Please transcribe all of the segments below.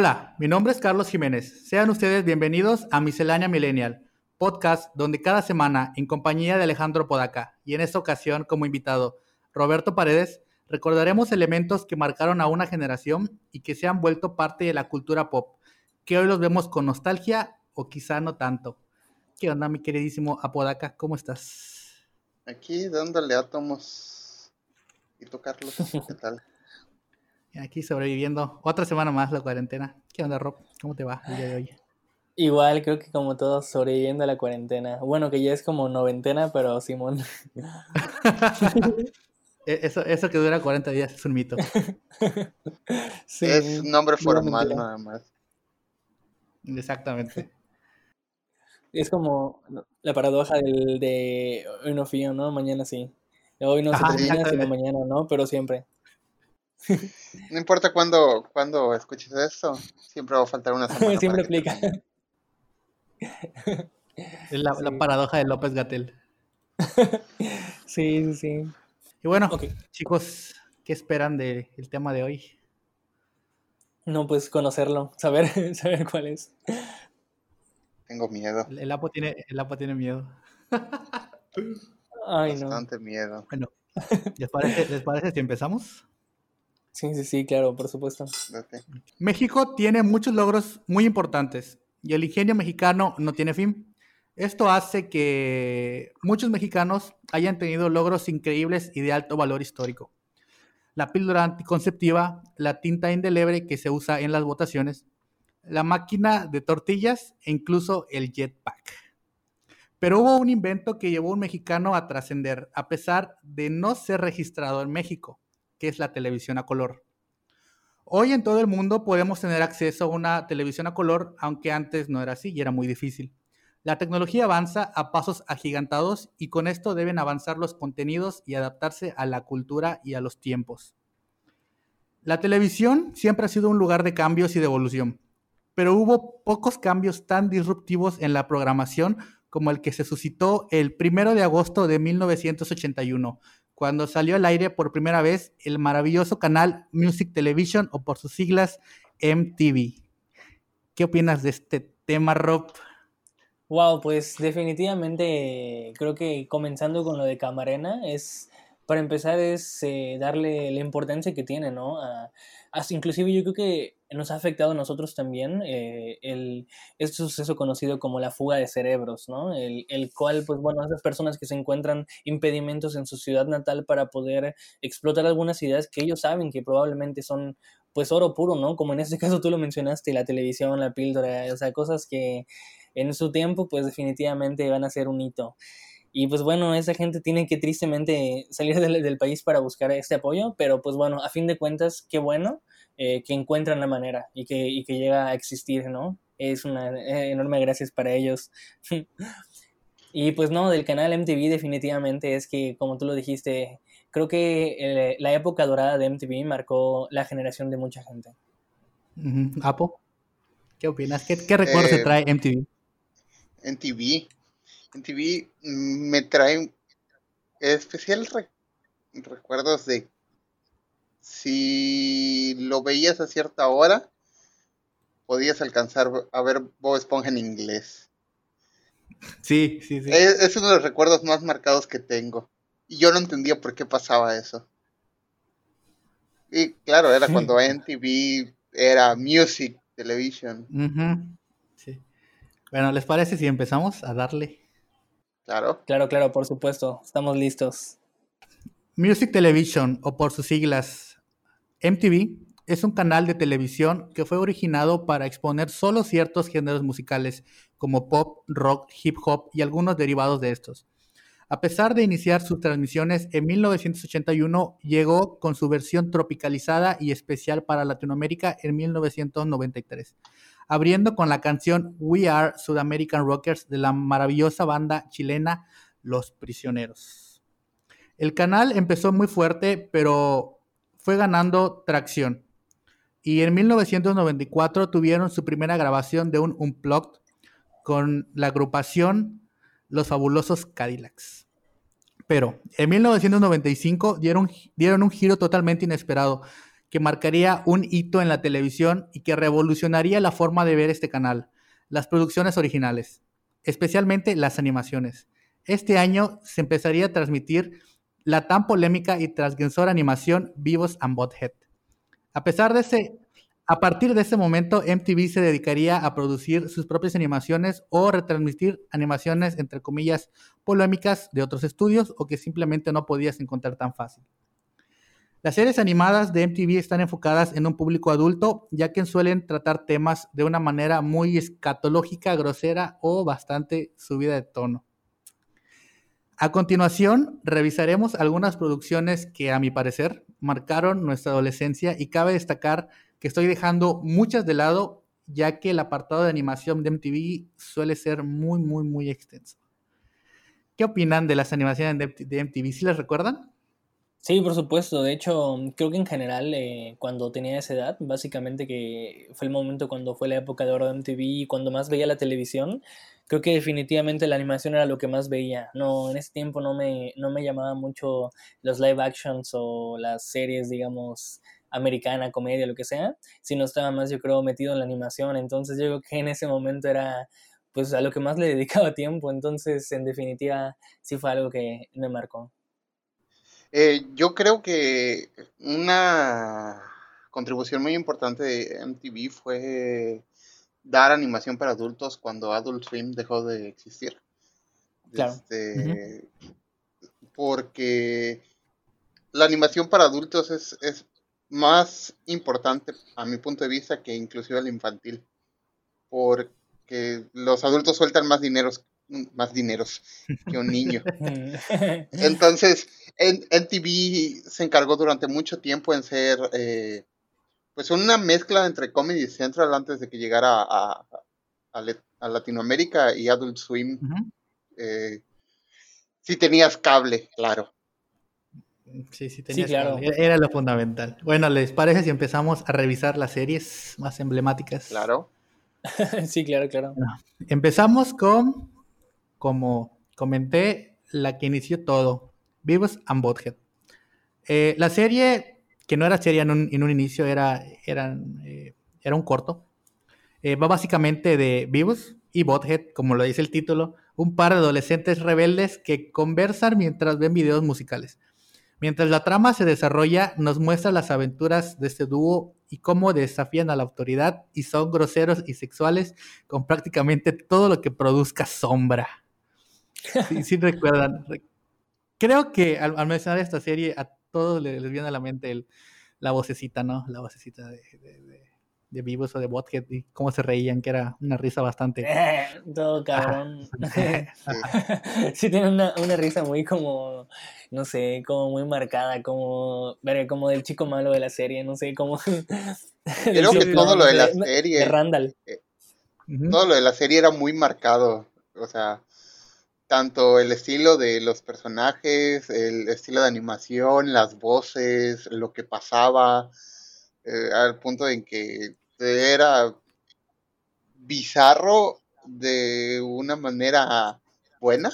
Hola, mi nombre es Carlos Jiménez. Sean ustedes bienvenidos a Miscelánea Millennial, podcast donde cada semana, en compañía de Alejandro Podaca y en esta ocasión como invitado Roberto Paredes, recordaremos elementos que marcaron a una generación y que se han vuelto parte de la cultura pop, que hoy los vemos con nostalgia o quizá no tanto. ¿Qué onda, mi queridísimo Apodaca? ¿Cómo estás? Aquí dándole átomos. ¿Y tú, Carlos? ¿Qué tal? Aquí sobreviviendo otra semana más la cuarentena. ¿Qué onda, Rob? ¿Cómo te va el día de hoy? Igual, creo que como todos sobreviviendo a la cuarentena. Bueno, que ya es como noventena, pero Simón. E, eso, eso que dura 40 días es un mito. sí, es nombre formal nada más. Exactamente. Es como la paradoja del de hoy no fío, ¿no? Mañana sí. Hoy no se termina, sino mañana, ¿no? Pero siempre. No importa cuándo, cuando escuches esto, siempre va a faltar una semana. siempre aplica. Es la, paradoja de López Gatel. sí, sí, sí. Y bueno, chicos, ¿qué esperan del tema de hoy? No, pues conocerlo, saber, saber cuál es. Tengo miedo. El, Apo tiene, el Apo tiene miedo. Ay, Bastante miedo. Bueno, ¿les parece, ¿les parece si empezamos? Sí, sí, sí, claro, por supuesto. México tiene muchos logros muy importantes y el ingenio mexicano no tiene fin. Esto hace que muchos mexicanos hayan tenido logros increíbles y de alto valor histórico. La píldora anticonceptiva, la tinta indeleble que se usa en las votaciones, la máquina de tortillas e incluso el jetpack. Pero hubo un invento que llevó a un mexicano a trascender, a pesar de no ser registrado en México que es la televisión a color. Hoy en todo el mundo podemos tener acceso a una televisión a color, aunque antes no era así y era muy difícil. La tecnología avanza a pasos agigantados y con esto deben avanzar los contenidos y adaptarse a la cultura y a los tiempos. La televisión siempre ha sido un lugar de cambios y de evolución, pero hubo pocos cambios tan disruptivos en la programación como el que se suscitó el 1 de agosto de 1981, cuando salió al aire por primera vez el maravilloso canal Music Television o por sus siglas MTV. ¿Qué opinas de este tema, Rob? Wow, pues definitivamente creo que comenzando con lo de Camarena es, para empezar, es eh, darle la importancia que tiene, ¿no? inclusive yo creo que nos ha afectado a nosotros también eh, el, este suceso conocido como la fuga de cerebros, ¿no? El, el, cual, pues bueno, esas personas que se encuentran impedimentos en su ciudad natal para poder explotar algunas ideas que ellos saben que probablemente son pues oro puro, ¿no? Como en este caso tú lo mencionaste, la televisión, la píldora, o sea, cosas que en su tiempo pues definitivamente van a ser un hito. Y pues bueno, esa gente tiene que tristemente salir del, país para buscar este apoyo, pero pues bueno, a fin de cuentas, qué bueno eh, que encuentran la manera y que, y que llega a existir, ¿no? Es una eh, enorme gracias para ellos. y pues no, del canal MTV definitivamente es que, como tú lo dijiste, creo que la época dorada de MTV marcó la generación de mucha gente. Apo, ¿qué opinas? ¿Qué, qué recuerdos te eh, trae MTV? MTV en TV mm, me trae especiales recuerdos de si lo veías a cierta hora, podías alcanzar a ver Bob Esponja en inglés. Sí, sí, sí. Es, uno de los recuerdos más marcados que tengo. Y yo no entendía por qué pasaba eso. Y claro, era cuando MTV era Music Television. Sí. Bueno, ¿les parece si empezamos a darle? Claro. Claro, claro, por supuesto. Estamos listos. Music Television, o por sus siglas MTV, es un canal de televisión que fue originado para exponer solo ciertos géneros musicales, como pop, rock, hip hop y algunos derivados de estos. A pesar de iniciar sus transmisiones en 1981, llegó con su versión tropicalizada y especial para Latinoamérica en 1993 abriendo con la canción We Are Sudamerican Rockers de la maravillosa banda chilena Los Prisioneros. El canal empezó muy fuerte, pero fue ganando tracción. Y en 1994 tuvieron su primera grabación de un Unplugged con la agrupación Los Fabulosos Cadillacs. Pero en 1995 dieron, dieron un giro totalmente inesperado que marcaría un hito en la televisión y que revolucionaría la forma de ver este canal, las producciones originales, especialmente las animaciones. Este año se empezaría a transmitir la tan polémica y transgresora animación Vivos and Bothead. A pesar de ese, a partir de ese momento, MTV se dedicaría a producir sus propias animaciones o retransmitir animaciones, entre comillas, polémicas de otros estudios o que simplemente no podías encontrar tan fácil. Las series animadas de MTV están enfocadas en un público adulto, ya que suelen tratar temas de una manera muy escatológica, grosera o bastante subida de tono. A continuación, revisaremos algunas producciones que, a mi parecer, marcaron nuestra adolescencia y cabe destacar que estoy dejando muchas de lado, ya que el apartado de animación de MTV suele ser muy, muy, muy extenso. ¿Qué opinan de las animaciones de MTV? ¿Sí les recuerdan? Sí, por supuesto. De hecho, creo que en general, eh, cuando tenía esa edad, básicamente que fue el momento cuando fue la época de oro de MTV y cuando más veía la televisión, creo que definitivamente la animación era lo que más veía. No, en ese tiempo no me, no me llamaba mucho los live actions o las series, digamos, americana, comedia, lo que sea, sino estaba más, yo creo, metido en la animación. Entonces yo creo que en ese momento era pues a lo que más le dedicaba tiempo. Entonces, en definitiva, sí fue algo que me marcó. Eh, yo creo que una contribución muy importante de MTV fue dar animación para adultos cuando Adult Swim dejó de existir. Claro. Este, porque la animación para adultos es, es, más importante a mi punto de vista que inclusive la infantil. Porque los adultos sueltan más dinero más dineros que un niño. Entonces, en, TV se encargó durante mucho tiempo en ser eh, pues una mezcla entre Comedy Central antes de que llegara a, a, Latinoamérica y Adult Swim. Eh, si tenías cable, claro. Sí, sí, tenías cable. Era lo fundamental. Bueno, ¿les parece si empezamos a revisar las series más emblemáticas? Claro. sí, claro, claro. empezamos con como comenté, la que inició todo, Vivos and Bothead. Eh, la serie, que no era serie en un, inicio, era, eh, era un corto, eh, va básicamente de Vivos y Bothead, como lo dice el título, un par de adolescentes rebeldes que conversan mientras ven videos musicales. Mientras la trama se desarrolla, nos muestra las aventuras de este dúo y cómo desafían a la autoridad y son groseros y sexuales con prácticamente todo lo que produzca sombra. Sí, sí recuerdan. Creo que al, mencionar esta serie a todos les, viene a la mente la vocecita, ¿no? La vocecita de, de, Vivos o de Bothead y cómo se reían, que era una risa bastante... todo cabrón. sí, tiene una, risa muy como, no sé, como muy marcada, como, como del chico malo de la serie, no sé, como... Creo que todo lo de la serie... De Randall. Eh, todo lo de la serie era muy marcado, o sea tanto el estilo de los personajes, el estilo de animación, las voces, lo que pasaba, eh, al punto en que era bizarro de una manera buena.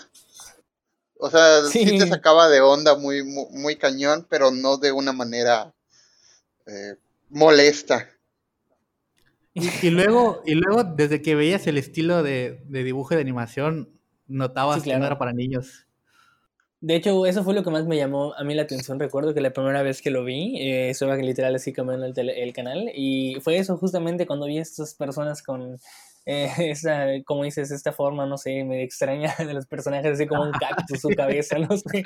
O sea, sí, te sacaba de onda muy, muy, cañón, pero no de una manera eh, molesta. Y, luego, y luego, desde que veías el estilo de, de dibujo de animación, notabas que no era para niños. De hecho, eso fue lo que más me llamó a mí la atención. Recuerdo que la primera vez que lo vi, eh, que literal así cambiando el, el, canal, y fue eso justamente cuando vi a estas personas con eh, esa, como dices, esta forma, no sé, me extraña de los personajes, así como un cactus, su cabeza, no sé.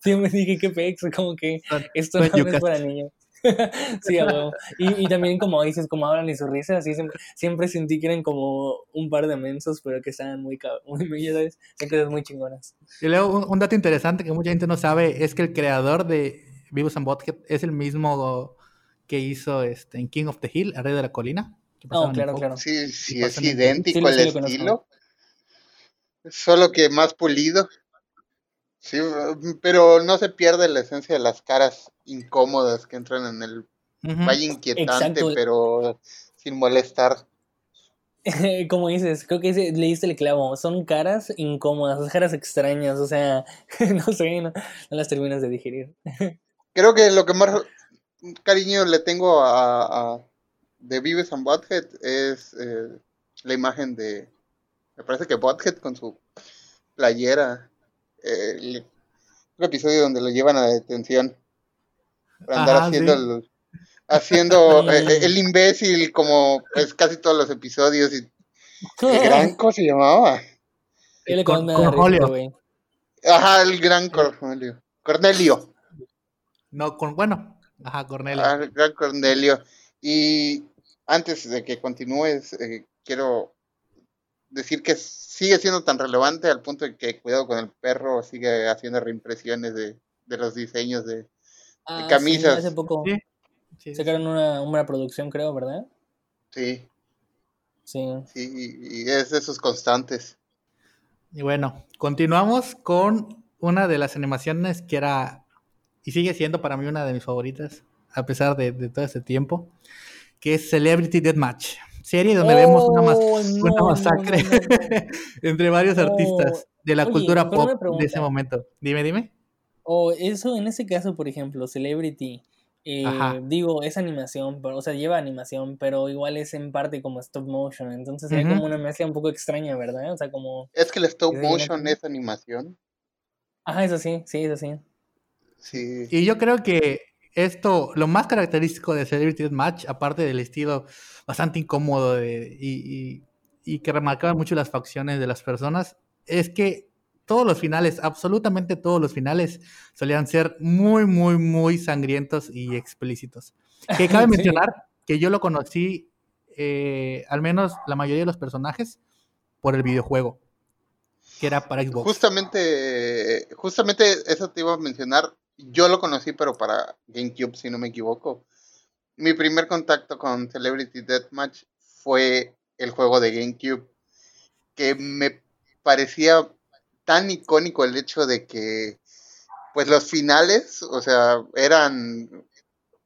sí, me dije, qué pex, como que esto no es para niños. sí, y, y, también como dices, como hablan y su risa, así siempre, siempre sentí que eran como un par de mensos, pero que estaban muy, muy, muy, cosas muy chingonas. Y luego un, dato interesante que mucha gente no sabe es que el creador de Vivos and Bothead es el mismo que hizo este, en King of the Hill, el rey de la colina. Oh, claro, claro. Sí, sí, es idéntico el estilo. Solo que más pulido. Sí, pero no se pierde la esencia de las caras incómodas que entran en el valle inquietante, pero sin molestar. Como dices, creo que leíste el clavo. Son caras incómodas, caras extrañas, o sea, no sé, no, las terminas de digerir. Creo que lo que más cariño le tengo a, a de Vives and Butthead es eh, la imagen de, me parece que Butthead con su playera, eh, el, episodio donde lo llevan a detención para andar haciendo el, haciendo eh, el, imbécil como es casi todos los episodios y el gran se llamaba. El Cornelio ajá el gran Cornelio. Cornelio. No con bueno ajá Cornelio. Ah, el gran Cornelio. Y antes de que continúes eh, quiero decir que sigue siendo tan relevante al punto de que Cuidado con el Perro sigue haciendo reimpresiones de, los diseños de, ah, camisas. hace poco sacaron una, una producción, creo, ¿verdad? Sí. Sí. Sí, y es de sus constantes. Y bueno, continuamos con una de las animaciones que era y sigue siendo para mí una de mis favoritas, a pesar de, de todo este tiempo, que es Celebrity Deathmatch serie donde vemos una, oh, masacre entre varios artistas de la cultura pop de ese momento. Dime, dime. O eso, en ese caso, por ejemplo, Celebrity, eh, digo, es animación, pero, o sea, lleva animación, pero igual es en parte como stop motion, entonces es como una mezcla un poco extraña, ¿verdad? O sea, como... Es que el stop motion es animación. Ajá, eso sí, sí, eso sí. Sí. Y yo creo que esto, lo más característico de Celebrity Match, aparte del estilo bastante incómodo y, que remarcaba mucho las facciones de las personas, es que todos los finales, absolutamente todos los finales, solían ser muy, muy, muy sangrientos y explícitos. Que cabe mencionar que yo lo conocí, eh, al menos la mayoría de los personajes, por el videojuego, que era para Xbox. Justamente, justamente eso te iba a mencionar yo lo conocí, pero para GameCube, si no me equivoco. Mi primer contacto con Celebrity Deathmatch fue el juego de GameCube, que me parecía tan icónico el hecho de que, pues los finales, o sea, eran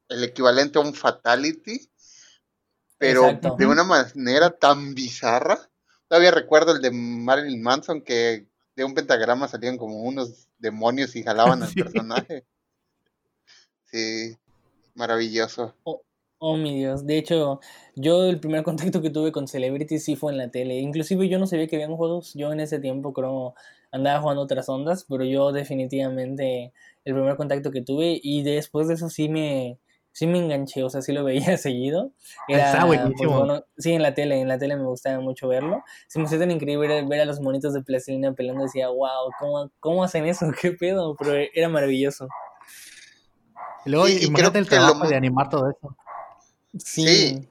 el equivalente a un fatality, pero de una manera tan bizarra. Todavía recuerdo el de Marilyn Manson, que de un pentagrama salían como unos demonios y jalaban al personaje. Sí, maravilloso. Oh, oh, mi Dios. De hecho, yo el primer contacto que tuve con Celebrity sí fue en la tele. Inclusive yo no sabía que habían juegos. Yo en ese tiempo creo andaba jugando otras ondas, pero yo definitivamente el primer contacto que tuve y después de eso sí me sí me enganché, o sea, sí lo veía seguido. Era, buenísimo. sí, en la tele, en la tele me gustaba mucho verlo. Se me hacía tan increíble ver, a los monitos de plastilina peleando, decía, wow, ¿cómo, ¿cómo hacen eso? ¿Qué pedo? Pero era maravilloso. Y luego, y, creo el trabajo de animar todo eso. Sí.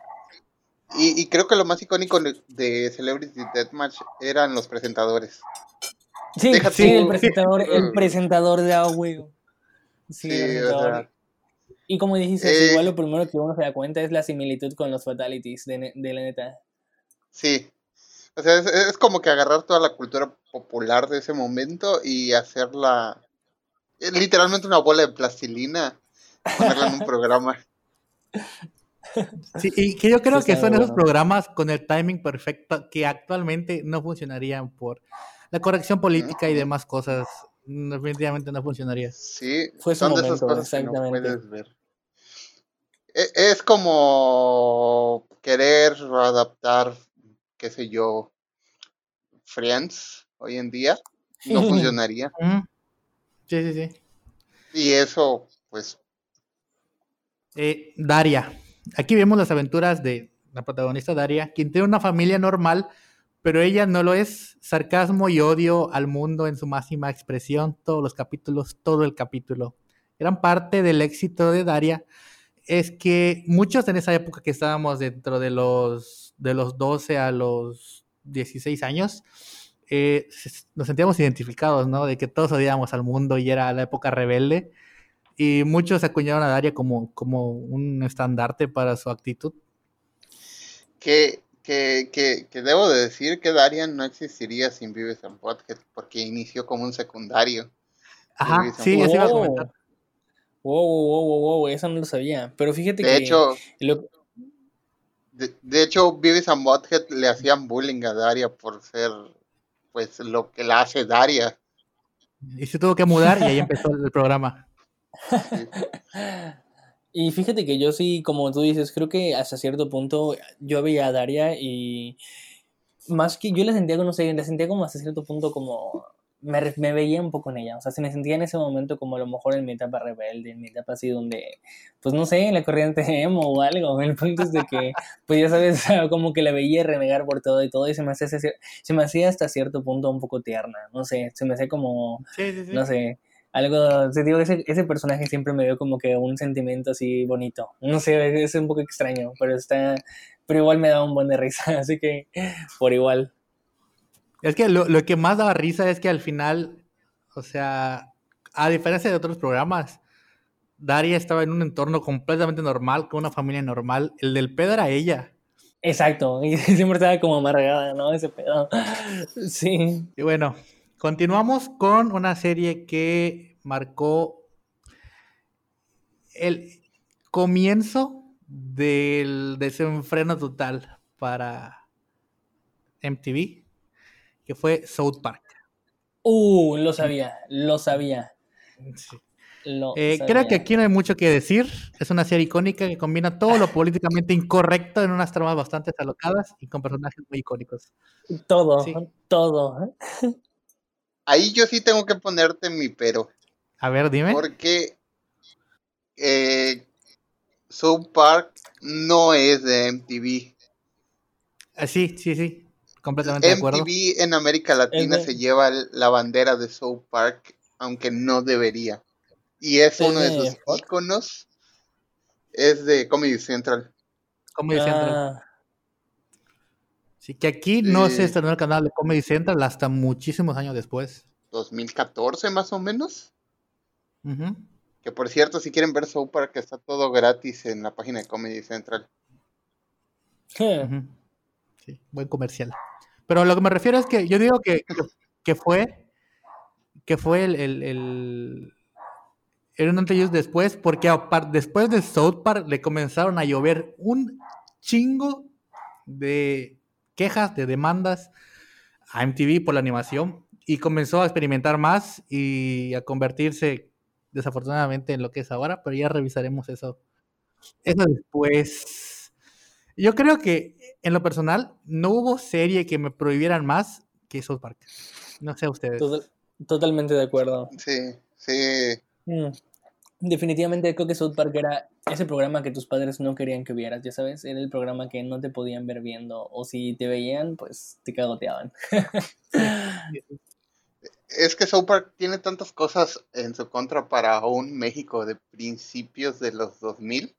Y, creo que lo más icónico de Celebrity Deathmatch eran los presentadores. Sí, sí, el presentador, el presentador de agua. Sí, sí o sea, y como dijiste, eh, igual lo primero que uno se da cuenta es la similitud con los fatalities de, de la neta. Sí. O sea, es, como que agarrar toda la cultura popular de ese momento y hacerla literalmente una bola de plastilina, ponerla en un programa. Sí, y que yo creo que son esos programas con el timing perfecto que actualmente no funcionarían por la corrección política y demás cosas. Definitivamente no funcionaría. Sí, Fue son de esas cosas que no puedes ver. E, es como querer adaptar, qué sé yo, Friends hoy en día. No funcionaría. Sí, sí, sí. Y eso, pues. Eh, Daria. Aquí vemos las aventuras de la protagonista Daria, quien tiene una familia normal, pero ella no lo es. Sarcasmo y odio al mundo en su máxima expresión. Todos los capítulos, todo el capítulo. Gran parte del éxito de Daria es que muchos en esa época que estábamos dentro de los, de los 12 a los 16 años, eh, nos sentíamos identificados, ¿no? De que todos odiábamos al mundo y era la época rebelde. Y muchos acuñaron a Daria como, como un estandarte para su actitud. Que, que, que, debo de decir que Daria no existiría sin Vives and Podcast porque inició como un secundario. Ajá, sí, eso iba a comentar. Wow, wow, wow, wow, eso no lo sabía. Pero fíjate de que. Hecho, de, hecho, Beavis and Butthead le hacían bullying a Daria por ser, pues, lo que la hace Daria. Y se tuvo que mudar y ahí empezó el programa. Y fíjate que yo sí, como tú dices, creo que hasta cierto punto yo veía a Daria y más que yo la sentía, no sé, la sentía como hasta cierto punto como me, me, veía un poco en ella, o sea, se me sentía en ese momento como a lo mejor en mi etapa rebelde, en mi etapa así donde, pues no sé, en la corriente emo o algo, el punto es de que, pues ya sabes, como que la veía renegar por todo y todo y se me hacía, se me hacía hasta cierto punto un poco tierna, no sé, se me hacía como, no sé, algo, te digo, ese, ese personaje siempre me dio como que un sentimiento así bonito, no sé, es un poco extraño, pero está, pero igual me da un buen de risa, así que por igual. Es que lo, lo, que más daba risa es que al final, o sea, a diferencia de otros programas, Daria estaba en un entorno completamente normal, con una familia normal. El del pedo era ella. Exacto, y siempre estaba como amargada, ¿no? Ese pedo. Sí. Y bueno, continuamos con una serie que marcó el comienzo del desenfreno total para MTV que fue South Park. Uh, lo sabía, lo sabía. Eh, creo que aquí no hay mucho que decir. Es una serie icónica que combina todo lo políticamente incorrecto en unas tramas bastante alocadas y con personajes muy icónicos. Todo, todo. Ahí yo sí tengo que ponerte mi pero. A ver, dime. Porque eh, South Park no es de MTV. Ah, sí, sí, sí. Completamente de acuerdo. MTV en América Latina se lleva la bandera de South Park, aunque no debería. Y es uno de sus iconos. Es de Comedy Central. Comedy Central. Sí, que aquí no se estrenó el canal de Comedy Central hasta muchísimos años después. 2014 más o menos. Que por cierto, si quieren ver South Park, está todo gratis en la página de Comedy Central. Sí, buen comercial. Pero lo que me refiero es que yo digo que, que fue que fue el, el, el, el un después, porque después de South Park le comenzaron a llover un chingo de quejas, de demandas a MTV por la animación y comenzó a experimentar más y a convertirse desafortunadamente en lo que es ahora, pero ya revisaremos eso, eso después. Yo creo que en lo personal, no hubo serie que me prohibieran más que South Park. No sé ustedes. totalmente de acuerdo. Sí, sí. Mm. Definitivamente creo que South Park era ese programa que tus padres no querían que vieras, ya sabes, era el programa que no te podían ver viendo, o si te veían, pues te cagoteaban. es que South Park tiene tantas cosas en su contra para un México de principios de los 2000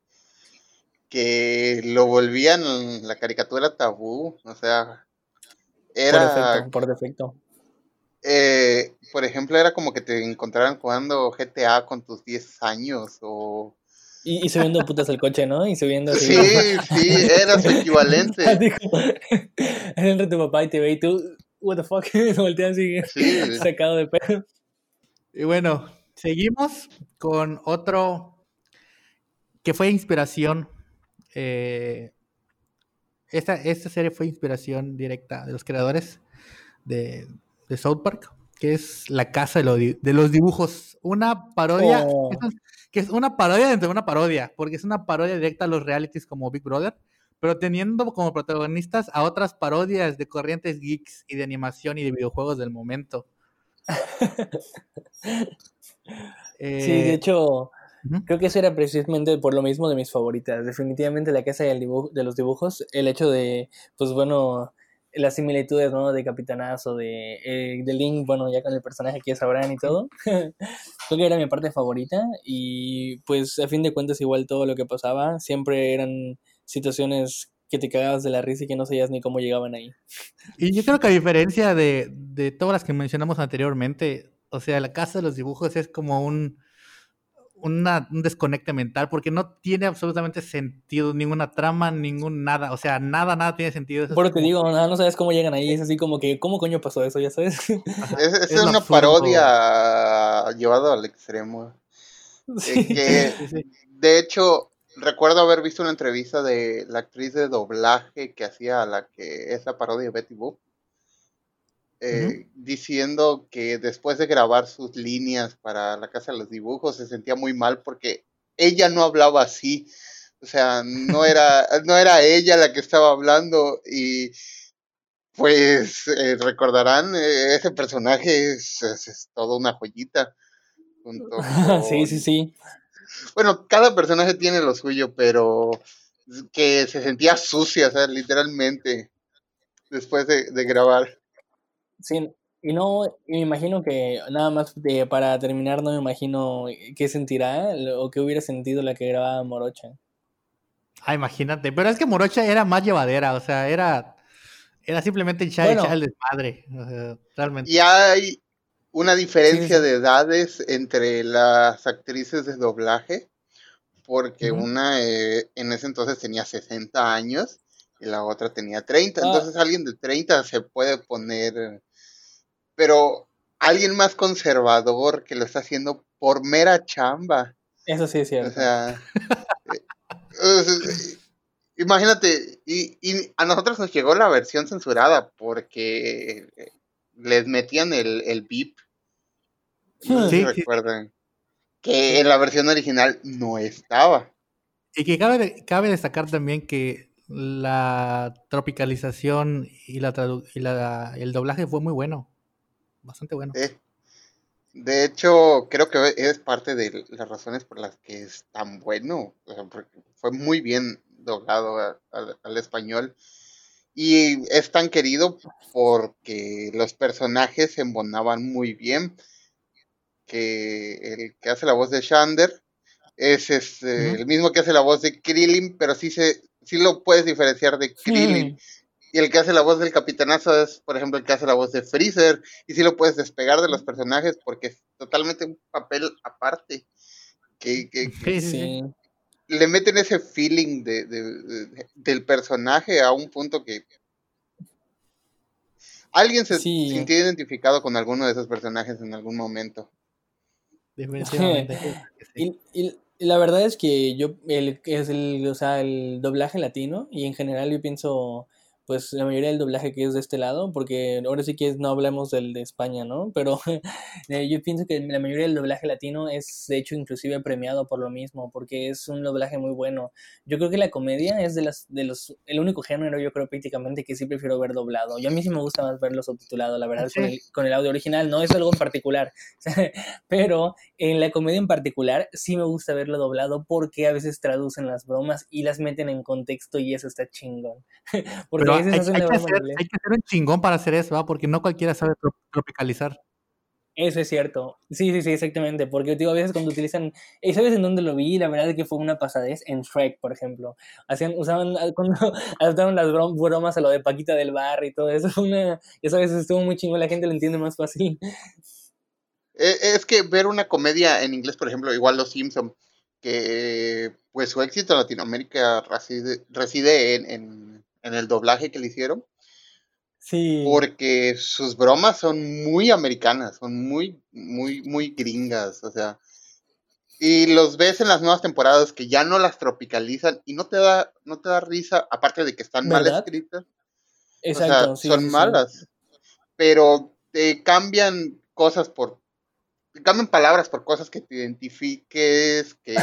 que lo volvían la caricatura tabú, o sea, era... Por defecto, eh, por ejemplo, era como que te encontraran jugando GTA con tus 10 años o... Y, subiendo putas al coche, ¿no? Y subiendo así. Sí, sí, era su equivalente. Entra tu papá y te ve y tú, what the fuck, volteas así, sí. sacado de pedo. Y bueno, seguimos con otro que fue inspiración eh, esta, esta, serie fue inspiración directa de los creadores de, South Park, que es La Casa de, los Dibujos. Una parodia, oh. que es una parodia dentro de una parodia, porque es una parodia directa a los realities como Big Brother, pero teniendo como protagonistas a otras parodias de corrientes geeks y de animación y de videojuegos del momento. sí, de eh, hecho, Creo que eso era precisamente por lo mismo de mis favoritas. Definitivamente la casa de los dibujos, el hecho de, pues bueno, las similitudes, ¿no? De Capitanazo, de, eh, de Link, bueno, ya con el personaje que ya sabrán y todo. Creo que era mi parte favorita y pues a fin de cuentas igual todo lo que pasaba siempre eran situaciones que te cagabas de la risa y que no sabías ni cómo llegaban ahí. Y yo creo que a diferencia de, de todas las que mencionamos anteriormente, o sea, la casa de los dibujos es como un un desconecte mental porque no tiene absolutamente sentido ninguna trama, ningún nada, o sea, nada, nada tiene sentido. Por te digo, nada, no sabes cómo llegan ahí, es así como que, ¿cómo coño pasó eso? Ya sabes. Es, una parodia llevada al extremo. De hecho, recuerdo haber visto una entrevista de la actriz de doblaje que hacía la que es la parodia de Betty Boop eh, diciendo que después de grabar sus líneas para la Casa de los Dibujos se sentía muy mal porque ella no hablaba así. O sea, no era, no era ella la que estaba hablando y pues eh, recordarán, eh, ese personaje es, es, toda una joyita. sí, sí, sí. Bueno, cada personaje tiene lo suyo, pero que se sentía sucia, o sea, literalmente, después de, de grabar. Sí, y no, me imagino que nada más de, para terminar, no me imagino qué sentirá o qué hubiera sentido la que grababa Morocha. Ah, imagínate, pero es que Morocha era más llevadera, o sea, era, era simplemente echar, el desmadre, realmente. Y hay una diferencia de edades entre las actrices de doblaje, porque una eh, en ese entonces tenía 60 años y la otra tenía 30, ah. entonces alguien de 30 se puede poner pero alguien más conservador que lo está haciendo por mera chamba. Eso sí es cierto. O sea, eh, imagínate, y, a nosotros nos llegó la versión censurada porque les metían el, el beep. No sí, recuerdan. Que en la versión original no estaba. Y que cabe, cabe destacar también que la tropicalización y, la, y la, el doblaje fue muy bueno bastante bueno. de hecho, creo que es parte de las razones por las que es tan bueno. fue muy bien doblado al español. Y es tan querido porque los personajes se embonaban muy bien. Que el que hace la voz de Shander es este, el mismo que hace la voz de Krillin, pero sí, se, sí lo puedes diferenciar de Krillin. Y el que hace la voz del capitanazo es, por ejemplo, el que hace la voz de Freezer. Y sí lo puedes despegar de los personajes porque es totalmente un papel aparte. Que, le meten ese feeling de, del personaje a un punto que alguien se sintió identificado con alguno de esos personajes en algún momento. y, y, la verdad es que yo, el, es el, o sea, el doblaje latino y en general yo pienso pues la mayoría del doblaje que es de este lado, porque ahora sí que no hablamos del de España, ¿no? Pero eh, yo pienso que la mayoría del doblaje latino es de hecho inclusive premiado por lo mismo, porque es un doblaje muy bueno. Yo creo que la comedia es de las de los el único género yo creo prácticamente que sí prefiero ver doblado. Yo a mí sí me gusta más verlo subtitulado, la verdad, con, el, con el audio original, no es algo en particular, pero en la comedia en particular sí me gusta verlo doblado porque a veces traducen las bromas y las meten en contexto y eso está chingón. porque hay, que ser, un chingón para hacer eso, ¿va? porque no cualquiera sabe tropicalizar. Eso es cierto. Sí, sí, sí, exactamente. Porque digo, a veces cuando utilizan. ¿Sabes en dónde lo vi? La verdad es que fue una pasadez en Shrek, por ejemplo. Hacían, usaban, cuando adaptaron las bromas a lo de Paquita del Bar y todo eso. Una, esa vez estuvo muy chingón, la gente lo entiende más fácil. E, es que ver una comedia en inglés, por ejemplo, igual Los Simpson, que pues su éxito en Latinoamérica reside, reside en en el doblaje que le hicieron. Sí. Porque sus bromas son muy americanas, son muy, muy, muy gringas, o sea. Y los ves en las nuevas temporadas que ya no las tropicalizan y no te da, no te da risa, aparte de que están mal escritas. Exacto, son malas. Pero te cambian cosas por. Te cambian palabras por cosas que te identifiques, que,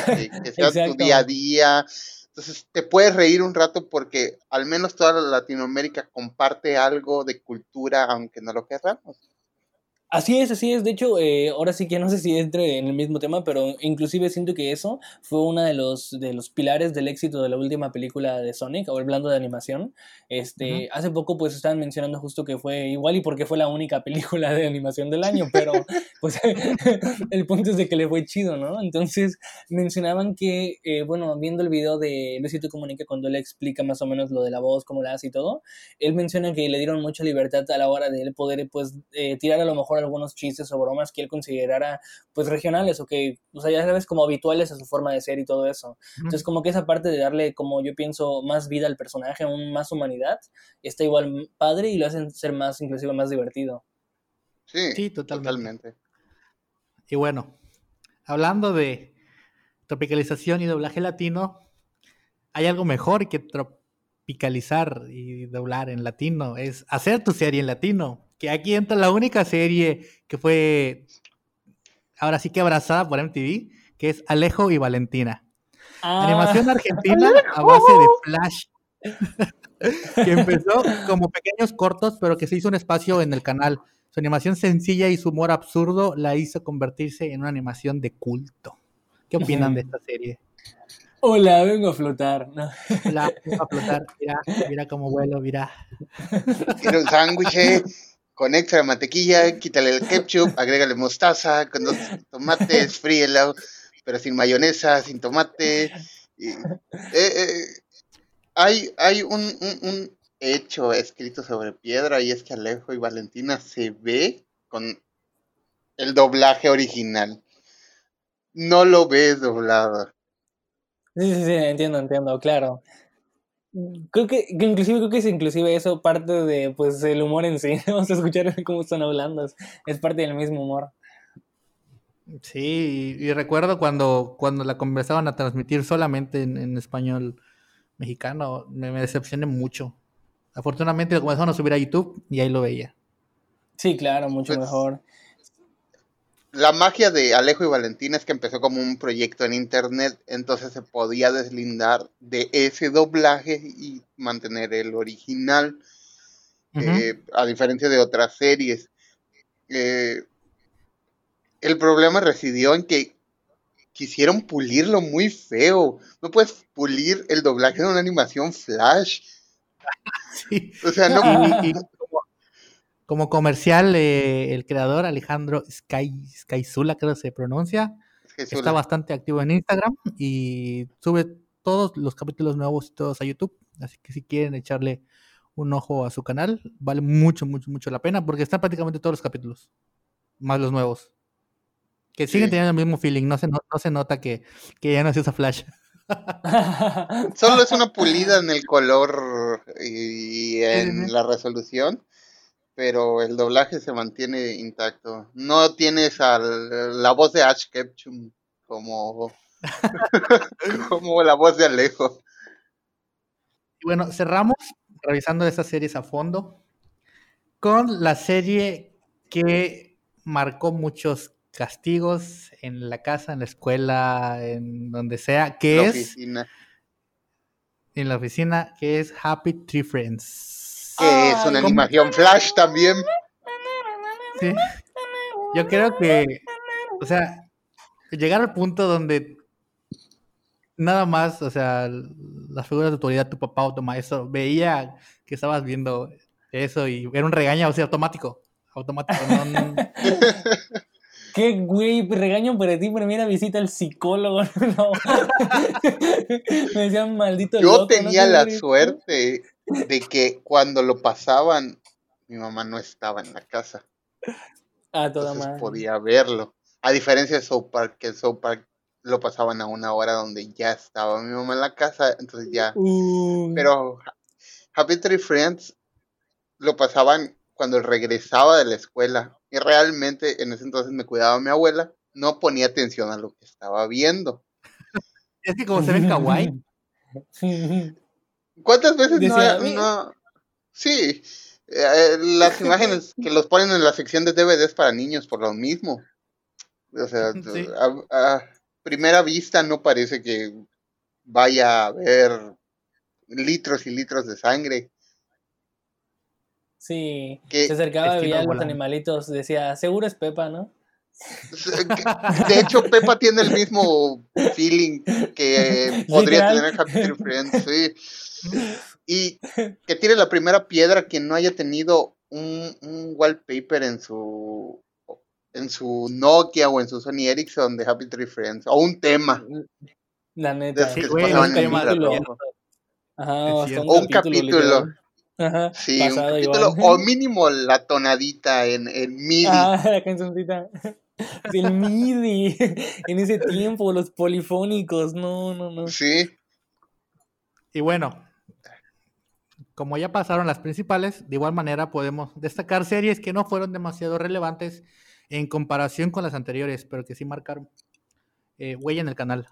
que, sea tu día a día. Entonces te puedes reír un rato porque al menos toda Latinoamérica comparte algo de cultura, aunque no lo querramos. Así es, así es. De hecho, eh, ahora sí que no sé si entre en el mismo tema, pero inclusive siento que eso fue uno de los, de los pilares del éxito de la última película de Sonic, o hablando de animación. Este, Hace poco pues estaban mencionando justo que fue igual y porque fue la única película de animación del año, pero pues el punto es de que le fue chido, ¿no? Entonces mencionaban que, eh, bueno, viendo el video de Luisito Comunica cuando él explica más o menos lo de la voz, cómo la hace y todo, él menciona que le dieron mucha libertad a la hora de él poder pues eh, tirar a lo mejor algunos chistes o bromas que él considerara pues regionales o que, o sea, ya sabes, como habituales a su forma de ser y todo eso. Entonces, como que esa parte de darle, como yo pienso, más vida al personaje, un, más humanidad, está igual padre y lo hacen ser más, inclusive más divertido. Sí, totalmente. Y bueno, hablando de tropicalización y doblaje latino, hay algo mejor que tropicalizar y doblar en latino, es hacer tu serie en latino que aquí entra la única serie que fue ahora sí que abrazada por MTV, que es Alejo y Valentina. Ah, Animación argentina a base de Flash. que empezó como pequeños cortos, pero que se hizo un espacio en el canal. Su animación sencilla y su humor absurdo la hizo convertirse en una animación de culto. ¿Qué opinan de esta serie? Hola, vengo a flotar. No. La vengo a flotar, mira, mira cómo vuelo, mira. Quiero un sándwich eh, con extra mantequilla, quítale el ketchup, agrégale mostaza, con dos tomates, fríelo, pero sin mayonesa, sin tomate. Y, eh, eh, hay hay un, un- un hecho escrito sobre piedra y es que Alejo y Valentina se ve con el doblaje original. No lo ves doblado. Sí, sí, sí, entiendo, entiendo, claro. Creo que, que inclusive creo que es inclusive eso parte de pues el humor en sí. Vamos a escuchar cómo están hablando. Es, es parte del mismo humor. Sí, y, y recuerdo cuando, cuando la conversaban a transmitir solamente en, en español mexicano, me, me decepcioné mucho. Afortunadamente lo comenzaron a subir a YouTube y ahí lo veía. Sí, claro, mucho Pues, mejor. La magia de Alejo y Valentina es que empezó como un proyecto en internet, entonces se podía deslindar de ese doblaje y mantener el original, eh, a diferencia de otras series. Eh, el problema residió en que quisieron pulirlo muy feo. No puedes pulir el doblaje de una animación flash. Sí. O sea, no, Y, y como, comercial, eh, el creador Alejandro Sky, Skyzula, creo que se pronuncia, está bastante activo en Instagram y sube todos los capítulos nuevos y todos a YouTube. Así que si quieren echarle un ojo a su canal, vale mucho, mucho, mucho la pena porque están prácticamente todos los capítulos, más los nuevos. Que siguen Sí. teniendo el mismo feeling, no se, no, no se nota que, que ya no se usa Flash. Solo es una pulida en el color y en sí. la resolución, pero el doblaje se mantiene intacto. No tienes al- la voz de Ash Ketchum como, como la voz de Alejo. Y bueno, cerramos revisando estas series a fondo con la serie que marcó muchos castigos en la casa, en la escuela, en donde sea, que La es oficina, en la oficina, que es Happy Tree Friends. Que es una animación flash también. Sí. Yo creo que, o sea, llegar al punto donde nada más, o sea, las figuras de autoridad, tu papá o tu maestro, veía que estabas viendo eso y era un regaño, o sea, automático. Automático, no, no- ¿Qué güey? Regaño para ti, primera visita al psicólogo. No. Me decían maldito Yo loco, tenía no la suerte de que cuando lo pasaban, mi mamá no estaba en la casa. A toda entonces madre. podía verlo. A diferencia de South Park, que el South Park lo pasaban a una hora donde ya estaba mi mamá en la casa, entonces ya. Pero Ha- Happy Tree Friends lo pasaban cuando regresaba de la escuela. Y realmente en ese entonces me cuidaba mi abuela, no ponía atención a lo que estaba viendo. es que como se ven kawaii, ¿Cuántas veces no, Decía, hay- "Mi- no- Sí, eh, las imágenes que los ponen en la sección de DVDs para niños por lo mismo. O sea, Sí. a, a primera vista no parece que vaya a haber litros y litros de sangre. Sí, Que- se acercaba, Estilo veía a los animalitos, decía, seguro es Pepa, ¿no? De hecho, Pepa tiene el mismo feeling que podría Literal. tener Happy Tree Friends, sí. Y que tiene la primera piedra quien no haya tenido un, un wallpaper en su en su Nokia o en su Sony Ericsson de Happy Tree Friends o un tema La de neta. Sí, güey, pasaban un en tema. Ajá. O un capítulo. Ajá, Sí, un capítulo igual. o mínimo la tonadita en, en MIDI. Ah, la cancioncita. Del MIDI. En ese tiempo, los polifónicos. No, no, no. Sí, Y bueno, como ya pasaron las principales, de igual manera podemos destacar series que no fueron demasiado relevantes en comparación con las anteriores, pero que sí marcaron eh, huella en el canal.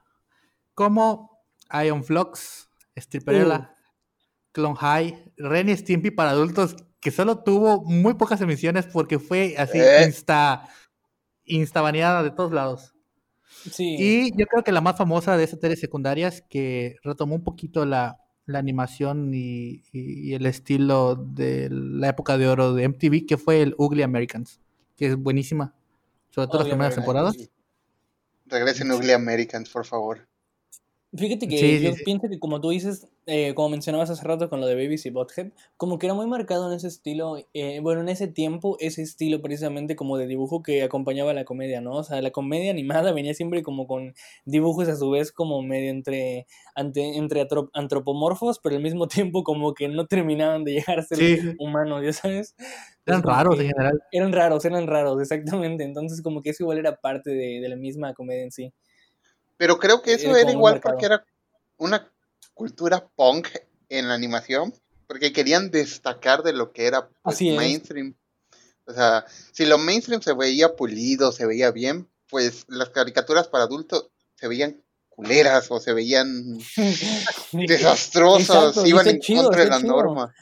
Como Ion Flux, Stripperella, Clone High, Ren y Stimpy para adultos, que solo tuvo muy pocas emisiones porque fue así Eh. insta, insta baneada de todos lados. Sí. Y yo creo que la más famosa de estas series secundarias que retomó un poquito la, la animación y, y- y el estilo de la época de oro de MTV, que fue el Ugly Americans, que es buenísima. Sobre todo Ugly las primeras temporadas. Regresen Ugly Americans, por favor. Fíjate que Sí, yo sí. pienso que como tú dices, eh, como mencionabas hace rato con lo de Babies y Butthead, como que era muy marcado en ese estilo, eh, bueno, en ese tiempo, ese estilo precisamente como de dibujo que acompañaba a la comedia, ¿no? O sea, la comedia animada venía siempre como con dibujos a su vez como medio entre, ante, entre antropomorfos, pero al mismo tiempo como que no terminaban de llegar a ser humanos, ¿ya sabes? Eran raros en general. Eran raros, eran raros, exactamente. Entonces como que eso igual era parte de, de la misma comedia en sí. Pero creo que eso era igual porque era una cultura punk en la animación, porque querían destacar de lo que era pues, Así mainstream. O sea, si lo mainstream se veía pulido, se veía bien, pues las caricaturas para adultos se veían culeras o se veían desastrosas, Exacto, iban en chido, contra de la chido. norma.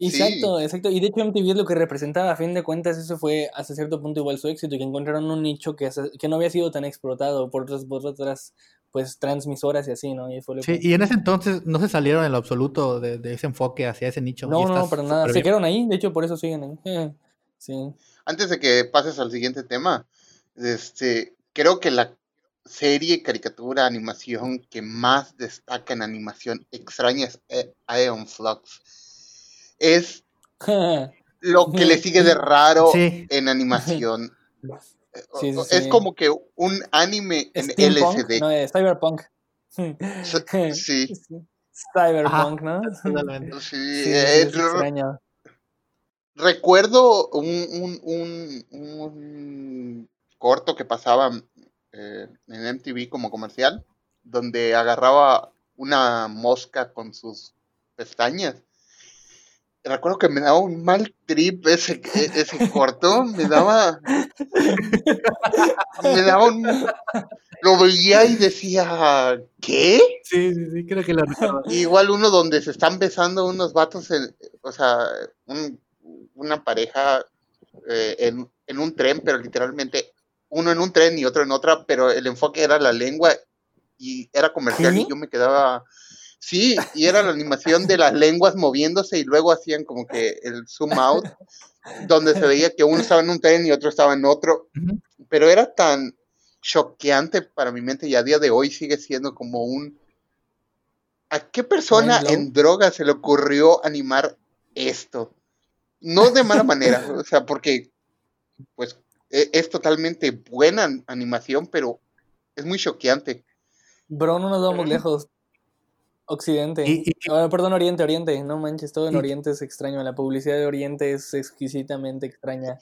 Exacto, exacto. Y de hecho MTV es lo que representaba, a fin de cuentas, eso fue hasta cierto punto igual su éxito, que encontraron un nicho que, no había sido tan explotado por otras, por otras pues transmisoras y así, ¿no? Y fue lo Sí, que- y en ese entonces no se salieron en lo absoluto de, de ese enfoque hacia ese nicho. No, no, para nada. Se bien. quedaron ahí, de hecho por eso siguen ahí. Eh, Sí. Antes de que pases al siguiente tema, este, creo que la serie, caricatura, animación que más destaca en animación extraña es eh, Aeon Flux. Es lo que le sigue de raro Sí. en animación. Sí, sí, Es sí. como que un anime en LSD. no, eh, Cyberpunk. Sí, Cyberpunk, ¿no? Totalmente. sí, es- es extraño. recuerdo un, un, un, un corto que pasaba eh, en MTV como comercial, donde agarraba una mosca con sus pestañas. Recuerdo que me daba un mal trip ese, e- ese corto, me daba... Me daba un... Lo veía y decía, ¿qué? Sí, sí, sí, creo que lo recuerdo. Igual uno donde se están besando unos vatos, en- o sea, un- una pareja eh, en, en un tren, pero literalmente uno en un tren y otro en otra, pero el enfoque era la lengua y era comercial y yo me quedaba... Sí, y era la animación de las lenguas moviéndose y luego hacían como que el zoom out, donde se veía que uno estaba en un tren y otro estaba en otro, pero era tan choqueante para mi mente y a día de hoy sigue siendo como un... ¿A qué persona en droga se le ocurrió animar esto? No de mala manera, o sea, porque pues e- es totalmente buena an- animación, pero es muy choqueante. Bro, no nos vamos lejos. Occidente. Y- y- Ah, perdón, Oriente, Oriente. No manches, todo en Y- Oriente es extraño. La publicidad de Oriente es exquisitamente extraña.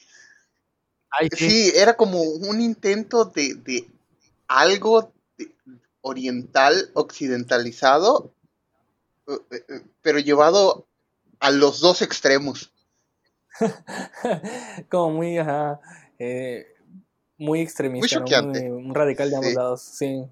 Ay, sí. Sí, era como un intento de, de algo de- oriental, occidentalizado, eh, eh, eh, pero llevado a los dos extremos. Como muy, ajá, eh, muy extremista. Muy, muy radical de ambos Sí. lados. Sí.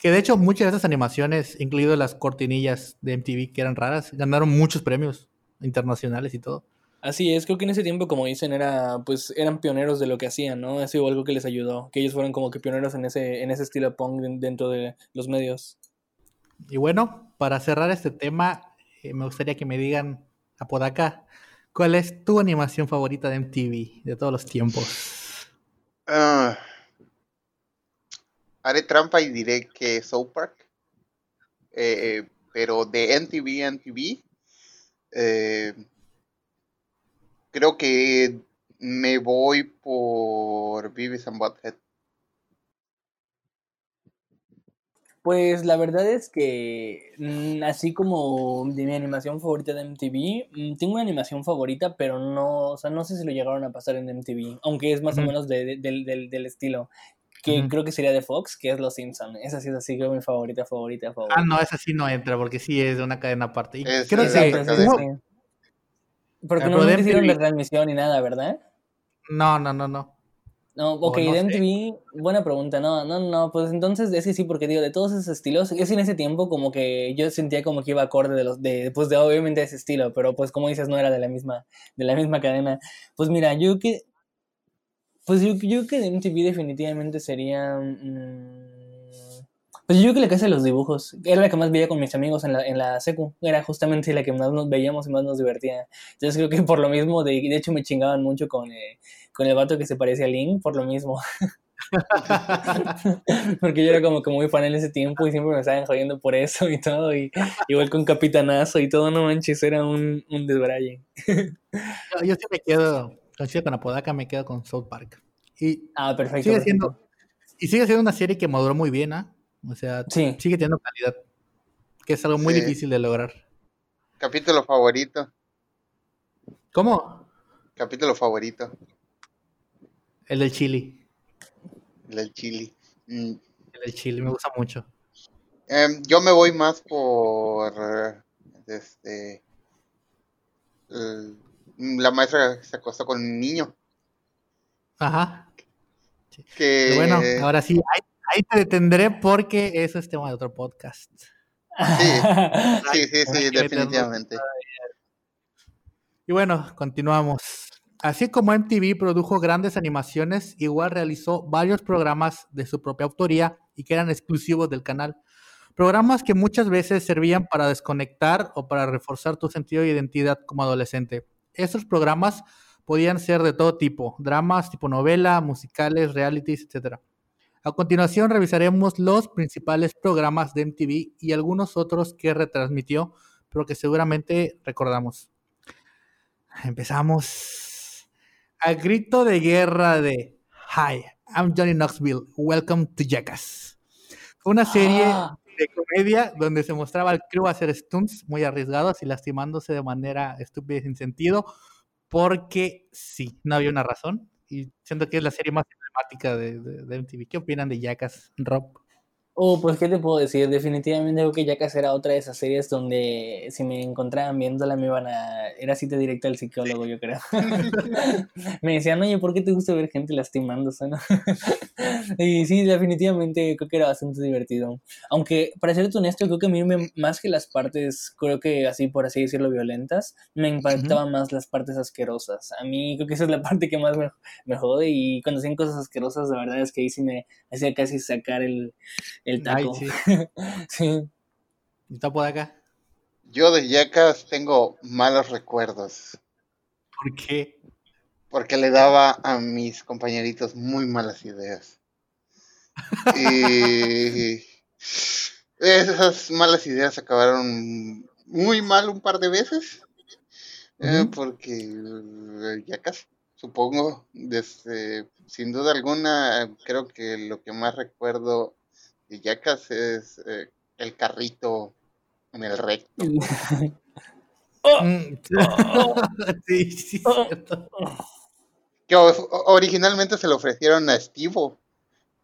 Que de hecho muchas de esas animaciones, incluido las cortinillas de MTV que eran raras, ganaron muchos premios internacionales y todo. Así es, creo que en ese tiempo, como dicen, era, pues, eran pioneros de lo que hacían, ¿no? Ha sido algo que les ayudó, que ellos fueron como que pioneros en ese, en ese estilo punk den- dentro de los medios. Y bueno, para cerrar este tema, eh, me gustaría que me digan, Apodaca, ¿cuál es tu animación favorita de MTV de todos los tiempos? Ah, haré trampa y diré que South Park, eh, pero de NTV a NTV, eh, creo que me voy por Beavis and Butthead. Pues la verdad es que, mm, así como de mi animación favorita de MTV, mm, tengo una animación favorita, pero no, o sea, no sé si lo llegaron a pasar en MTV, aunque es más o menos de- de- del, del- del estilo, que creo que sería de Fox, que es Los Simpson. Esa sí es así, creo mi favorita, favorita, favorita. Ah, no, esa sí no entra porque sí es de una cadena aparte. Y Es- creo es que sí, sí. Porque no de hicieron MTV. retransmisión ni nada, ¿verdad? No, no, no, no. No, ok, no de sé. MTV, buena pregunta, no, no, no, pues entonces es que sí, porque digo, de todos esos estilos, es en ese tiempo como que yo sentía como que iba acorde de los, de, pues de obviamente ese estilo, pero pues como dices, no era de la misma, de la misma cadena. Pues mira, yo que, Pues yo, yo creo que MTV definitivamente sería... mm, pues yo que la casa de los dibujos era la que más veía con mis amigos en la, en la secu. Era justamente la que más nos veíamos y más nos divertía. Entonces creo que por lo mismo, de, hecho me chingaban mucho con, eh, con el vato que se parecía a Link, por lo mismo. Porque yo era como que muy fan en ese tiempo y siempre me estaban jodiendo por eso y todo. Y igual con Capitanazo y todo, no manches, era un, un desbraye. Yo sí me quedo, coincido con Apodaca, me quedo con South Park. Y Ah, perfecto. sigue perfecto. siendo, y sigue siendo una serie que maduró muy bien, ¿ah? O sea, Sí. sigue teniendo calidad, que es algo muy Sí. difícil de lograr. Capítulo favorito. ¿Cómo? Capítulo favorito. El del chili. El del chili. Mm, El del chili me gusta mucho. Em, yo me voy más por este el- la maestra se acostó con un niño Ajá. que bueno, ahora sí, ahí, ahí te detendré porque eso es tema de otro podcast. sí, sí, sí, qué definitivamente. Y bueno, continuamos. Así como MTV produjo grandes animaciones, igual realizó varios programas de su propia autoría y que eran exclusivos del canal. Programas que muchas veces servían para desconectar o para reforzar tu sentido de identidad como adolescente. Estos programas podían ser de todo tipo, dramas tipo novela, musicales, realities, etc. A continuación revisaremos los principales programas de MTV y algunos otros que retransmitió, pero que seguramente recordamos. Empezamos. Al grito de guerra de Hi, I'm Johnny Knoxville. Welcome to Jackass. Una serie Ah. De comedia donde se mostraba al crew hacer stunts muy arriesgados y lastimándose de manera estúpida y sin sentido, porque sí, no había una razón. Y siento que es la serie más emblemática de, de- de MTV. ¿Qué opinan de Jackass, Rob? Oh, pues, ¿qué te puedo decir? Definitivamente creo que Jackass era otra de esas series donde si me encontraban viéndola me iban a... Era cita directa al psicólogo, yo creo. me decían, oye, ¿por qué te gusta ver gente lastimándose, no? y sí, definitivamente creo que era bastante divertido. Aunque, para ser honesto, creo que a mí me- más que las partes, creo que así, por así decirlo, violentas, me impactaban más las partes asquerosas. A mí creo que esa es la parte que más me, me jode y cuando hacían cosas asquerosas, la verdad es que ahí sí me hacía casi sacar el, el Ay, taco. sí. Sí. ¿Y está por acá? Yo de Jackass tengo malos recuerdos ¿Por qué? porque le daba a mis compañeritos muy malas ideas. Y esas malas ideas acabaron muy mal un par de veces. eh, Ujú. porque eh, Jackass, supongo, desde, sin duda alguna, creo que lo que más recuerdo de Jackass es eh, el carrito en el recto. Oh, Mm, sí, sí, Oh. cierto. que o- originalmente se lo ofrecieron a Estivo,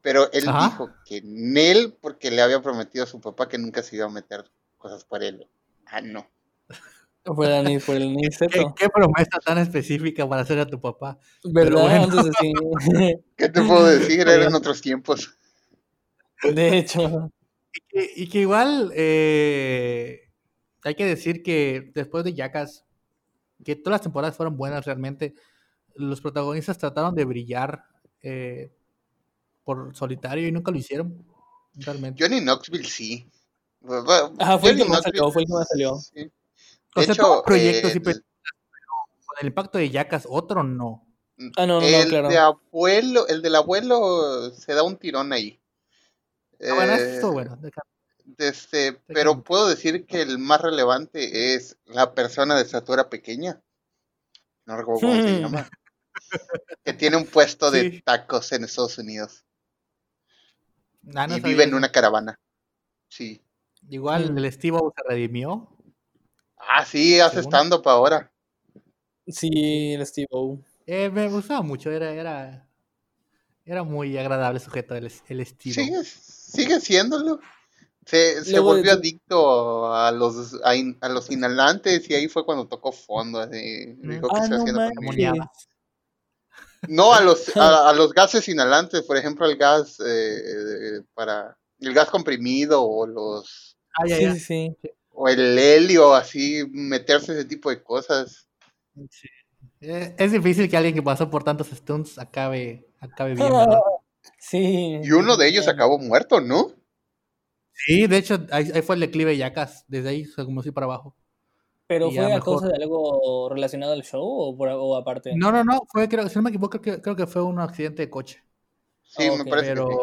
pero él Ajá. dijo que en él, porque le había prometido a su papá que nunca se iba a meter cosas por él. Ah, no. por el, ani- por el ¿Qué, qué promesa tan específica para hacer a tu papá? ¿Verdad? bueno. Entonces sí. ¿Qué te puedo decir? Eran otros tiempos. De hecho. Y que, y que igual eh, hay que decir que después de Jackass, que todas las temporadas fueron buenas realmente, los protagonistas trataron de brillar eh, por solitario y nunca lo hicieron. Realmente. Johnny Knoxville sí. Ajá, fue el que más salió, fue el que más salió. sí. O De sea, hecho, proyectos y el- películas, pero con el impacto de Jackass, otro no. Ah, no, no, no, el claro. de abuelo, el del abuelo se da un tirón ahí. Ah, bueno, Eh, bueno. Este, pero puedo decir que el más relevante es la persona de estatura pequeña. No recuerdo cómo se Hmm. llama. Que tiene un puesto de Sí. tacos en Estados Unidos. Ah, no y vive en una caravana. Sí. Igual el Steve se redimió. Ah, sí, hace Según. stand-up ahora. Sí, el Steve O. Eh, me gustaba mucho, era, era, era muy agradable sujeto el, el Steve. Sigue, sigue siéndolo. Se, se de volvió adicto a los, a, in- a los inhalantes y ahí fue cuando tocó fondo. Así, Mm. dijo Ah, no a los, a, a los gases inhalantes, por ejemplo, el gas eh, para el gas comprimido o los Ah, ya, Sí, ya. sí, sí. o el helio, así meterse ese tipo de cosas. Sí. Eh, Es difícil que alguien que pasó por tantos stunts acabe acabe bien, ¿verdad? Sí. Y uno de ellos acabó muerto, ¿no? Sí, de hecho, ahí, ahí fue el declive de Yacas, desde ahí, o sea, como así para abajo. ¿Pero fue a mejor. causa de algo relacionado al show o, por- o aparte? No, no, no, fue, creo, si no me equivoco, creo que, creo que fue un accidente de coche. Sí, me parece Pero, que sí.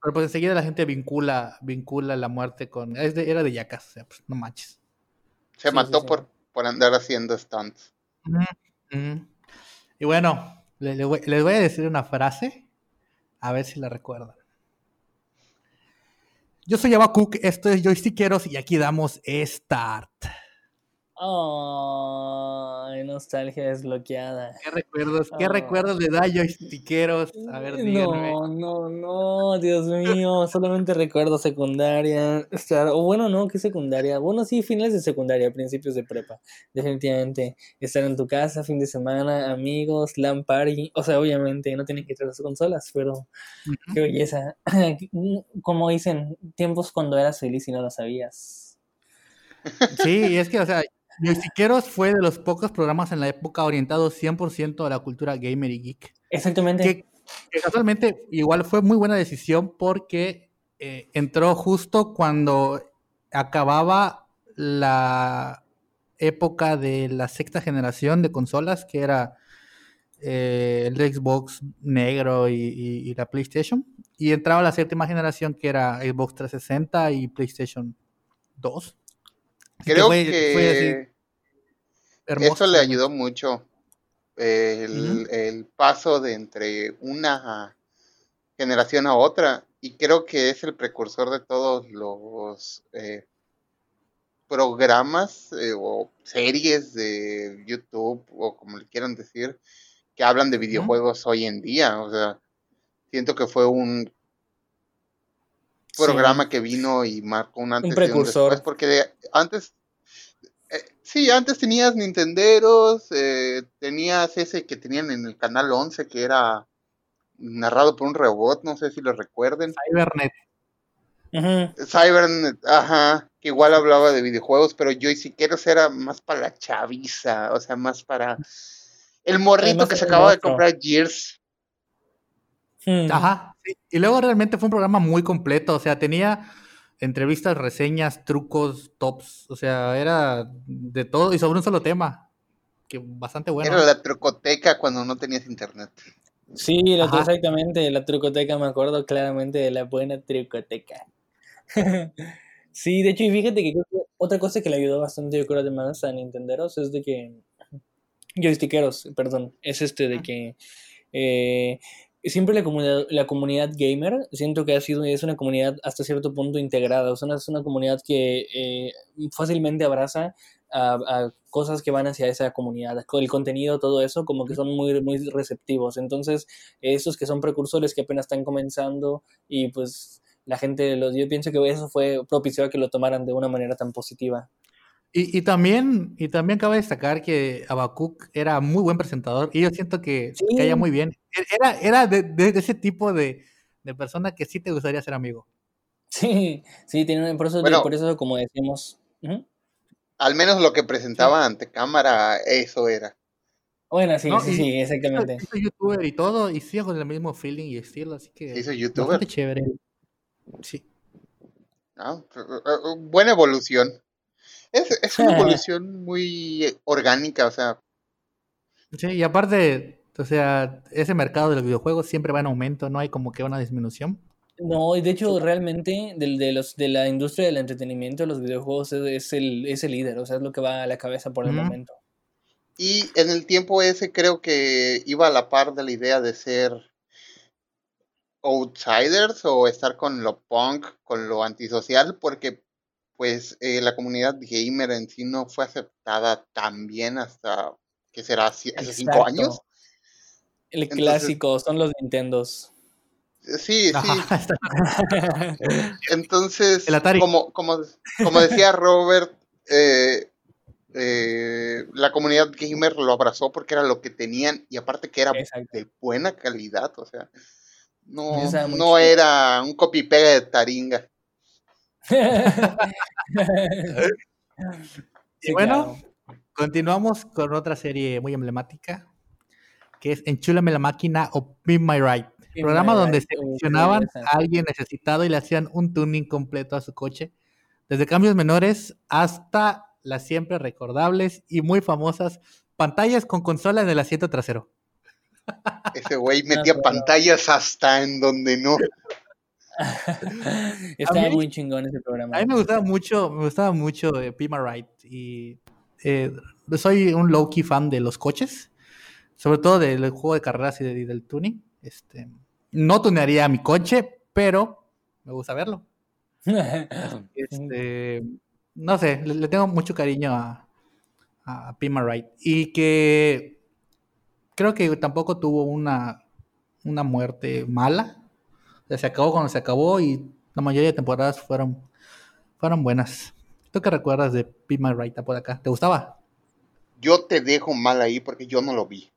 pero pues enseguida la gente vincula, vincula la muerte con. es de- era de Yacas, o sea, pues no manches. Se Sí, mató sí, sí. Por, por andar haciendo stunts. Y bueno, les voy a decir una frase, a ver si la recuerdan. Yo soy Cook, esto es Joystickeros y aquí damos Start. Ay, nostalgia desbloqueada. ¿Qué recuerdos, qué Ah. recuerdos le da Joystickeros? A ver, díganme. No, no, no, Dios mío, solamente recuerdo secundaria, o bueno, no, ¿qué secundaria? Bueno, sí, finales de secundaria, principios de prepa, definitivamente, estar en tu casa, fin de semana, amigos, LAN party, o sea, obviamente no tienen que traer las consolas, pero qué belleza, como dicen, tiempos cuando eras feliz y no lo sabías. Sí, es que, o sea, Joystickeros fue de los pocos programas en la época orientados 100% a la cultura gamer y geek. Exactamente. Que, que casualmente igual fue muy buena decisión porque eh, entró justo cuando acababa la época de la sexta generación de consolas, que era eh, el Xbox negro y, y- y la PlayStation. Y entraba la séptima generación, que era Xbox 360 y PlayStation 2. Creo fue- que, fue así, eso le ayudó mucho. el, el paso de entre una generación a otra. Y creo que es el precursor de todos los eh, programas eh, o series de YouTube o como le quieran decir que hablan de videojuegos hoy en día. O sea, siento que fue un Sí. programa que vino y marcó un antes y un precursor. después, porque de- antes, eh, sí, antes tenías Nintenderos, eh, tenías ese que tenían en el canal 11 que era narrado por un robot, no sé si lo recuerden. Cybernet. Cybernet, ajá, que igual hablaba de videojuegos, pero yo y Siqueros era más para la chaviza, o sea, más para el morrito Además que se era acababa de comprar Gears. Hmm. Ajá. sí. Y luego realmente fue un programa muy completo, o sea, tenía entrevistas, reseñas, trucos, tops, o sea, era de todo y sobre un solo tema, que bastante bueno. Era la trucoteca cuando no tenías internet. Sí, la- exactamente, la trucoteca, me acuerdo claramente de la buena trucoteca. Sí, de hecho, y fíjate que otra cosa que le ayudó bastante, yo creo, además a Nintenderos es de que. Joystickeros, perdón, es este de que. eh, siempre la comunidad, la comunidad gamer, siento que ha sido, es una comunidad hasta cierto punto integrada, o sea, es una comunidad que eh, fácilmente abraza a, a cosas que van hacia esa comunidad, el contenido, todo eso, como que son muy, muy receptivos. Entonces, esos que son precursores que apenas están comenzando y pues la gente, los, yo pienso que eso fue propicio a que lo tomaran de una manera tan positiva. Y, y también, y también cabe destacar que Abacuc era muy buen presentador y yo siento que Sí. caía muy bien. Era, era de, de- de ese tipo de, de persona que sí te gustaría ser amigo. Sí, sí, tiene, por eso, Bueno. por eso como decíamos. ujú. Al menos lo que presentaba ante cámara, eso era. Bueno, sí, No, sí, y- sí, exactamente. Soy youtuber y todo, y sigo con el mismo feeling y estilo, así que Se hizo youtuber. bastante chévere. Sí. ¿no? Buena evolución. Es, es una evolución muy orgánica, o sea, Sí, y aparte, o sea, ese mercado de los videojuegos siempre va en aumento, no hay como que una disminución. No, y de hecho, realmente, del, de, los, de la industria del entretenimiento, los videojuegos es, es el, es el líder, o sea, es lo que va a la cabeza por el momento. y en el tiempo ese creo que iba a la par de la idea de ser outsiders o estar con lo punk, con lo antisocial, porque pues eh, la comunidad gamer en sí no fue aceptada tan bien hasta, ¿qué será? ¿Hace cinco años? El Entonces- clásico, son los Nintendos. Sí, sí. Está- Entonces, El Atari. como, como, como decía Robert, eh, eh, la comunidad gamer lo abrazó porque era lo que tenían y aparte que era Exacto. de buena calidad, o sea, no, no era un copy pega de taringa. Y bueno, continuamos con otra serie muy emblemática, que es Enchúlame la máquina o Be My Ride. Programa donde seleccionaban a alguien necesitado y le hacían un tuning completo a su coche. Desde cambios menores hasta las siempre recordables y muy famosas pantallas con consola en el asiento trasero. Ese güey metía pantallas hasta en donde no. Estaba muy chingón ese programa. A mí me gustaba mucho, me gustaba mucho eh, Pima Ride y eh, soy un low key fan de los coches, sobre todo del juego de carreras y, del tuning. Este, no tunearía mi coche, pero me gusta verlo. este, no sé, le, tengo mucho cariño a, a Pima Ride y que creo que tampoco tuvo una, una muerte mala se acabó cuando se acabó y la mayoría de temporadas fueron, fueron buenas. ¿Tú qué recuerdas de Be My Right por acá? ¿Te gustaba? Yo te dejo mal ahí porque yo no lo vi.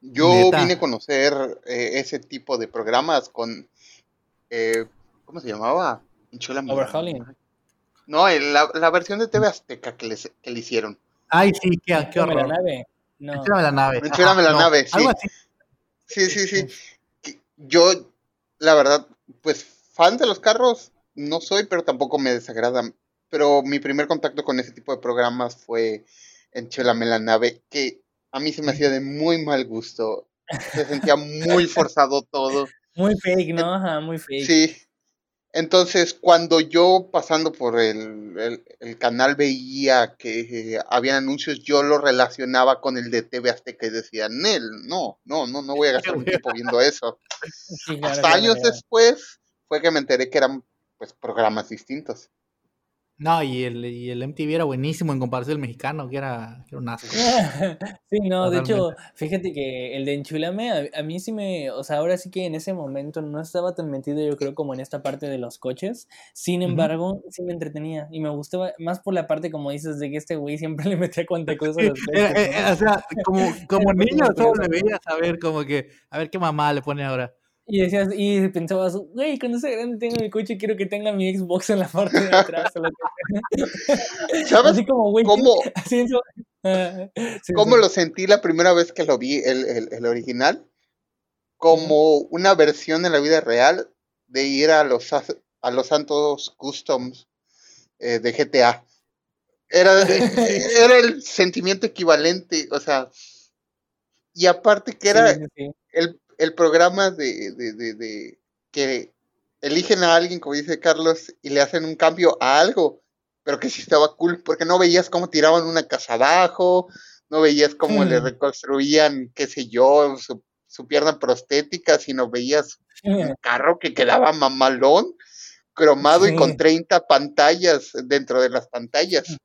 Yo vine a conocer eh, ese tipo de programas con. Eh, ¿Cómo se llamaba? Overhauling. No, la, la, versión de TV Azteca que, les, que le hicieron. Ay, sí, qué, qué horror. la nave. No. la nave. la nave, sí. Sí, sí, sí. Yo la verdad, pues fan de los carros no soy, pero tampoco me desagradan. Pero mi primer contacto con ese tipo de programas fue en Chelame la nave, que a mí se me hacía de muy mal gusto. Se sentía muy forzado todo. Muy fake, ¿no? Ajá, muy fake. Sí. Entonces, cuando yo pasando por el, canal veía que había anuncios, yo lo relacionaba con el de TV Azteca y decía, Nel, no, no, no, no voy a gastar mi tiempo viendo eso. Hasta años después fue que me enteré que eran pues programas distintos. No, y el, y el MTV era buenísimo en comparación al mexicano, que era, un asco. sí, no, de hecho, fíjate que el de Enchulame, a, mí sí me, o sea, ahora sí que en ese momento no estaba tan metido yo creo como en esta parte de los coches, sin embargo, sí me entretenía y me gustaba más por la parte como dices de que este güey siempre le metía cuanta cosa a los eh, eh, O sea, como, como niño solo le veías a ver como que, a ver qué mamá le pone ahora. Y decías, y pensabas, güey, cuando sea grande tenga mi coche, quiero que tenga mi Xbox en la parte de atrás. ¿Sabes Así como, güey, ¿cómo, ah, ¿cómo lo sentí la primera vez que lo vi, el, el, el original? Como una versión en la vida real de ir a los, a los Santos Customs eh, de GTA. Era, era el sentimiento equivalente, o sea, y aparte que era el el programa de, de, de, que eligen a alguien, como dice Carlos, y le hacen un cambio a algo, pero que sí estaba cool, porque no veías cómo tiraban una casa abajo, no veías cómo le hmm. reconstruían, qué sé yo, su, su pierna prostética, sino veías un carro que quedaba mamalón, cromado y con 30 pantallas dentro de las pantallas.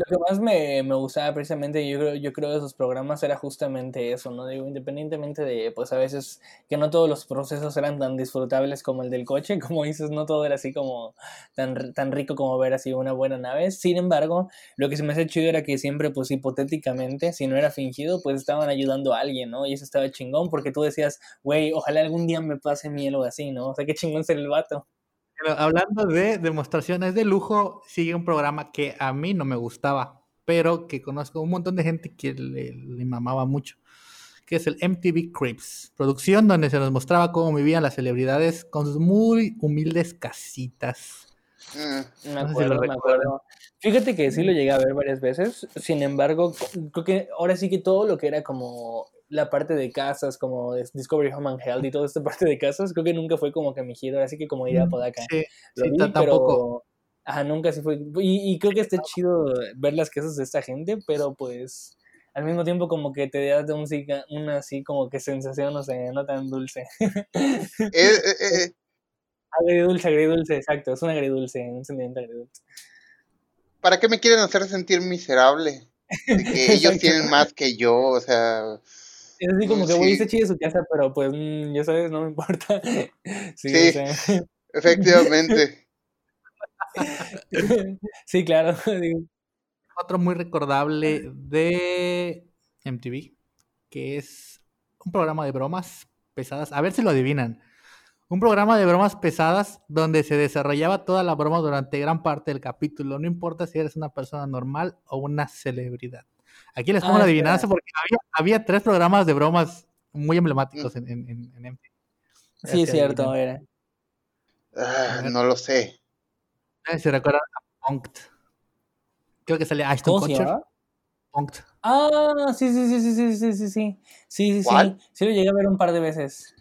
Lo que más me, me, gustaba precisamente, yo creo, yo creo de esos programas era justamente eso, ¿no? Digo, independientemente de, pues a veces que no todos los procesos eran tan disfrutables como el del coche, como dices, no todo era así como tan, tan rico como ver así una buena nave. Sin embargo, lo que se me hacía chido era que siempre, pues hipotéticamente, si no era fingido, pues estaban ayudando a alguien, ¿no? Y eso estaba chingón porque tú decías, güey, ojalá algún día me pase miel o así, ¿no? O sea, qué chingón ser el vato hablando de demostraciones de lujo, sigue un programa que a mí no me gustaba, pero que conozco un montón de gente que le, mamaba mucho, que es el MTV Cribs, producción donde se nos mostraba cómo vivían las celebridades con sus muy humildes casitas. Mm, me acuerdo, me acuerdo. Fíjate que sí lo llegué a ver varias veces, sin embargo, creo que ahora sí que todo lo que era como la parte de casas, como Discovery Home and Health y toda esta parte de casas, creo que nunca fue como que mi giro, así que como ir a Podaca. Sí, sí tampoco. Ajá, nunca sí fue. Y, y, creo que está chido ver las casas de esta gente, pero pues al mismo tiempo como que te da música, una así como que sensación, no sé, no tan dulce. Eh, eh, eh. Agridulce, agridulce, exacto, es un agridulce, un sentimiento agridulce. ¿Para qué me quieren hacer sentir miserable? De que ellos tienen más que yo, o sea... Es así como que voy a chile su casa, pero pues mm, ya sabes, no me importa. Sí, efectivamente. sí, claro. Otro muy recordable de MTV, que es un programa de bromas pesadas. A ver si lo adivinan. Un programa de bromas pesadas donde se desarrollaba toda la broma durante gran parte del capítulo. No importa si eres una persona normal o una celebridad. Aquí les pongo Ah, la adivinanza porque había, había tres programas de bromas muy emblemáticos en, en, en- en MTV. Sí, es Así cierto, adivinan. era. Ah, no lo sé. Si recuerdan a Punked. Creo que sale Ashton ¿Cómo se Kutcher. Punked. Ah, sí, sí, sí, sí, sí, sí, sí, sí. Sí, sí, sí. Sí lo llegué a ver un par de veces.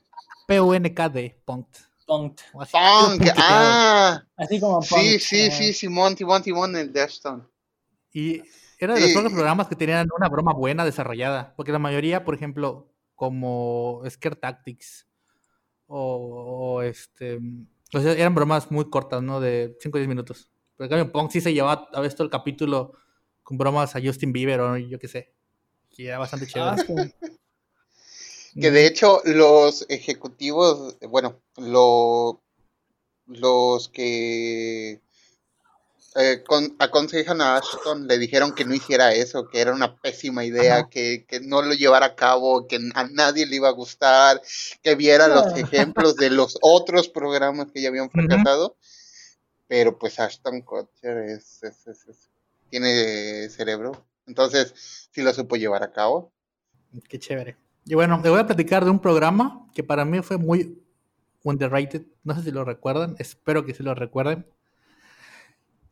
P-U-N-K-D. Punked. Punked. Así, Punk, ah, Así como sí, Punked, sí, ajá. sí, Simón, Timón, Timón, el de Ashton. Y era de los Sí. pocos programas que tenían una broma buena desarrollada. Porque la mayoría, por ejemplo, como Scare Tactics o, o este. O sea, eran bromas muy cortas, ¿no? De 5 o 10 minutos. Pero en cambio, Punk sí se llevaba a veces todo el capítulo con bromas a Justin Bieber o yo qué sé. Y era bastante chévere. Que de hecho los ejecutivos, bueno, lo, los que eh, con- aconsejan a Ashton le dijeron que no hiciera eso, que era una pésima idea, que, que no lo llevara a cabo, que a nadie le iba a gustar, que viera los Ah. ejemplos de los otros programas que ya habían fracasado. Pero pues Ashton Kutcher es, es- es- es- tiene cerebro, entonces sí lo supo llevar a cabo. Qué chévere. Y bueno, te voy a platicar de un programa que para mí fue muy underrated. No sé si lo recuerdan, espero que sí lo recuerden.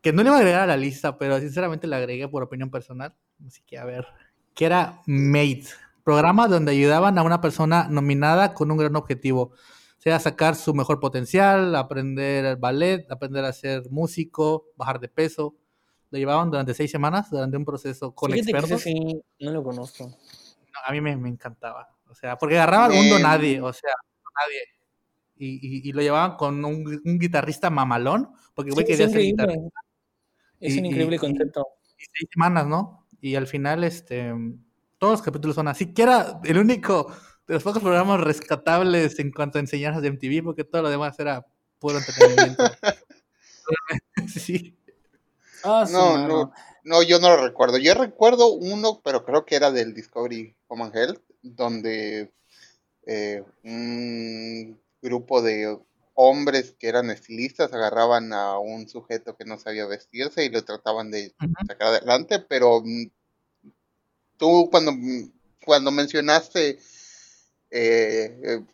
Que no le iba a agregar a la lista, pero sinceramente le agregué por opinión personal. Así que a ver. Que era Made. Programa donde ayudaban a una persona nominada con un gran objetivo. Sea, sacar su mejor potencial, aprender el ballet, aprender a ser músico, bajar de peso. Lo llevaban durante seis semanas, durante un proceso con Fíjate que ese expertos. sí, no lo conozco. A mí me, me encantaba. O sea, porque agarraban un Em. donadie, o sea, nadie. Y, y, y lo llevaban con un, un guitarrista mamalón, porque güey Sí, quería ser guitarrista. Es Y- un increíble y- concepto. Y seis semanas, ¿no? Y al final, este, todos los capítulos son así, que era el único de los pocos programas rescatables en cuanto a enseñanzas de MTV, porque todo lo demás era puro entretenimiento. sí. Ah, sí, No, mano. no, no, yo no lo recuerdo. Yo recuerdo uno, pero creo que era del Discovery and Health, donde eh, un grupo de hombres que eran estilistas agarraban a un sujeto que no sabía vestirse y lo trataban de sacar adelante, pero mm, tú cuando, mm, cuando mencionaste eh, eh,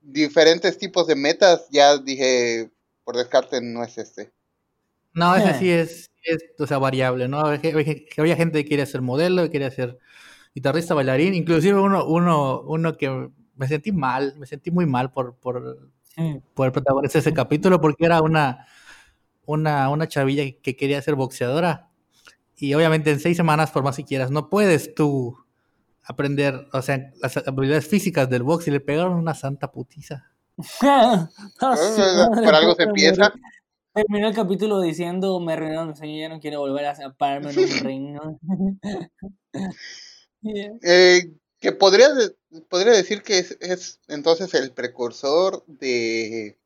diferentes tipos de metas, ya dije, por descarte, no es este. No, ese sí es, es, o sea, variable, ¿no? Había, gente que quería ser modelo, que quería ser guitarrista, bailarín, inclusive uno, uno, uno que me sentí mal, me sentí muy mal por, por, por el protagonista de ese capítulo, porque era una, una, una chavilla que quería ser boxeadora. Y obviamente en seis semanas, por más que quieras, no puedes tú aprender, o sea, las habilidades físicas del box y le pegaron una santa putiza. Ah, Por algo se empieza. Terminó el capítulo diciendo, me arruinaron mi sueño, ya no quiero volver a pararme en un ring. ¿no? Yeah. Eh, que podría, podría decir que es, es entonces el precursor de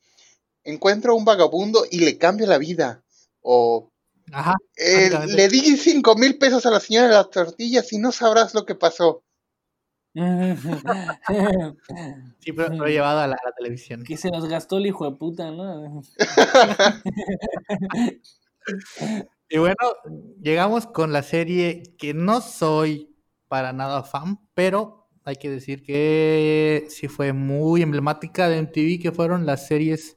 encuentro a un vagabundo y le cambia la vida. O Ajá. eh, le di cinco mil pesos a la señora de las tortillas y no sabrás lo que pasó. Sí, pero lo he llevado a la, a la televisión. que se los gastó el hijo de puta, ¿no? Y bueno, llegamos con la serie que no soy para nada fan, pero hay que decir que sí fue muy emblemática de MTV, que fueron las series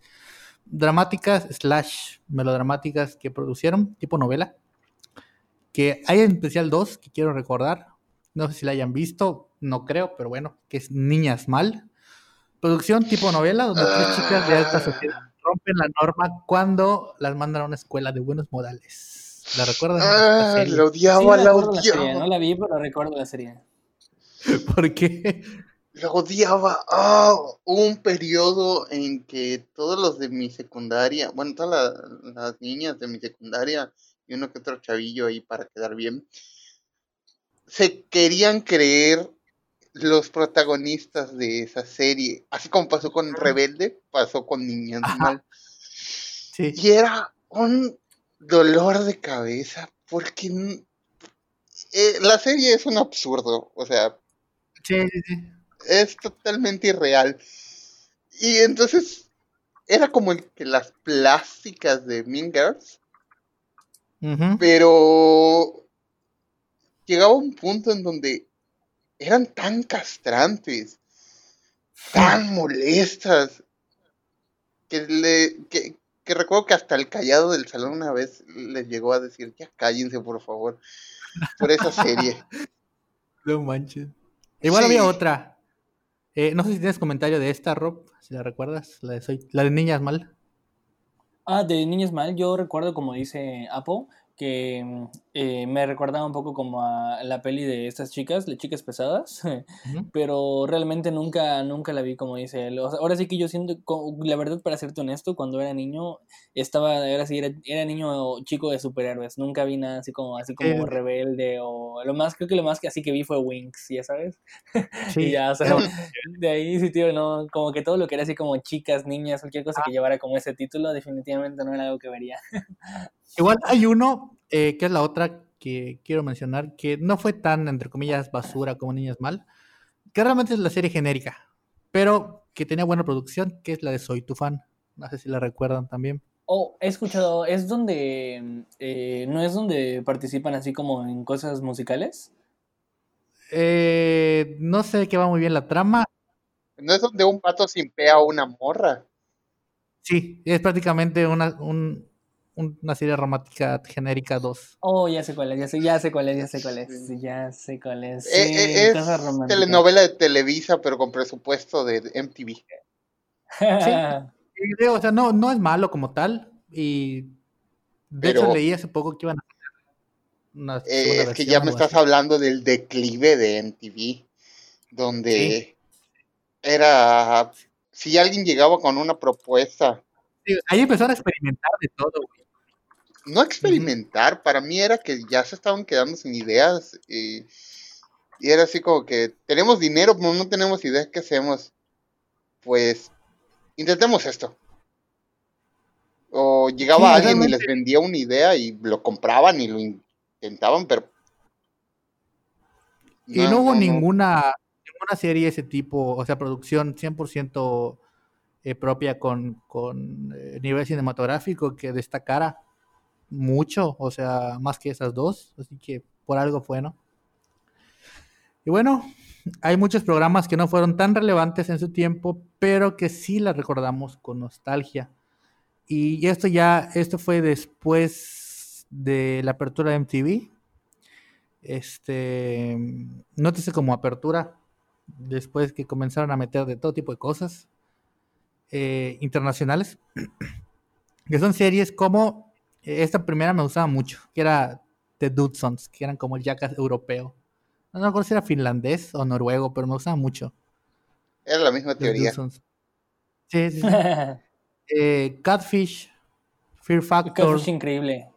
dramáticas slash melodramáticas que producieron, tipo novela. Que hay en especial dos que quiero recordar. No sé si la hayan visto, no creo, pero bueno, que es Niñas Mal. Producción tipo novela, donde tres chicas de alta sociedad rompen la norma cuando las mandan a una escuela de buenos modales. ¿La recuerdan? Ah, la Sí, odiaba, la recuerdo la serie, no la vi, pero recuerdo la serie. ¿Por qué? La odiaba. Ah, hubo un periodo en que todos los de mi secundaria, bueno, todas la- las niñas de mi secundaria y uno que otro chavillo ahí para quedar bien, se querían creer los protagonistas de esa serie. Así como pasó con Rebelde, pasó con Niñas Ajá. Mal. Sí. Y era un dolor de cabeza porque eh, la serie es un absurdo. O sea, Sí, sí, sí. es totalmente irreal. Y entonces era como el que las plásticas de Mean Girls, pero llegaba un punto en donde eran tan castrantes, tan molestas, que, le, que, que recuerdo que hasta el callado del salón una vez les llegó a decir, ya cállense por favor, por esa serie. no manches. Igual había otra. Eh, no sé si tienes comentario de esta, Rob, si la recuerdas, la de, soy, la de Niñas Mal. Ah, de Niñas Mal, yo recuerdo como dice Apo, que mm, eh, me recordaba un poco como a la peli de estas chicas, las chicas pesadas, pero realmente nunca, nunca la vi como dice él. ahora sí que yo siento, la verdad para serte honesto, cuando era niño, estaba, ahora sí, era, era niño chico de superhéroes, nunca vi nada así como, así como rebelde o lo más, creo que lo más que así que vi fue Winx, ya sabes. y ya, o sea, de ahí sí, tío, no, como que todo lo que era así como chicas, niñas, cualquier cosa que ah. llevara como ese título, definitivamente no era algo que vería. Igual hay uno, eh, que es la otra que quiero mencionar, que no fue tan, entre comillas, basura como Niñas Mal, que realmente es la serie genérica, pero que tenía buena producción, que es la de Soy tu fan. No sé si la recuerdan también. Oh, he escuchado, es donde, eh, ¿no es donde participan así como en cosas musicales? Eh, no sé qué va muy bien la trama. ¿No es donde un pato simpea a una morra? Sí, es prácticamente una, un, una serie romántica genérica 2. Oh, ya sé cuál es, ya sé, ya sé cuál es, ya sé cuál es, ya sé cuál es. Eh, eh, es telenovela de Televisa, pero con presupuesto de MTV. sí, o sea, no, no es malo como tal. Y de hecho leí hace poco que iban a una eh, Es que ya me estás hablando del declive de MTV, donde era. Si alguien llegaba con una propuesta. ahí empezaron a experimentar de todo, güey no experimentar, para mí era que ya se estaban quedando sin ideas y, era así como que tenemos dinero, pero no tenemos ideas, ¿qué hacemos? Pues intentemos esto. O llegaba alguien y les vendía una idea y lo compraban y lo intentaban, pero... y no, hubo ninguna, ninguna serie de ese tipo, o sea, producción 100% eh, propia con, con eh, nivel cinematográfico que destacara mucho, o sea, más que esas dos, así que por algo fue, ¿no? Y bueno, hay muchos programas que no fueron tan relevantes en su tiempo, pero que sí las recordamos con nostalgia. Y esto ya, esto fue después de la apertura de MTV. Este, nótese como apertura, después que comenzaron a meter de todo tipo de cosas eh, internacionales, que son series como esta primera me gustaba mucho, que era The Dudsons, que eran como el Jackass europeo. No me acuerdo si era finlandés o noruego, pero me gustaba mucho. Era la misma teoría. Sí, sí. eh, Catfish, Fear Factor. Catfish increíble.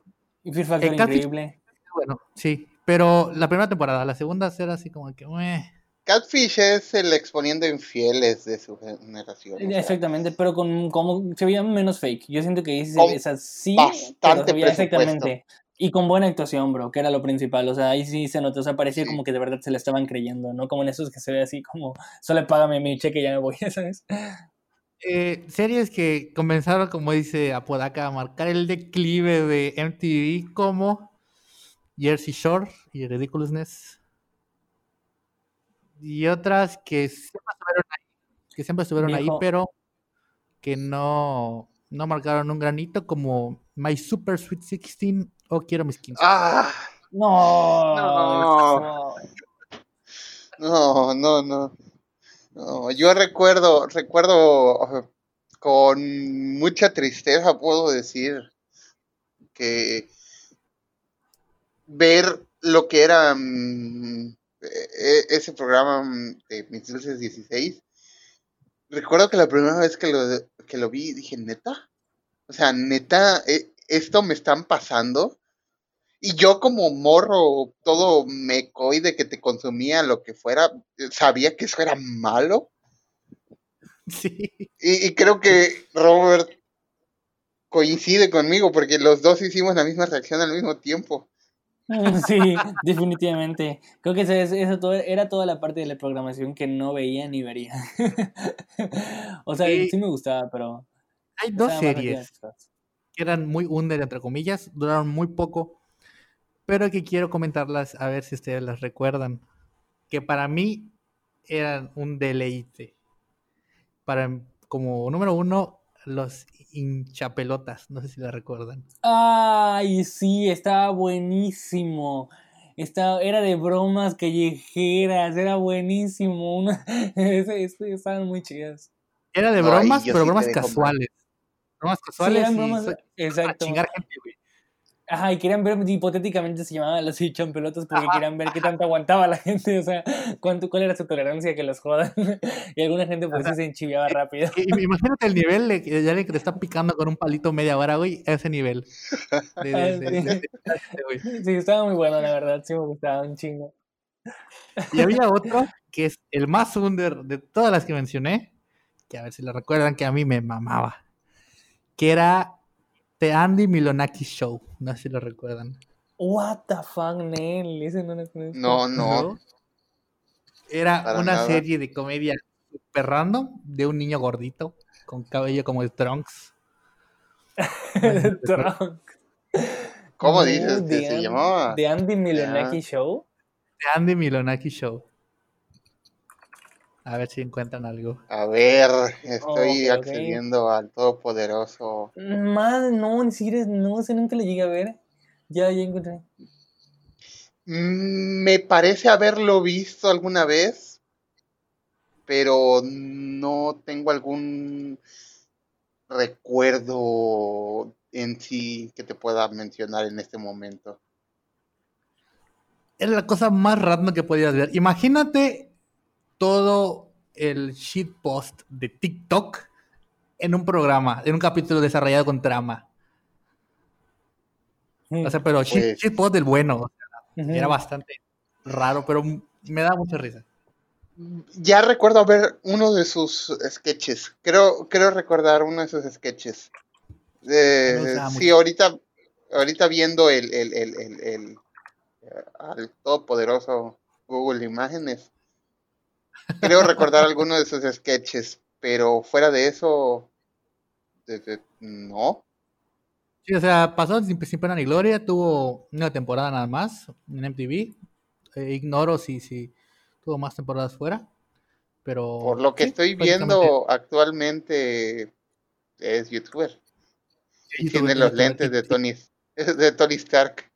Fear Factor eh, increíble. Bueno, sí. Pero la primera temporada, la segunda era así como que. Catfish es el exponiendo infieles de su generación. Exactamente, pero con como se veía menos fake. Yo siento que es así, bastante pero exactamente. Y con buena actuación, bro, que era lo principal. O sea, ahí sí se notó, o sea, parecía como que de verdad se le estaban creyendo, ¿no? Como en esos que se ve así como, solo págame mi cheque y ya me voy, ¿sabes? Eh, series que comenzaron, como dice Apodaca, a marcar el declive de MTV como Jersey Shore y Ridiculousness y otras que siempre estuvieron ahí, que siempre estuvieron ahí, pero que no, no marcaron un granito como My Super Sweet 16 o Quiero mis 15. ¡Ah! No. No, no, no. no. Yo recuerdo, recuerdo con mucha tristeza, puedo decir, que ver lo que era mm, ese programa mm, de Mis Dulces 16, recuerdo que la primera vez que lo, que lo vi dije, neta, o sea, neta, e, esto me están pasando. Y yo como morro, todo mecoy de que te consumía lo que fuera, sabía que eso era malo. Sí. Y, y creo que Robert coincide conmigo porque los dos hicimos la misma reacción al mismo tiempo. Sí, definitivamente. Creo que eso, todo, era toda la parte de la programación que no veía ni vería. o sea, sí, me gustaba, pero... Hay dos series que eran muy under, entre comillas, duraron muy poco, pero que quiero comentarlas a ver si ustedes las recuerdan. Que para mí eran un deleite. Para, como número uno, los hinchapelotas. No sé si la recuerdan. Ay, sí, estaba buenísimo. Estaba, era de bromas callejeras, era buenísimo. Una, estaban muy chidas. Era de bromas, pero bromas casuales. Bromas casuales. Sí, eran bromas, exacto. chingar gente, güey. Ajá, y querían ver, hipotéticamente se llamaban los pelotas porque querían ver qué tanto aguantaba la gente, o sea, cuánto, cuál era su tolerancia que los jodan. y alguna gente pues se enchiviaba rápido. imagínate el nivel de ya le que te está picando con un palito media hora, güey, a ese nivel. sí, estaba muy bueno, la verdad, sí me gustaba un chingo. Y había otro que es el más under de todas las que mencioné, que a ver si lo recuerdan, que a mí me mamaba, que era The Andy Milonaki Show. No sé si lo recuerdan. What the fuck, Nel? no, no, Era una serie de comedia super random de un niño gordito con cabello como de Trunks. Trunks. ¿Cómo dices que se llamaba? The Andy Milonaki Show. The Andy Milonaki Show. A ver si encuentran algo. A ver, estoy accediendo al Todopoderoso. Más, no, ni siquiera, no sé, nunca le llegué a ver. Ya, ya encontré. Mm, me parece haberlo visto alguna vez, pero no tengo algún recuerdo en sí que te pueda mencionar en este momento. Es la cosa más random que podías ver. Imagínate todo el shitpost de TikTok en un programa, en un capítulo desarrollado con trama. O sea, pero pues shitpost del bueno. Era bastante raro, pero me da mucha risa. Ya recuerdo ver uno de sus sketches. Creo, creo recordar uno de sus sketches. Eh, sí, ahorita, ahorita viendo el, el, el, el, el al todopoderoso Google Imágenes, Creo recordar alguno de sus sketches, pero fuera de eso, no. Sí, o sea, pasó sin, pena ni gloria, tuvo una temporada nada más en MTV. Eh, ignoro si, si tuvo más temporadas fuera, pero... Por lo que estoy viendo actualmente es youtuber. Y tiene los lentes de Tony, de Tony Stark.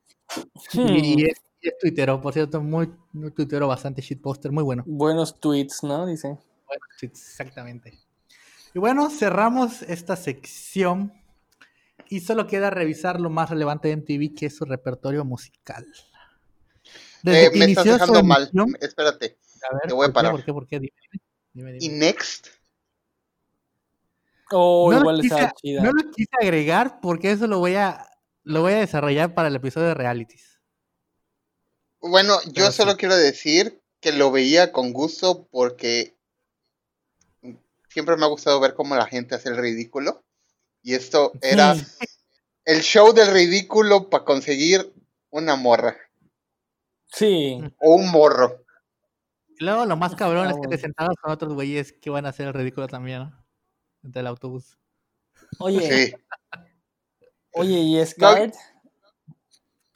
Y, es, y es tuitero, por cierto, muy, muy tuitero, bastante shitposter, muy bueno. Buenos tweets, ¿no? Dice. Buenos tweets, exactamente. Y bueno, cerramos esta sección y solo queda revisar lo más relevante de MTV, que es su repertorio musical. eh, me estás dejando mal. Espérate. A ver, te voy a parar. ¿Por qué? ¿Por qué? Dime, ¿Y Next? Oh, igual lo quise, chida. No lo quise agregar porque eso lo voy a lo voy a desarrollar para el episodio de realities. Bueno, yo solo quiero decir que lo veía con gusto porque siempre me ha gustado ver cómo la gente hace el ridículo. Y esto era el show del ridículo para conseguir una morra. Sí. O un morro. Y luego lo más cabrón es que te sentabas con otros güeyes que van a hacer el ridículo también, ¿no? Entre el autobús. Oye. Oye, ¿y Scarred?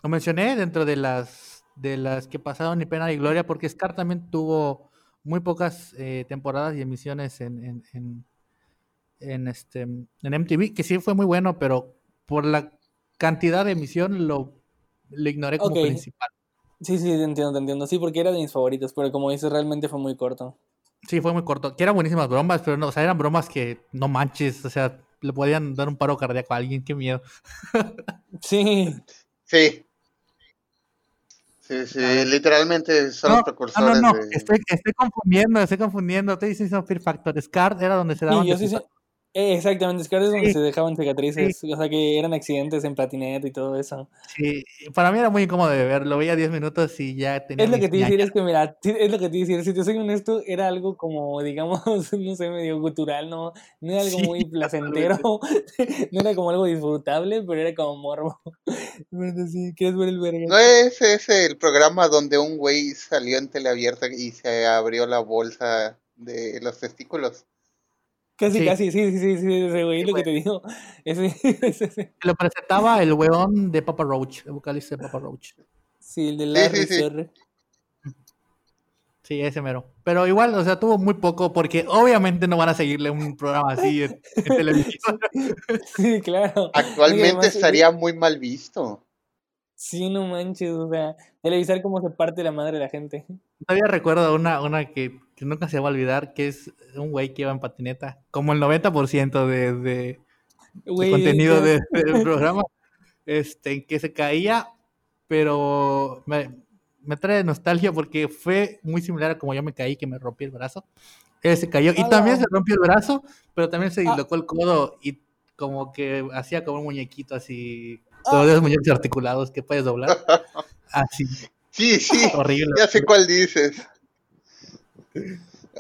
Lo mencioné dentro de las de las que pasaron ni pena ni gloria, porque Scar también tuvo muy pocas eh, temporadas y emisiones en, en, en, este, en MTV, que sí fue muy bueno, pero por la cantidad de emisión lo, lo ignoré como principal. Sí, sí, te entiendo, te entiendo. Sí, porque era de mis favoritos, pero como dices, realmente fue muy corto. Sí, fue muy corto. Que eran buenísimas bromas, pero no, o sea, eran bromas que no manches, o sea, le podían dar un paro cardíaco a alguien, qué miedo. sí. Sí, Sí, sí, literalmente son los precursores. No, no, no, estoy, estoy, confundiendo, estoy confundiendo. Estoy diciendo Fear Factor. Scar era donde se daban. Sí, yo sí, eh, exactamente, Scar es donde se dejaban cicatrices, o sea que eran accidentes en patineta y todo eso. Sí, para mí era muy incómodo de ver, lo veía 10 minutos y ya tenía... Es lo que te decir, es que mira, es lo que te decir, si te soy honesto, era algo como, digamos, no sé, medio gutural, ¿no? No era algo muy placentero, no era como algo disfrutable, pero era como morbo. ¿Quieres ver el verga? No, ese es el programa donde un güey salió en teleabierta y se abrió la bolsa de los testículos. Casi, casi, sí, sí, sí, sí, ese güey, lo que te digo. Ese, Lo presentaba el weón de Papa Roach, el vocalista de Papa Roach. Sí, el de Larry sí, sí. Ese mero. Pero igual, o sea, tuvo muy poco porque obviamente no van a seguirle un programa así en, en televisión. Sí, claro. Actualmente además, estaría muy mal visto. Sí, no manches, o sea, televisar cómo se parte la madre de la gente. Todavía recuerdo una, una que, que nunca se va a olvidar, que es un güey que iba en patineta. Como el 90% de, de, de contenido yo- de- del programa, este, que se caía, pero me, me trae nostalgia porque fue muy similar a como yo me caí, que me rompí el brazo. Él se cayó y ¡Hala! también se rompió el brazo, pero también se Ah. dislocó el codo y como que hacía como un muñequito así, Ah. todos esos muñecos articulados que puedes doblar. Así, Sí, sí, horrible. ya sé cuál dices.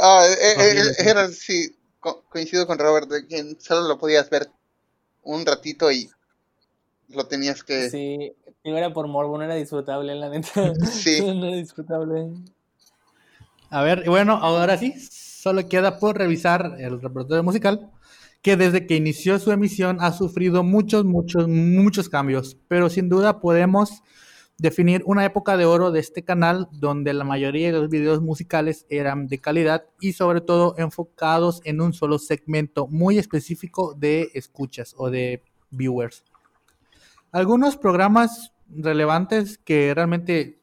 Ah, eh, eh, eh, sí. era, sí, co- coincido con Robert, de que solo lo podías ver un ratito y lo tenías que... Sí, digo, era por morbo, no era disfrutable, la neta. Sí. No era disfrutable. A ver, bueno, ahora sí, solo queda por revisar el repertorio musical, que desde que inició su emisión ha sufrido muchos, muchos, muchos cambios, pero sin duda podemos definir una época de oro de este canal donde la mayoría de los videos musicales eran de calidad y sobre todo enfocados en un solo segmento muy específico de escuchas o de viewers. Algunos programas relevantes que realmente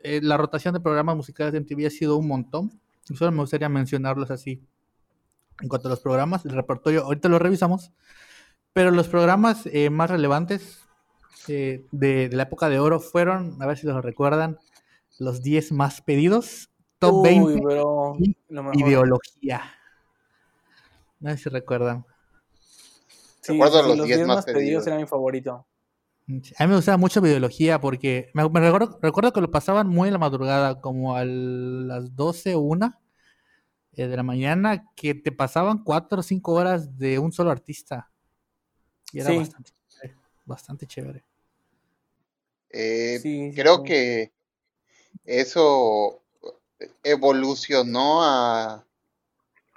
eh, la rotación de programas musicales de MTV ha sido un montón. Solo me gustaría mencionarlos así. En cuanto a los programas, el repertorio, ahorita lo revisamos. Pero los programas eh, más relevantes eh, de, de la época de oro fueron, a ver si los recuerdan, los 10 más pedidos, top Uy, 20 bro, ideología. No sé si recuerdan. Sí, Recuerdo sí, los los 10 10 más más pedidos pedidos. era mi favorito. A mí me gustaba mucho videología porque me, me recuerdo, recuerdo que lo pasaban muy en la madrugada, como a las 12 o 1 eh, de la mañana, que te pasaban 4 o 5 horas de un solo artista. Y era Sí. bastante, chévere, bastante chévere. Eh, Sí, creo sí. que eso evolucionó a,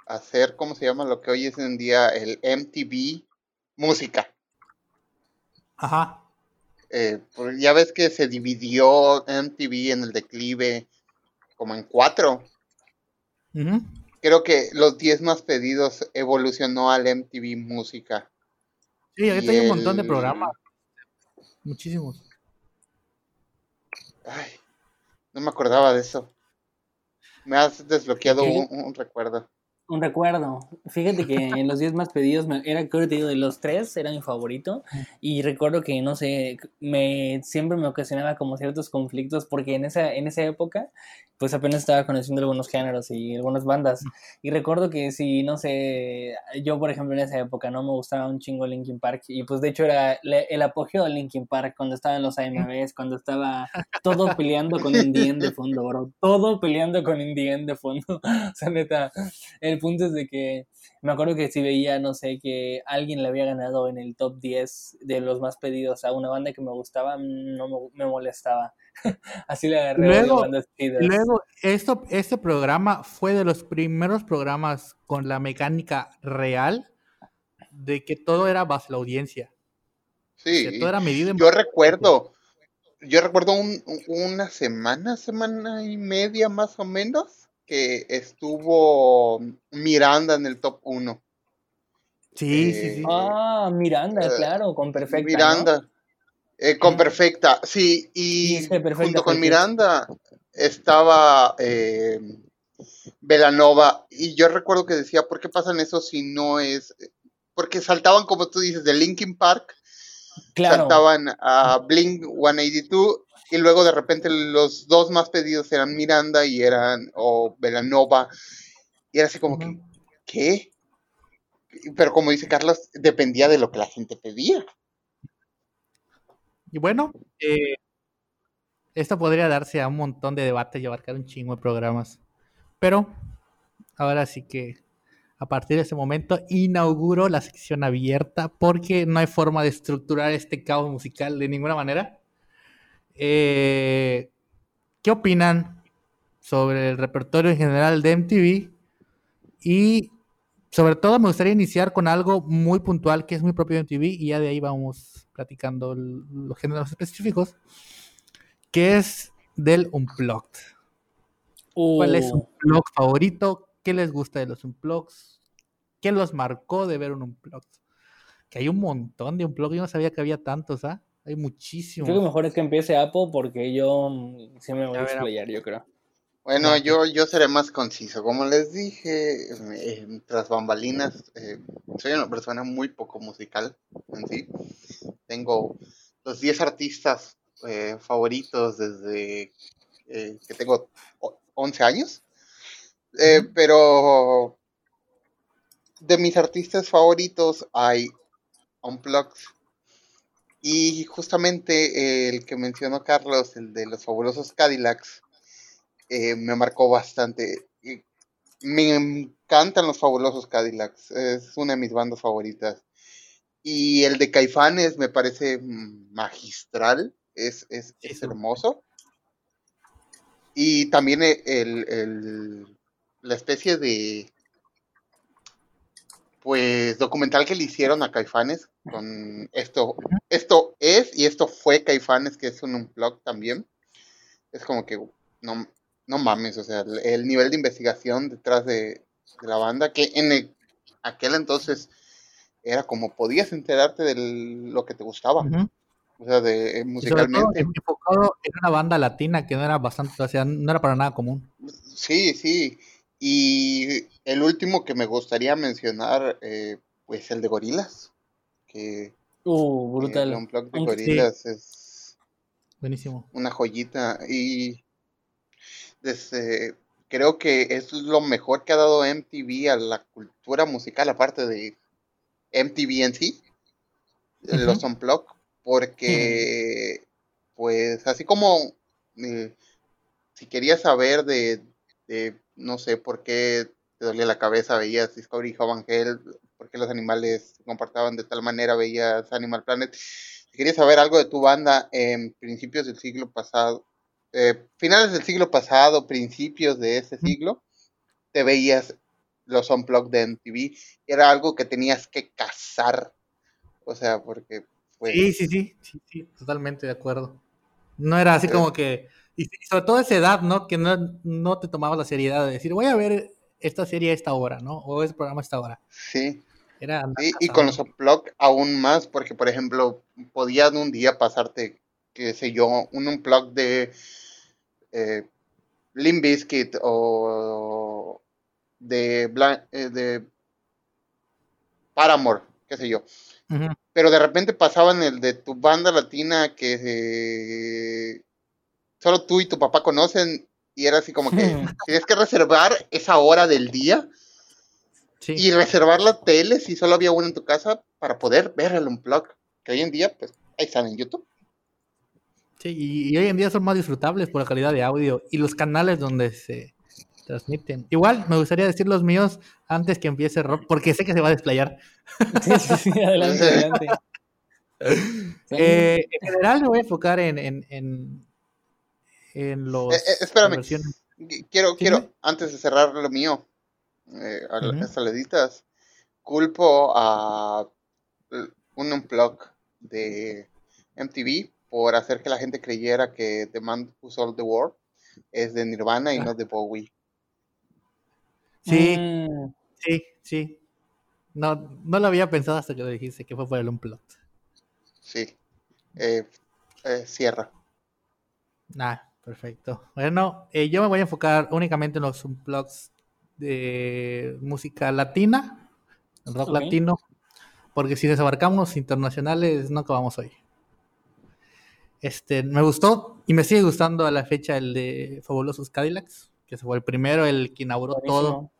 a ser, ¿cómo se llama? Lo que hoy es en día el MTV música. Ajá. Eh, ya ves que se dividió MTV en el declive como en cuatro. Creo que los 10 más pedidos evolucionó al MTV música. Sí, ahorita hay un montón de programas. Muchísimos. Ay, no me acordaba de eso. Me has desbloqueado un, un recuerdo. Un recuerdo. Fíjate que en los 10 más pedidos, me- era creo que te digo, de los tres era mi favorito. Y recuerdo que, no sé, me siempre me ocasionaba como ciertos conflictos porque en esa, en esa época, pues apenas estaba conociendo algunos géneros y algunas bandas. Y recuerdo que si, no sé, yo por ejemplo en esa época no me gustaba un chingo Linkin Park. Y pues de hecho era le- el apogeo de Linkin Park cuando estaban los AMVs, cuando estaba todo peleando con Indien de fondo, bro. Todo peleando con Indien de fondo. O sea, neta, el punto es de que me acuerdo que si veía, no sé, que alguien le había ganado en el top 10 de los más pedidos a una banda que me gustaba, no me, me molestaba. Así le agarré Luego- bandas luego, esto, este programa fue de los primeros programas con la mecánica real de que todo era bajo la audiencia. Sí, todo era medido en yo recuerdo, yo recuerdo un- una semana, semana y media más o menos, que estuvo Miranda en el top 1. Sí, sí, sí. Eh, Ah, Miranda, Eh, claro, con perfecta. ¿no? Miranda, eh, con. Perfecta, sí, Sí, y Perfecta junto con. Miranda estaba eh, Velanova, y yo recuerdo que decía, ¿por qué pasan eso si no es...? Porque saltaban, como tú dices, de Linkin Park, Claro. saltaban a Blink 182, y luego de repente los dos más pedidos eran Miranda y eran, o Velanova, y era así como que. ¿qué? Pero como dice Carlos, dependía de lo que la gente pedía. Y bueno, eh, esto podría darse a un montón de debates y abarcar un chingo de programas. Pero ahora sí que a partir de ese momento inauguro la sección abierta porque no hay forma de estructurar este caos musical de ninguna manera. Eh, ¿Qué opinan sobre el repertorio en general de MTV? Y sobre todo me gustaría iniciar con algo muy puntual que es muy propio de MTV y ya de ahí vamos platicando los géneros específicos, que es del Unplugged. ¿Cuál es su Uh, Unplugged favorito? ¿Qué les gusta de los Unplugs? ¿Qué los marcó de ver un Unplugged? Que hay un montón de Unplugged, yo no sabía que había tantos, ¿ah? Hay muchísimos. creo que mejor es que empiece Apple porque yo mm, sí me voy A explayar, yo creo. Bueno, yo, yo seré más conciso. Como les dije, eh, tras bambalinas, eh, soy una persona muy poco musical en sí. Tengo los 10 artistas eh, favoritos desde eh, que tengo o- 11 años. Eh, pero de mis artistas favoritos hay Unplugged. Y justamente el que mencionó Carlos, el de los fabulosos Cadillacs, eh, me marcó bastante. Me encantan los fabulosos Cadillacs, es una de mis bandas favoritas. Y el de Caifanes me parece magistral, es, es, es hermoso. Y también e- el, el- la especie de pues documental que le hicieron a Caifanes con esto, esto es y esto fue Caifanes, que es un unplug también. Es como que no, no mames, o sea, el, el nivel de investigación detrás de, de la banda, que en el- aquel entonces era como podías enterarte de lo que te gustaba, o sea, de eh, musicalmente. enfocado en una banda latina que no era bastante, o sea, no era para nada común. Sí, sí. Y el último que me gustaría mencionar, eh, pues el de Gorilas, que Uh, el brutal. unplug de Aunque- sí. Gorilas es Buenísimo. una joyita y desde, creo que es lo mejor que ha dado MTV a la cultura musical, aparte de MTV en sí, Ujú. los Unplug, porque pues así como eh, si querías saber de, de, no sé por qué te dolía la cabeza, veías Discovery Hell, por qué los animales se comportaban de tal manera, veías Animal Planet. Si querías saber algo de tu banda en principios del siglo pasado, eh, finales del siglo pasado, principios de ese siglo, te veías los Unplugged de MTV. Era algo que tenías que cazar. O sea, porque pues, Sí, sí, sí, sí, sí, totalmente de acuerdo. No era así como que, y sobre todo esa edad, ¿no? Que no, no te tomabas la seriedad de decir, voy a ver esta serie a esta hora, ¿no? O este programa a esta hora. sí. Era Sí, y con los unplug aún más, porque por ejemplo, podías un día pasarte, qué sé yo, un unplug de eh, Limp Bizkit o de, Bla- eh, de Paramore, qué sé yo. Pero de repente pasaban el de tu banda latina que eh, solo tú y tu papá conocen y era así como que tienes que reservar esa hora del día Sí. y reservar la tele si solo había una en tu casa para poder ver el unplug. Que hoy en día, pues, ahí están en YouTube. Sí, y, y hoy en día son más disfrutables por la calidad de audio y los canales donde se transmiten. Igual, me gustaría decir los míos antes que empiece Rob, porque sé que se va a desplayar. Sí, sí, sí, adelante, adelante. Eh, en general me voy a enfocar en, en, en, en los... Eh, eh, espérame. versiones. Quiero, Sí, quiero, antes de cerrar lo mío, eh, a Ujú. las saleditas, culpo a un unplug de MTV por hacer que la gente creyera que The Man Who Sold the World es de Nirvana y Ah. no de Bowie. Sí, Mm, sí, sí. No, no lo había pensado hasta que lo dijiste, que fue por el Unplugged. Sí. Eh, eh, cierra. Ah, perfecto. Bueno, eh, yo me voy a enfocar únicamente en los Unplugs de música latina, rock latino, porque si desabarcamos internacionales no acabamos hoy. Este, me gustó y me sigue gustando a la fecha el de Fabulosos Cadillacs, que fue el primero, el que inauguró todo.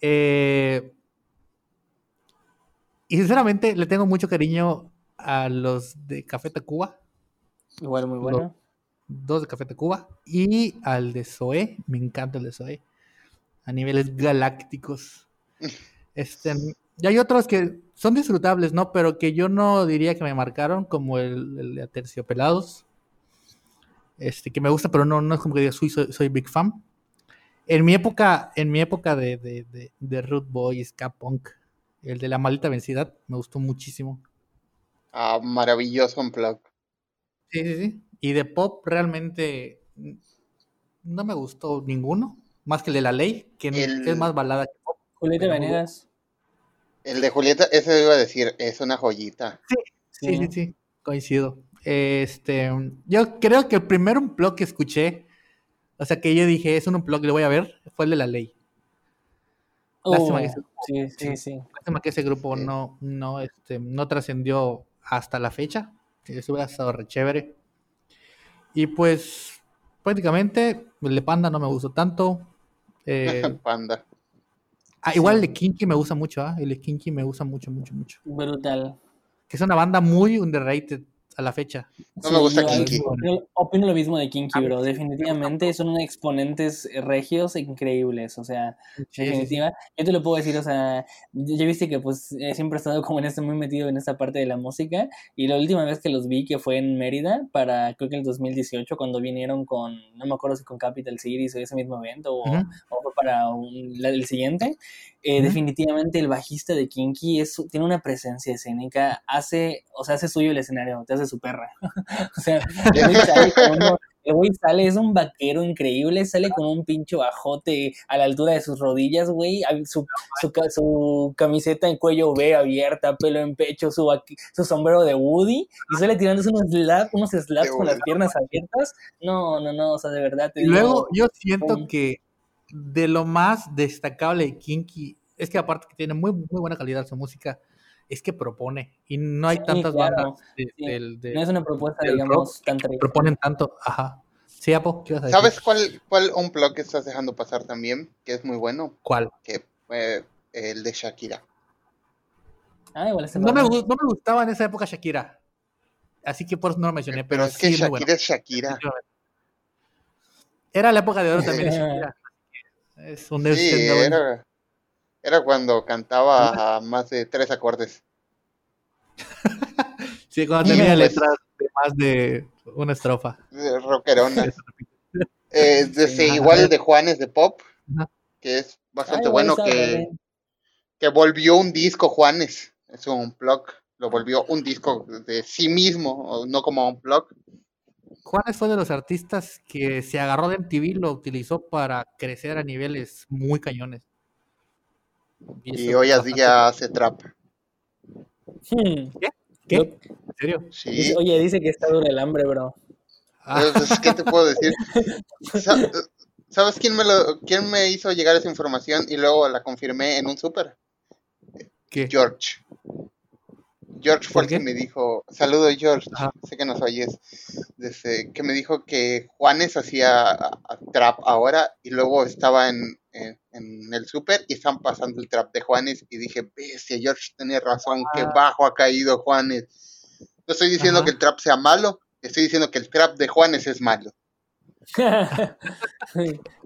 Eh, y sinceramente le tengo mucho cariño a los de Café Tacuba, Igual muy bueno. Dos de Café Tacuba, y al de Zoé, me encanta el de Zoé, a niveles galácticos. Este, y hay otros que son disfrutables, ¿no? Pero que yo no diría que me marcaron, como el, el de Aterciopelados, este, que me gusta, pero no, no es como que diga, soy, soy, soy big fan. En mi época, en mi época de, de, de, de Root Boy, Ska Punk, el de La Maldita Vencida, me gustó muchísimo. Ah, maravilloso unplug. Sí, sí, sí. Y de pop realmente no me gustó ninguno, más que el de la ley, que es más balada que pop. Julieta Venegas. El de Julieta, ese iba a decir, es una joyita. Sí, sí, sí, sí, coincido. Este, yo creo que el primer unplug que escuché, o sea, que yo dije, es un unplug le voy a ver, fue el de la ley. Lástima, que ese, oh, sí, sí, sí. Lástima que ese grupo no, no, este, no trascendió hasta la fecha. Eso hubiera estado re chévere. Y pues, prácticamente, el de Panda no me gustó tanto. Eh, Panda. Ah, igual el de Kinky me gusta mucho, ¿ah? El de Kinky me gusta mucho, mucho, mucho. Brutal. Que es una banda muy underrated a la fecha. No me gusta Kinky. Opino, lo mismo de Kinky, bro. Definitivamente son exponentes regios increíbles. O sea, definitiva. Yo te lo puedo decir, o sea, ya viste que pues siempre he estado como en este, muy metido en esta parte de la música. Y la última vez que los vi, que fue en Mérida, para creo que el 2018, cuando vinieron con, no me acuerdo si con Capital Cities o ese mismo evento, o, fue para el siguiente. Eh, definitivamente el bajista de Kinky es, tiene una presencia escénica, hace, o sea, hace suyo el escenario, te hace su perra. o sea, el güey sale, es un vaquero increíble, sale con un pincho bajote a la altura de sus rodillas, güey, su, su, camiseta en cuello B abierta, pelo en pecho, su, su sombrero de Woody, y sale tirándose unos slaps, unos slaps con las piernas abiertas. No, no, no, o sea, de verdad. y luego yo siento que de lo más destacable de Kinky es que aparte que tiene muy, muy buena calidad su música, es que propone y no hay tantas bandas no es una propuesta digamos tan proponen tanto ajá. Sí Apo ¿qué vas a decir? sabes cuál cuál un blog que estás dejando pasar también que es muy bueno cuál que eh, el de Shakira. Ah, igual no, me, no me gustaba en esa época Shakira así que por eso no lo mencioné pero, es que Shakira es Shakira. Era la época de oro también de Shakira es un sí, era, era cuando cantaba a más de tres acordes. sí, cuando tenía letras de más de una estrofa. Rockerona. eh, igual el de Juanes de Pop, que es bastante bueno, que, que volvió un disco Juanes. Es un blog, lo volvió un disco de sí mismo, no como un blog. Juanes fue de los artistas que se agarró de MTV y lo utilizó para crecer a niveles muy cañones. Y, hoy a día hace trap. Hmm. ¿Qué? ¿Qué? ¿En serio? Sí. Oye, dice que está duro el hambre, bro. Ah. Pues, ¿Qué te puedo decir? ¿Sabes quién me, lo, quién me hizo llegar esa información y luego la confirmé en un súper? George. George fue el que me dijo, saludo George, sé que nos oyes, desde que me dijo que Juanes hacía trap ahora y luego estaba en, en, el súper y están pasando el trap de Juanes y dije, bestia, George tenía razón, qué bajo ha caído Juanes. No estoy diciendo que el trap sea malo, estoy diciendo que el trap de Juanes es malo.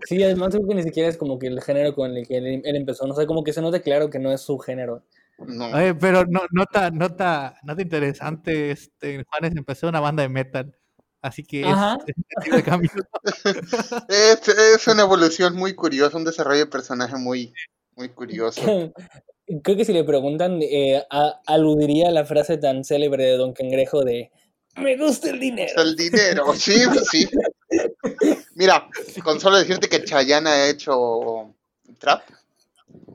sí, además creo que ni siquiera es como que el género con el que él, empezó, no sé, como que se nota claro que no es su género. No. pero no, nota, nota, nota interesante, este, Juanes empezó una banda de metal, así que es, es, una evolución muy curiosa, un desarrollo de personaje muy, muy curioso. Creo que si le preguntan, eh, aludiría a la frase tan célebre de Don Cangrejo de me gusta el dinero. El dinero, sí, sí. Mira, con solo decirte que Chayanne ha hecho trap.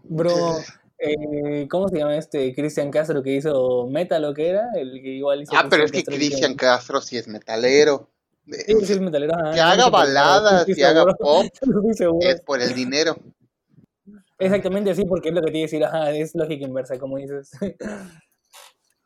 Bro, eh, ¿Cómo se llama este Cristian Castro que hizo metal o que era? El que igual hizo ah, pero es que Cristian Castro sí es metalero. Sí, sí es metalero. que haga baladas, que haga pop, es por el dinero. Exactamente así, porque es lo que tiene que decir, ajá, es lógica inversa, como dices.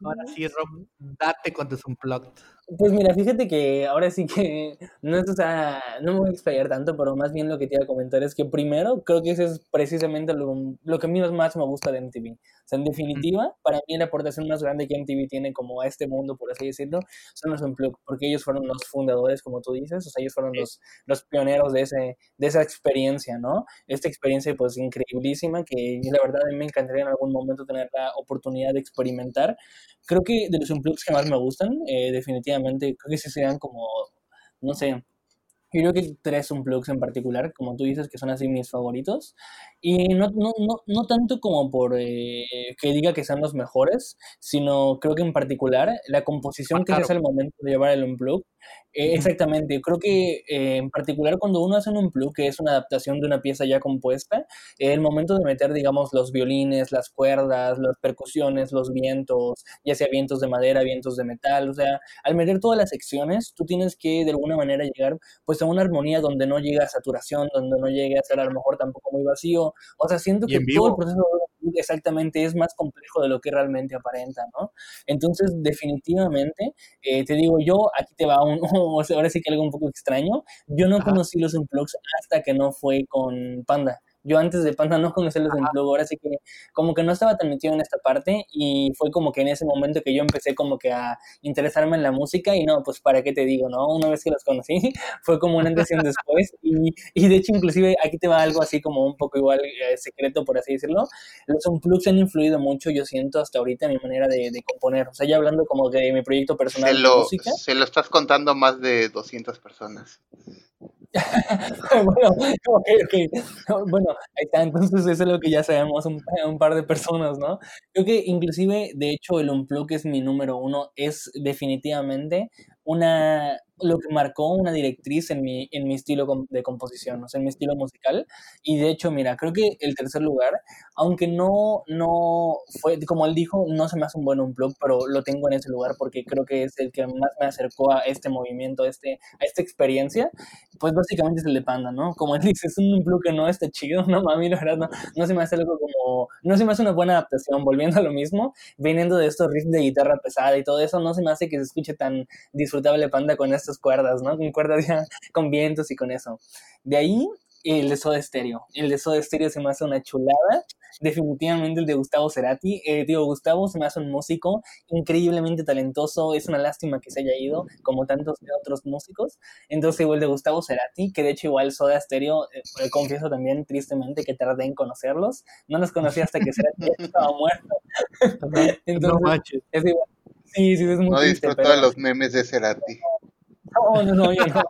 Ahora sí, Rob, date con un unplugged. Pues mira, fíjate que ahora sí que no es, o sea, no me voy a explayar tanto, pero más bien lo que te iba a comentar es que primero creo que ese es precisamente lo, lo que a mí más me gusta de MTV. O sea, en definitiva, para mí la aportación más grande que MTV tiene como a este mundo, por así decirlo, son los Unplugged, porque ellos fueron los fundadores, como tú dices, o sea, ellos fueron los, los pioneros de, ese, de esa experiencia, ¿no? Esta experiencia pues increíblísima que la verdad a mí me encantaría en algún momento tener la oportunidad de experimentar. Creo que de los Unplugged que más me gustan, eh, definitivamente creo que se sean como, no sé, yo creo que tres unplugs en particular, como tú dices, que son así mis favoritos. Y no, no, no, no tanto como por eh, que diga que sean los mejores, sino creo que en particular la composición que es el momento de llevar el unplug Eh, exactamente, creo que eh, en particular cuando uno hace un plug, que es una adaptación de una pieza ya compuesta, el momento de meter, digamos, los violines, las cuerdas, las percusiones, los vientos, ya sea vientos de madera, vientos de metal, o sea, al meter todas las secciones, tú tienes que de alguna manera llegar pues a una armonía donde no llega a saturación, donde no llegue a ser a lo mejor tampoco muy vacío, o sea, siento que todo el proceso exactamente es más complejo de lo que realmente aparenta, ¿no? Entonces, definitivamente, eh, te digo, yo, aquí te va un, ahora sí que algo un poco extraño, yo no conocí los Unplugs hasta que no fue con Panda. Yo antes de Panda no conocía los Unplugged, ahora sí que como que no estaba tan metido en esta parte y fue como que en ese momento que yo empecé como que a interesarme en la música y no, pues para qué te digo, ¿no? Una vez que los conocí fue como una antes después y, y, de hecho inclusive aquí te va algo así como un poco igual eh, secreto por así decirlo. Los Unplugged han influido mucho, yo siento hasta ahorita en mi manera de, de componer, o sea, ya hablando como de mi proyecto personal se lo, de música. Se lo estás contando a más de 200 personas. bueno, bueno, ahí está, entonces eso es lo que ya sabemos un, un, par de personas, ¿no? Creo que inclusive, de hecho, el Unplug es mi número uno, es definitivamente una, lo que marcó una directriz en mi, en mi estilo de composición, o sea, en mi estilo musical. Y de hecho, mira, creo que el tercer lugar, aunque no, no fue, como él dijo, no se me hace un buen unplug, pero lo tengo en ese lugar porque creo que es el que más me acercó a este movimiento, a, este, a esta experiencia. Pues básicamente es el de Panda, ¿no? Como él dice, es un unplug que no está chido, no mami, la verdad, no, no se me hace algo como, no se me hace una buena adaptación, volviendo a lo mismo, viniendo de estos riffs de guitarra pesada y todo eso, no se me hace que se escuche tan disfrutable Panda con esto cuerdas, ¿no? Con cuerdas ya con vientos y con eso. De ahí el de Soda Stereo. El de Soda Stereo se me hace una chulada. Definitivamente el de Gustavo Cerati. Eh, digo, Gustavo se me hace un músico increíblemente talentoso. Es una lástima que se haya ido, como tantos de otros músicos. Entonces, igual de Gustavo Cerati, que de hecho, igual Soda Stereo, eh, eh, confieso también tristemente que tardé en conocerlos. No los conocí hasta que Cerati estaba muerto. Entonces, es igual. Sí, sí, es muy No disfruto de los memes de Cerati. No, no, no, yo no.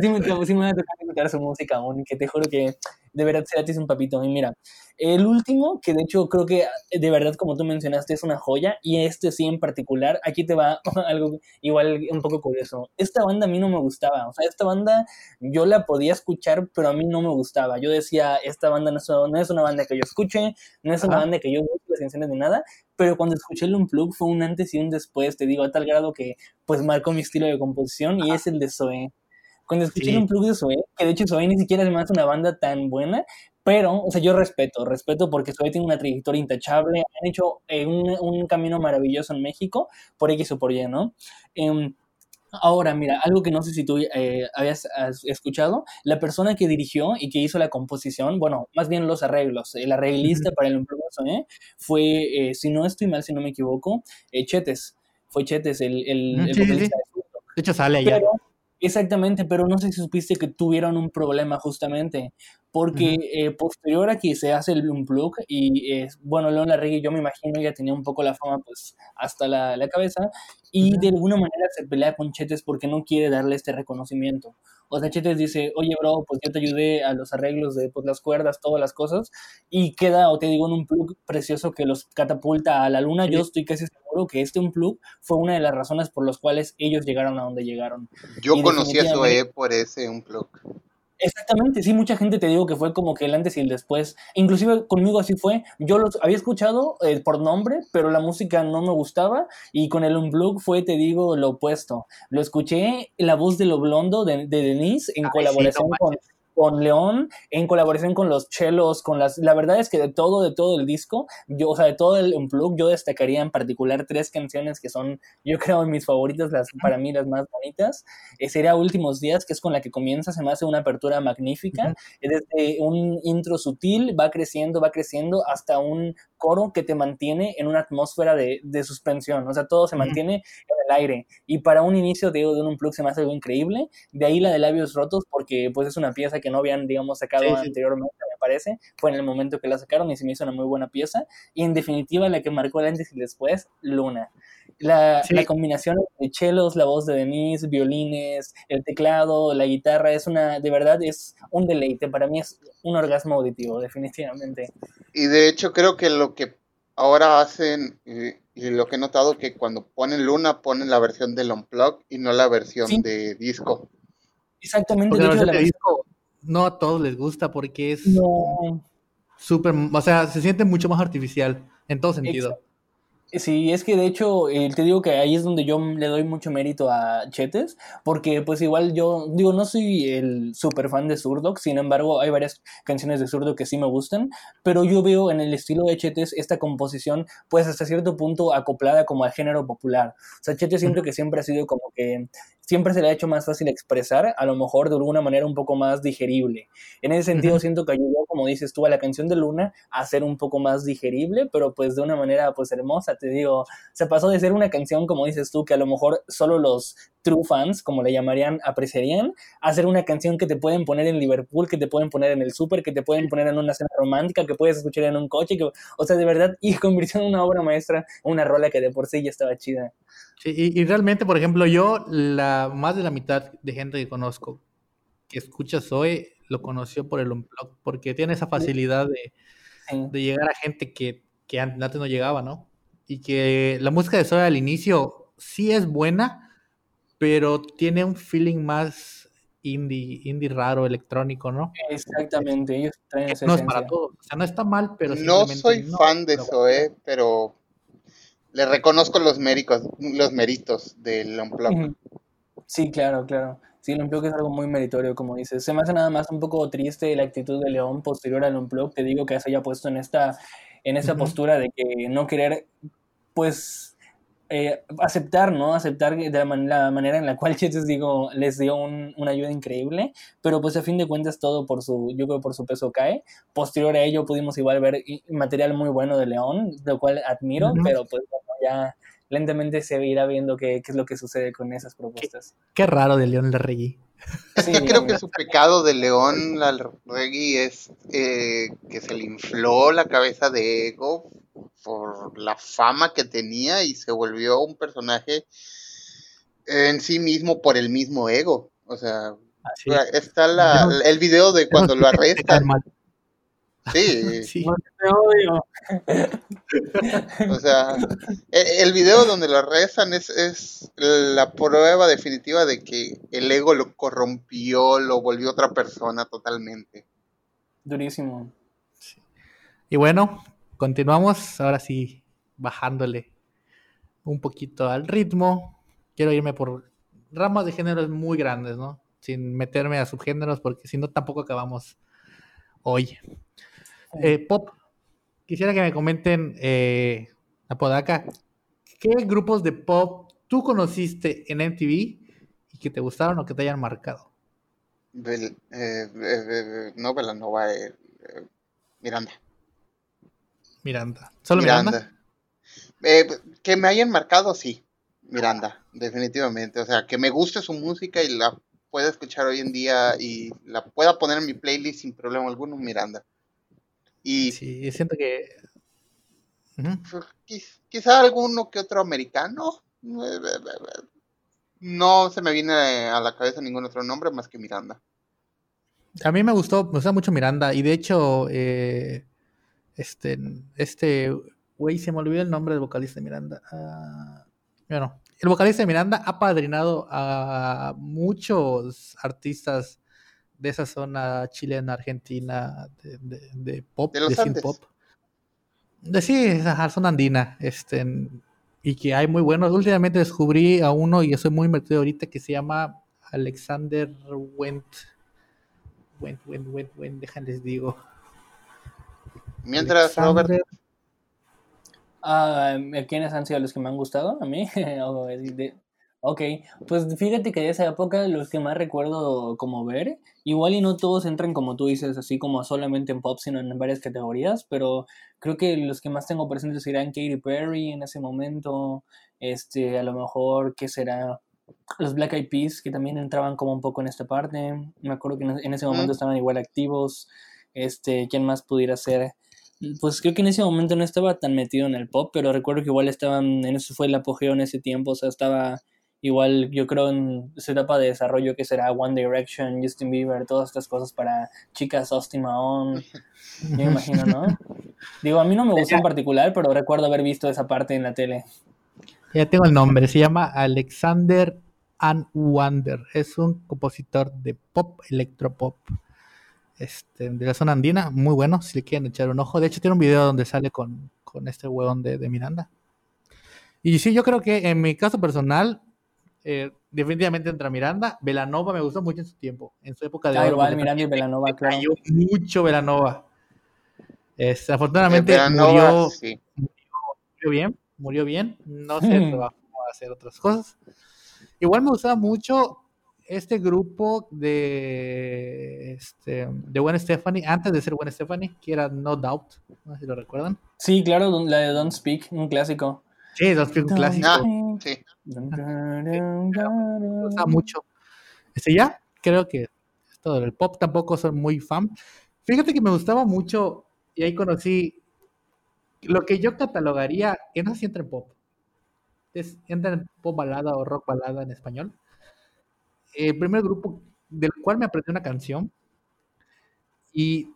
sí, me, sí me va a tocar escuchar su música aún, que te juro que de verdad Cerati es un papito. Y mira, el último, que de hecho creo que de verdad, como tú mencionaste, es una joya, y este sí en particular, aquí te va algo igual un poco curioso. Esta banda a mí no me gustaba, o sea, esta banda yo la podía escuchar, pero a mí no me gustaba. Yo decía, esta banda no es, no es una banda que yo escuche, no es una banda que yo busque las canciones ni nada, pero cuando escuché el Unplug fue un antes y un después, te digo, a tal grado que pues marcó mi estilo de composición y es el de Zoe. Cuando escuché el Unplug de Zoe, que de hecho Zoe ni siquiera es más una banda tan buena, pero, o sea, yo respeto, respeto porque Zoe tiene una trayectoria intachable, han hecho eh, un, un, camino maravilloso en México, por X o por Y, ¿no? Eh, Ahora, mira, algo que no sé si tú eh, habías escuchado, la persona que dirigió y que hizo la composición, bueno, más bien los arreglos, el arreglista para el empleo ¿eh? fue, eh, si no estoy mal, si no me equivoco, eh, Chetes, fue Chetes el, el, el De hecho sale allá. Exactamente, pero no sé si supiste que tuvieron un problema justamente, porque eh, posterior a que se hace el Unplug y eh, bueno, León Larregui yo me imagino ya tenía un poco la fama pues hasta la, la cabeza y de alguna manera se pelea con Chetes porque no quiere darle este reconocimiento. O sea, Chetes dice, oye, bro, pues yo te ayudé a los arreglos de pues, las cuerdas, todas las cosas, y queda, o te digo, en un plug precioso que los catapulta a la luna. Yo estoy casi seguro que este un plug fue una de las razones por las cuales ellos llegaron a donde llegaron. Yo conocí a Zoe por ese un plug. Exactamente, sí, mucha gente te digo que fue como que el antes y el después. Inclusive conmigo así fue. Yo los había escuchado eh, por nombre, pero la música no me gustaba y con el Unplug fue, te digo, lo opuesto. Lo escuché la voz de lo blondo de, de Denise en colaboración con con León en colaboración con los chelos, con las... La verdad es que de todo, de todo el disco, yo, o sea, de todo el Unplug, yo destacaría en particular tres canciones que son, yo creo, mis favoritas, las para mí las más bonitas. Eh, sería Últimos Días, que es con la que comienza, se me hace una apertura magnífica. Desde un intro sutil, va creciendo, va creciendo hasta un coro que te mantiene en una atmósfera de, de suspensión, o sea, todo se mantiene en el aire. Y para un inicio, de un unplug se me hace algo increíble. De ahí la de labios rotos, porque pues es una pieza que no habían, digamos, sacado anteriormente, me parece. Fue en el momento que la sacaron y se me hizo una muy buena pieza. Y en definitiva, la que marcó el antes y después, Luna. La, la, combinación de chelos, la voz de Denise, violines, el teclado, la guitarra, es una, de verdad, es un deleite. Para mí es un orgasmo auditivo, definitivamente. Y de hecho creo que lo que ahora hacen, Y lo que he notado que cuando ponen Luna, ponen la versión del Unplug y no la versión Sí. de disco. Exactamente. La versión la de disco no a todos les gusta porque es No, súper, o sea, se siente mucho más artificial en todo sentido. Exacto. Sí, es que de hecho eh, te digo que ahí es donde yo le doy mucho mérito a Chetes, porque pues igual yo digo, no soy el super fan de Zurdok, sin embargo hay varias canciones de Zurdok que sí me gustan, pero yo veo en el estilo de Chetes esta composición pues hasta cierto punto acoplada como al género popular. O sea, Chetes siento que siempre ha sido como que siempre se le ha hecho más fácil expresar, a lo mejor de alguna manera un poco más digerible. En ese sentido Ujú. siento que ayudó, como dices tú, a la canción de Luna a ser un poco más digerible, pero pues de una manera pues hermosa, te digo, se pasó de ser una canción, como dices tú, que a lo mejor solo los true fans, como le llamarían, apreciarían, a ser una canción que te pueden poner en Liverpool, que te pueden poner en el súper, que te pueden poner en una cena romántica, que puedes escuchar en un coche, que, o sea, de verdad, y convirtió en una obra maestra, una rola que de por sí ya estaba chida. Sí, y, y realmente, por ejemplo, yo, la más de la mitad de gente que conozco que escucha Zoe lo conoció por el Unplugged, porque tiene esa facilidad de, Sí. de llegar a gente que, que an- antes no llegaba, ¿no? Y que la música de Zoe al inicio sí es buena, pero tiene un feeling más indie, indie raro, electrónico, ¿no? Exactamente, ellos traen esa no es para todos. O sea, no está mal, pero No soy no, fan de Zoe, pero le reconozco los méritos, los méritos del Unplugged. Sí, claro, claro. Sí, el Unplugged es algo muy meritorio, como dices. Se me hace nada más un poco triste la actitud de León posterior al Unplugged. Te digo que se haya puesto en esta, en esa postura de que no querer, pues, eh, aceptar, ¿no? Aceptar de la, man- la manera en la cual Chetes, digo, les dio un- una ayuda increíble, pero pues a fin de cuentas todo por su, yo creo por su peso cae. Posterior a ello pudimos igual ver material muy bueno de León, lo cual admiro, pero pues bueno, ya lentamente se irá viendo qué, qué es lo que sucede con esas propuestas. Qué raro de León Larregui. Es Sí, que creo que su pecado de León reggae es eh, que se le infló la cabeza de ego por la fama que tenía y se volvió un personaje en sí mismo por el mismo ego. O sea, Así. está la, Yo- el video de cuando lo arrestan. Sí, Sí. Te odio. o sea, e- el video donde lo arrestan es, es la prueba definitiva de que el ego lo corrompió, lo volvió otra persona totalmente. Durísimo. Y bueno, continuamos ahora sí bajándole un poquito al ritmo. Quiero irme por ramas de géneros muy grandes, ¿no? Sin meterme a subgéneros porque si no tampoco acabamos hoy. Eh, pop. Quisiera que me comenten, eh, Apodaca, ¿qué grupos de pop tú conociste en MTV y que te gustaron o que te hayan marcado? Bel- eh, eh, eh, no Belanova, eh, Miranda. Miranda. ¿Solo Miranda? Miranda. Eh, que me hayan marcado, sí. Miranda, definitivamente. O sea, que me guste su música y la pueda escuchar hoy en día y la pueda poner en mi playlist sin problema alguno, Miranda. Y Sí, siento que... Quiz- quizá alguno que otro americano. No se me viene a la cabeza ningún otro nombre más que Miranda. A mí me gustó, me gusta mucho Miranda y de hecho, eh, este, este, güey, se me olvidó el nombre del vocalista de Miranda. Ah, bueno, el vocalista de Miranda ha padrinado a muchos artistas de esa zona chilena, argentina, de, de- de pop, De los Andes. pop. De, sí, esa zona andina, este, y que hay muy buenos. Últimamente descubrí a uno y estoy muy metido ahorita que se llama Alexander Wendt. Wendt, Wendt, Wendt, Wendt, déjenles digo. Mientras, Robert, Alexander- Ah, ¿quiénes han sido los que me han gustado? A mí. Ok, pues fíjate que de esa época los que más recuerdo como ver, igual y no todos entran como tú dices, así como solamente en pop, sino en varias categorías, pero creo que los que más tengo presentes serán Katy Perry en ese momento, este, a lo mejor, ¿qué será? Los Black Eyed Peas, que también entraban como un poco en esta parte, me acuerdo que en en ese momento Mm. estaban igual activos, este, ¿quién más pudiera ser? Pues creo que en ese momento no estaba tan metido en el pop, pero recuerdo que igual estaban, en eso fue el apogeo en ese tiempo, o sea, estaba igual, yo creo, en su etapa de desarrollo que será One Direction, Justin Bieber, todas estas cosas para chicas, Austin Mahone, yo me imagino, ¿no? Digo, a mí no me gustó en particular, pero recuerdo haber visto esa parte en la tele. Ya tengo el nombre, se llama Alexander Wander. Es un compositor de pop, electropop, este, de la zona andina, muy bueno, si le quieren echar un ojo. De hecho, tiene un video donde sale con, este huevón de, Miranda. Y sí, yo creo que en mi caso personal, eh, definitivamente entra Miranda. Velanova me gustó mucho en su tiempo, en su época de ah, igual Miranda y Velanova, claro. mucho Velanova. Afortunadamente murió, murió, bien, murió bien. No sé, va a hacer otras cosas. Igual me gustaba mucho este grupo de este, de Gwen Stephanie, antes de ser Gwen Stephanie, que era No Doubt, no sé si lo recuerdan. Sí, claro, la de Don't Speak, un clásico. Sí, Speak, un clásico. Ah, sí. Me gustaba mucho. Este ya, creo que es todo. El pop tampoco soy muy fan. Fíjate que me gustaba mucho y ahí conocí lo que yo catalogaría, que no sé si entra en pop, es, entra en pop balada o rock balada en español. El primer grupo del cual me aprendí una canción y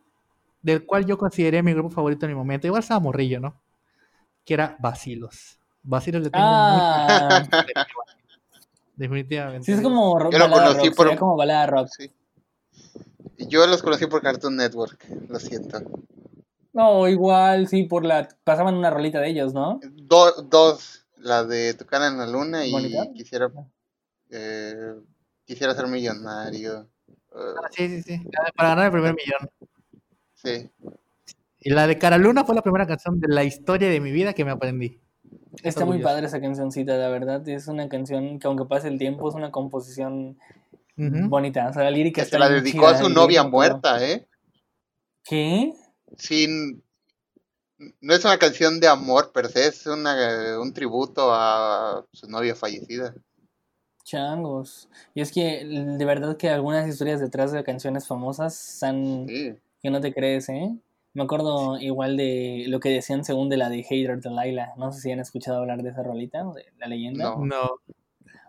del cual yo consideré mi grupo favorito en mi momento. Igual estaba morrillo, ¿no? Que era Basilos. Basilos le tengo ah. Definitivamente. Sí, es como rock, yo lo conocí por... como balada rock. Sí. Yo los conocí por Cartoon Network, lo siento. No, igual, sí, por la. Pasaban una rolita de ellos, ¿no? dos la de Tocar en la Luna y quisiera eh, quisiera ser millonario. Ah, sí, sí, sí. Para ganar el primer millón. Sí. Y la de Cara Luna fue la primera canción de la historia de mi vida que me aprendí. Está muy padre esa cancioncita, la verdad. Es una canción que aunque pase el tiempo es una composición bonita. O sea, la lírica Se la dedicó a su novia muerta, ¿eh? ¿Qué? Sin, no es una canción de amor per se, es una, un tributo a su novia fallecida. Changos. Y es que de verdad que algunas historias detrás de canciones famosas son que no te crees, ¿eh? Me acuerdo igual de lo que decían según de la de Hater Laila No sé si han escuchado hablar de esa rolita, de la leyenda. No. no.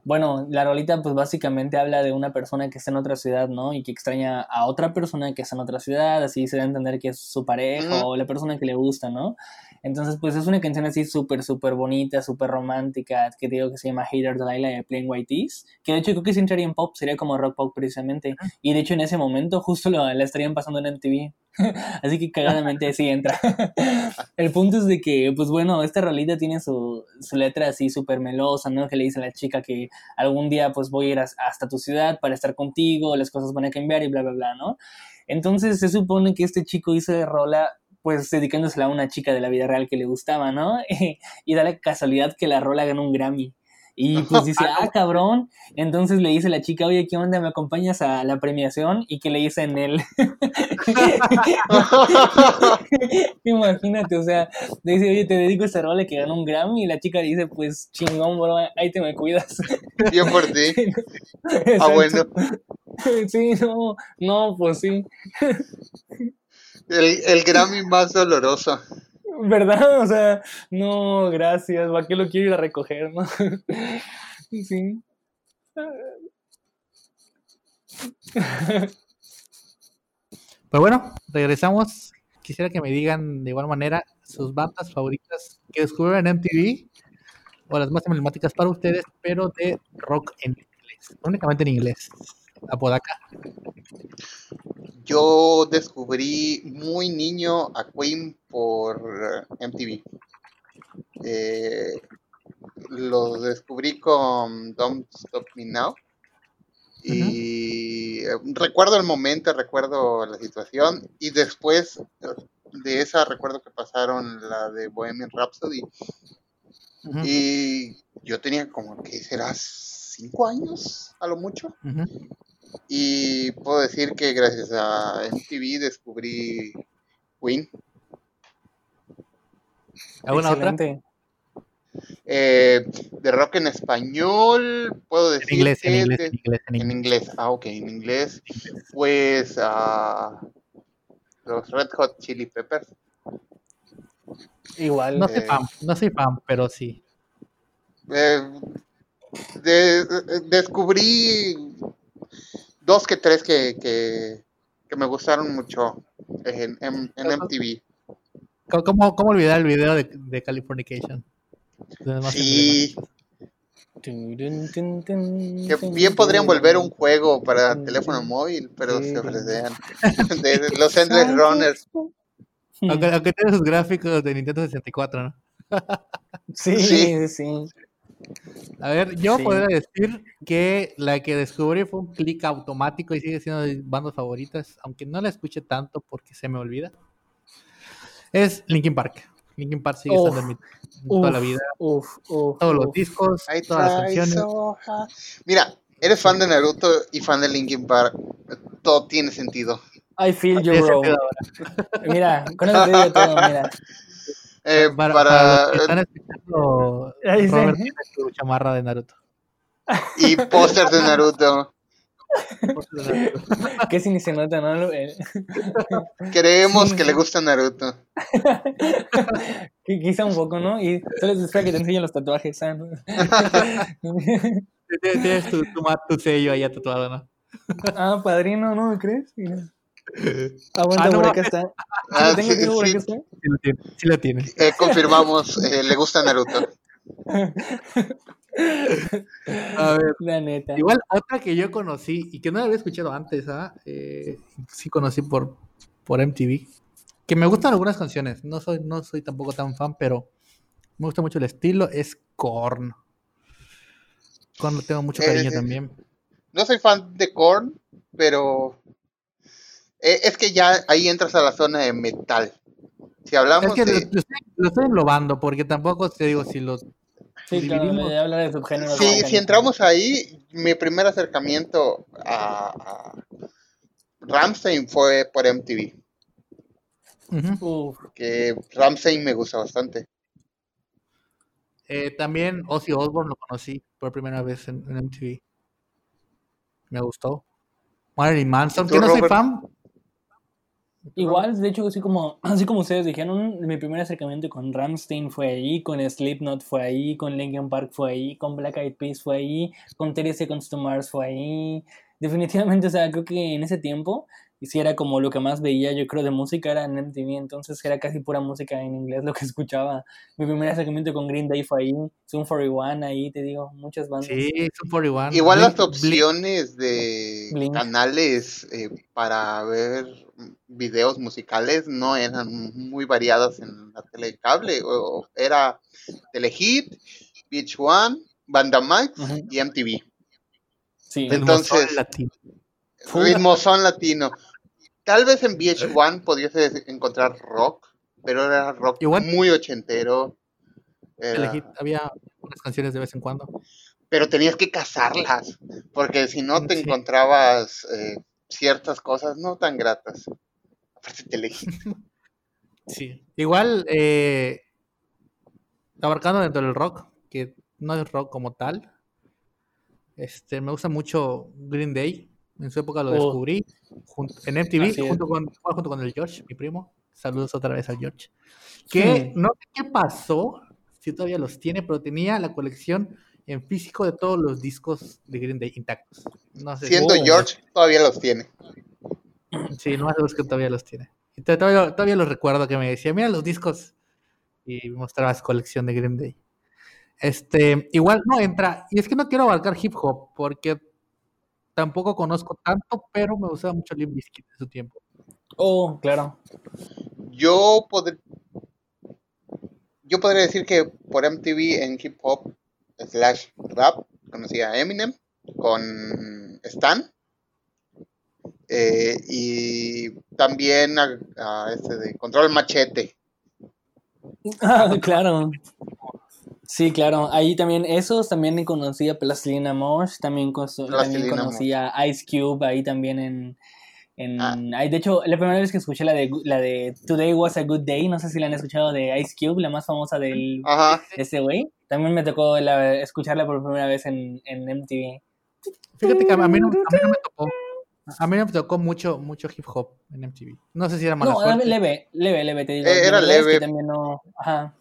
Bueno, la rolita pues básicamente habla de una persona que está en otra ciudad, ¿no? Y que extraña a otra persona que está en otra ciudad, así se da a entender que es su pareja o la persona que le gusta, ¿no? Entonces, pues es una canción así súper, súper bonita, súper romántica, que digo que se llama Hater Delilah de Plain White Tees, que de hecho creo que si entraría en pop, sería como rock pop precisamente. Y de hecho en ese momento justo lo, la estarían pasando en MTV. así que cagadamente sí entra. El punto es de que, pues bueno, esta rolita tiene su, su letra así súper melosa, ¿no? Que le dice a la chica que algún día pues voy a ir hasta tu ciudad para estar contigo, las cosas van a cambiar y bla, bla, bla, ¿no? Entonces se supone que este chico hizo de rola pues dedicándosela a una chica de la vida real que le gustaba, ¿no? y da la casualidad que la rola ganó un Grammy. Y pues dice, ah, cabrón. Entonces le dice la chica, oye, ¿qué onda? ¿Me acompañas a la premiación? Y que le dice en él. Imagínate, o sea, le dice, oye, te dedico esta rola que ganó un Grammy. Y la chica le dice, pues chingón, bro, ahí te me cuidas. Bien por ti. ah, bueno. Sí, no, no, pues sí. El, el Grammy más doloroso. ¿Verdad? O sea, no, gracias, ¿para qué lo quiero ir a recoger, no? sí. Pues bueno, regresamos. Quisiera que me digan de igual manera sus bandas favoritas que descubrieron en MTV o las más emblemáticas para ustedes, pero de rock en inglés, únicamente en inglés. Apodaca. Yo descubrí muy niño a Queen por MTV. Eh, lo descubrí con Don't Stop Me Now. Y recuerdo el momento, recuerdo la situación. Y después de esa recuerdo que pasaron la de Bohemian Rhapsody. Y yo tenía como que será cinco años a lo mucho. Y puedo decir que gracias a MTV descubrí Queen. ¿Alguna otra? Eh, de rock en español, puedo decir. En inglés, en inglés, en inglés, Ah, ok, en inglés. Pues uh, los Red Hot Chili Peppers. Igual. No soy fan, no soy fan, pero sí. Eh, de, descubrí dos que tres que, que, me gustaron mucho en, en, MTV. ¿Cómo, cómo olvidar el video de, de Californication? Sí, que bien podrían volver un juego para teléfono móvil, pero se ofrecen. De, los Endless Runners. Aunque, aunque tiene sus gráficos de Nintendo 64, ¿no? Sí. sí, sí. A ver, yo Sí. podría decir que la que descubrí fue un clic automático y sigue siendo de mis bandas favoritas, aunque no la escuché tanto porque se me olvida. Es Linkin Park. Linkin Park sigue estando en mi toda la Uf, vida. Uf, uf, Todos los uf. discos, I todas las canciones. so. Mira, eres fan de Naruto y fan de Linkin Park. Todo tiene sentido. I feel you, bro. Mira, con eso te digo todo, mira. Eh, Para, para, para los que están escuchando, Ahí dice. Robert tiene su chamarra de Naruto. y póster de Naruto. Que si ni se nota, ¿no? Eh, Creemos que le gusta Naruto. qui- Quizá un poco, ¿no? Y solo se espera que te enseñen los tatuajes, ¿sabes? Tienes tu, tu, tu sello ahí tatuado, ¿no? ah, padrino, ¿no crees? Mira. Aguanta, Ah, no por acá está. Ah, ¿Lo tengo sí, por sí, acá está? Sí lo tiene. Sí lo tiene. eh, confirmamos, eh, le gusta Naruto. A ver, La neta. igual otra que yo conocí y que no la había escuchado antes, ¿ah? Eh, sí conocí por, por MTV. Que me gustan algunas canciones. No soy, no soy tampoco tan fan, pero me gusta mucho el estilo. Es Korn. Korn lo tengo mucho cariño eh, también. No soy fan de Korn, pero es que ya ahí entras a la zona de metal. Si Es hablamos que lo, de... lo estoy, lo estoy englobando porque tampoco te digo si los Sí, claro, dividimos. de hablar de subgéneros. Si, bastante. si entramos ahí, mi primer acercamiento a, a Ramstein fue por MTV, Ujú. Uf, que Ramstein me gusta bastante. Eh, también Ozzy Osbourne lo conocí por primera vez en, en MTV. Me gustó. Marilyn Manson, ¿Tú, que no soy fan. Igual, de hecho, así como, así como ustedes dijeron, mi primer acercamiento con Ramstein fue ahí, con Slipknot fue ahí, con Linkin Park fue ahí, con Black Eyed Peas fue ahí, con 30 Seconds to Mars fue ahí. Definitivamente, o sea, creo que en ese tiempo, y si era como lo que más veía, yo creo, de música era en MTV, entonces era casi pura música en inglés lo que escuchaba. Mi primer acercamiento con Green Day fue ahí, Zoom 41 ahí, te digo, muchas bandas. Sí, Sum 41. Igual las Blink- opciones de Blink. canales eh, para ver videos musicales no eran muy variadas en la tele cable. o- era Telehit, Beach One, Banda Max Ujú. y MTV. Sí, entonces-. Ritmo son latino. Tal vez en VH1 podías encontrar rock, pero era rock Igual. muy ochentero. Era- Elegí- había unas canciones de vez en cuando. pero tenías que cazarlas, porque si no te Sí. encontrabas eh, ciertas cosas no tan gratas. Aparte te elegí. Sí. Igual, eh, abarcando dentro del rock, que no es rock como tal. Este, me gusta mucho Green Day. En su época lo Oh. descubrí junto- en MTV junto con, junto con el George, mi primo. Saludos otra vez al George. Que Hmm. no sé qué pasó, si todavía los tiene, pero tenía la colección en físico de todos los discos de Green Day intactos. No sé. Siendo Oh. George, todavía los tiene. Sí, no más que todavía los tiene. Y to- todavía, todavía los recuerdo que me decía, mira los discos. Y mostraba su colección de Green Day. Este, igual no entra. Y es que no quiero abarcar hip hop, porque tampoco conozco tanto, pero me gustaba mucho Limp Bizkit en su tiempo. Oh, claro. Yo, pod- yo podría decir que por MTV en hip hop slash rap conocí a Eminem con Stan. Eh, y también a, a este de Control Machete. Ah, claro. Sí, claro. Ahí también, esos también conocí a Plastilina Mosh, también, coso- también conocí a Ice Cube ahí también en... en Ah. ahí, de hecho, la primera vez que escuché la de, la de Today Was a Good Day, no sé si la han escuchado de Ice Cube, la más famosa del, Ajá. de ese güey. También me tocó la- escucharla por primera vez en, en MTV. Fíjate que a mí no, a mí no me tocó. A mí no me tocó mucho, mucho hip hop en MTV. No sé si era mala No, suerte. leve, leve, leve, te digo. Eh, era verdad es que leve. también no... Ajá.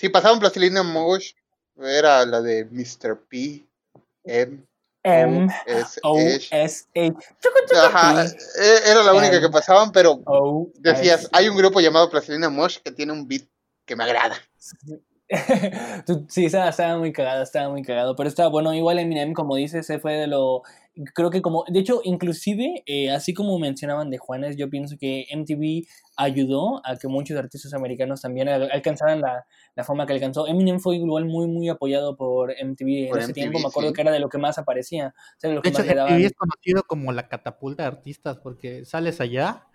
Si pasaban Plastilina Mosh, era la de Mr. P, M, M S O H. S H. Ajá, e- era la única que pasaban, pero decías, hay un grupo llamado Plastilina Mosh que tiene un beat que me agrada. Sí, estaba, estaba muy cagado, estaba muy cagado, pero estaba bueno, igual Eminem, como dices, se fue de lo, creo que como, de hecho, inclusive, eh, así como mencionaban de Juanes, yo pienso que MTV ayudó a que muchos artistas americanos también al- alcanzaran la, la fama que alcanzó. Eminem fue igual muy, muy apoyado por MTV en Por ese MTV, tiempo, me acuerdo sí. que era de lo que más aparecía, o sea, de lo De que hecho, más. MTV es conocido como la catapulta de artistas porque sales allá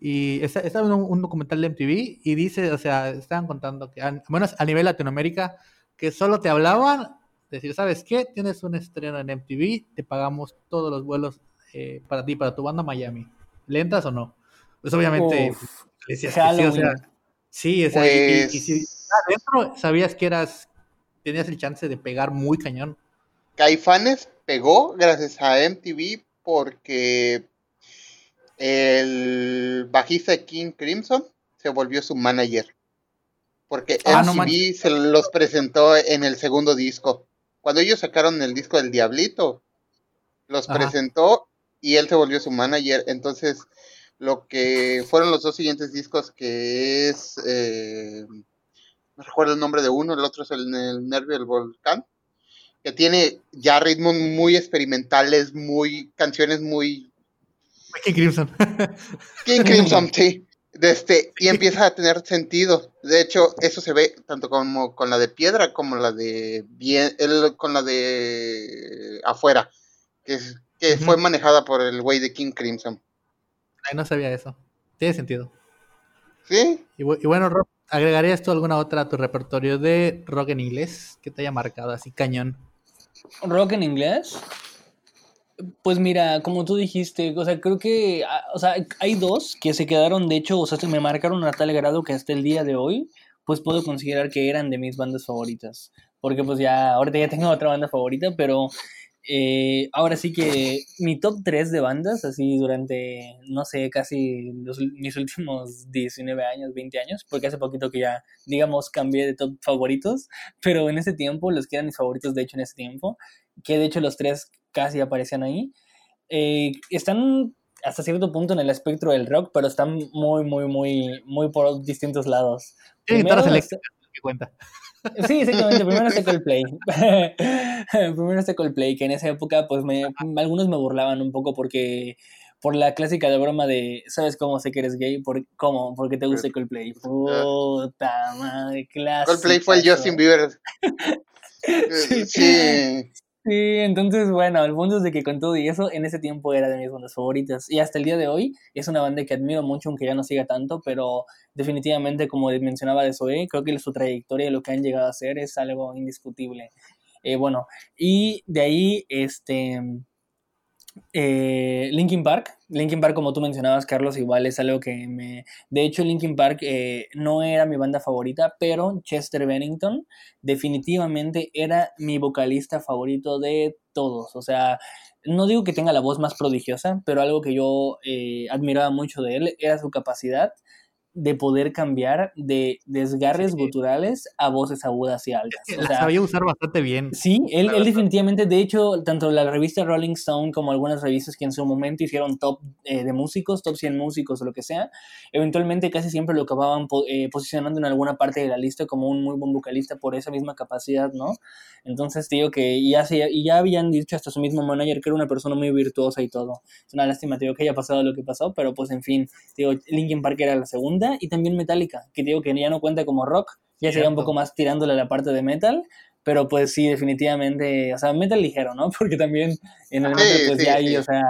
y está, está viendo un, un documental de MTV y dice, o sea, estaban contando que, al menos a nivel Latinoamérica, que solo te hablaban, decir, ¿sabes qué? Tienes un estreno en MTV, te pagamos todos los vuelos eh, para ti, para tu banda Miami. ¿Le entras o no? Pues obviamente, Uf, le decías que sí, o sea, sí, o sea, y- y- y, si Pues adentro sabías que eras, tenías el chance de pegar muy cañón. Caifanes pegó gracias a MTV porque el bajista de King Crimson se volvió su manager. Porque Ah, no se los presentó en el segundo disco. Cuando ellos sacaron el disco del Diablito, los Ajá. presentó y él se volvió su manager. Entonces, lo que fueron los dos siguientes discos, que es. eh, no recuerdo el nombre de uno, el otro es el, el Nervio del Volcán. Que tiene ya ritmos muy experimentales, muy canciones muy King Crimson. King Crimson, sí. De este, y empieza a tener sentido. De hecho, eso se ve tanto como con la de piedra como la de bien, el- con la de afuera, que, es- que Ujú. fue manejada por el güey de King Crimson. Ay, no sabía eso. Tiene sentido. ¿Sí? Y, y bueno, Rob, ¿agregarías tú alguna otra a tu repertorio de rock en inglés que te haya marcado así cañón? ¿Rock en inglés? Pues mira, como tú dijiste, o sea, creo que, ah, o sea, hay dos que se quedaron, de hecho, o sea, se me marcaron a tal grado que hasta el día de hoy, pues puedo considerar que eran de mis bandas favoritas. Porque pues ya, ahorita ya tengo otra banda favorita, pero eh, ahora sí que mi top 3 de bandas, así durante, no sé, casi los- mis últimos 19 años, 20 años, porque hace poquito que ya, digamos, cambié de top favoritos, pero en ese tiempo, los que eran mis favoritos, de hecho, en ese tiempo, que de hecho los tres casi aparecían ahí, eh, están hasta cierto punto en el espectro del rock, pero están muy, muy, muy, muy por distintos lados. Eléctricas, que cuenta. Sí, exactamente. Primero está Coldplay. Primero está Coldplay, que en esa época, pues, me, algunos me burlaban un poco porque por la clásica de broma de, ¿sabes cómo sé que eres gay? ¿Por, ¿Cómo? Porque te gusta Coldplay. Puta madre, clásica. Coldplay fue el Justin Bieber. Sí. sí. Sí, entonces, bueno, el punto es de que con todo y eso, en ese tiempo era de mis bandas favoritas. Y hasta el día de hoy es una banda que admiro mucho, aunque ya no siga tanto, pero definitivamente, como mencionaba de Zoe, creo que su trayectoria y lo que han llegado a hacer es algo indiscutible. Eh, bueno, y de ahí, este. Eh, Linkin Park, Linkin Park como tú mencionabas Carlos igual es algo que me... De hecho Linkin Park eh, no era mi banda favorita, pero Chester Bennington definitivamente era mi vocalista favorito de todos. O sea, no digo que tenga la voz más prodigiosa, pero algo que yo eh, admiraba mucho de él era su capacidad de poder cambiar de desgarres Sí. guturales a voces agudas y altas. Que O sea, sabía usar bastante bien. Sí, él, él definitivamente, de hecho, tanto la revista Rolling Stone como algunas revistas que en su momento hicieron top eh, de músicos, top 100 músicos o lo que sea, eventualmente casi siempre lo acababan po- eh, posicionando en alguna parte de la lista como un muy buen vocalista por esa misma capacidad, ¿no? Entonces, digo que ya, se, y ya habían dicho hasta su mismo manager que era una persona muy virtuosa y todo. Es una lástima, digo, que haya pasado lo que pasó, pero pues en fin, digo, Linkin Park era la segunda y también Metallica, que digo que ya no cuenta como rock, ya sería un poco más tirándole a la parte de metal, pero pues sí, definitivamente, o sea, metal ligero, ¿no? Porque también en el Sí, metal pues sí, ya hay, sí. o sea,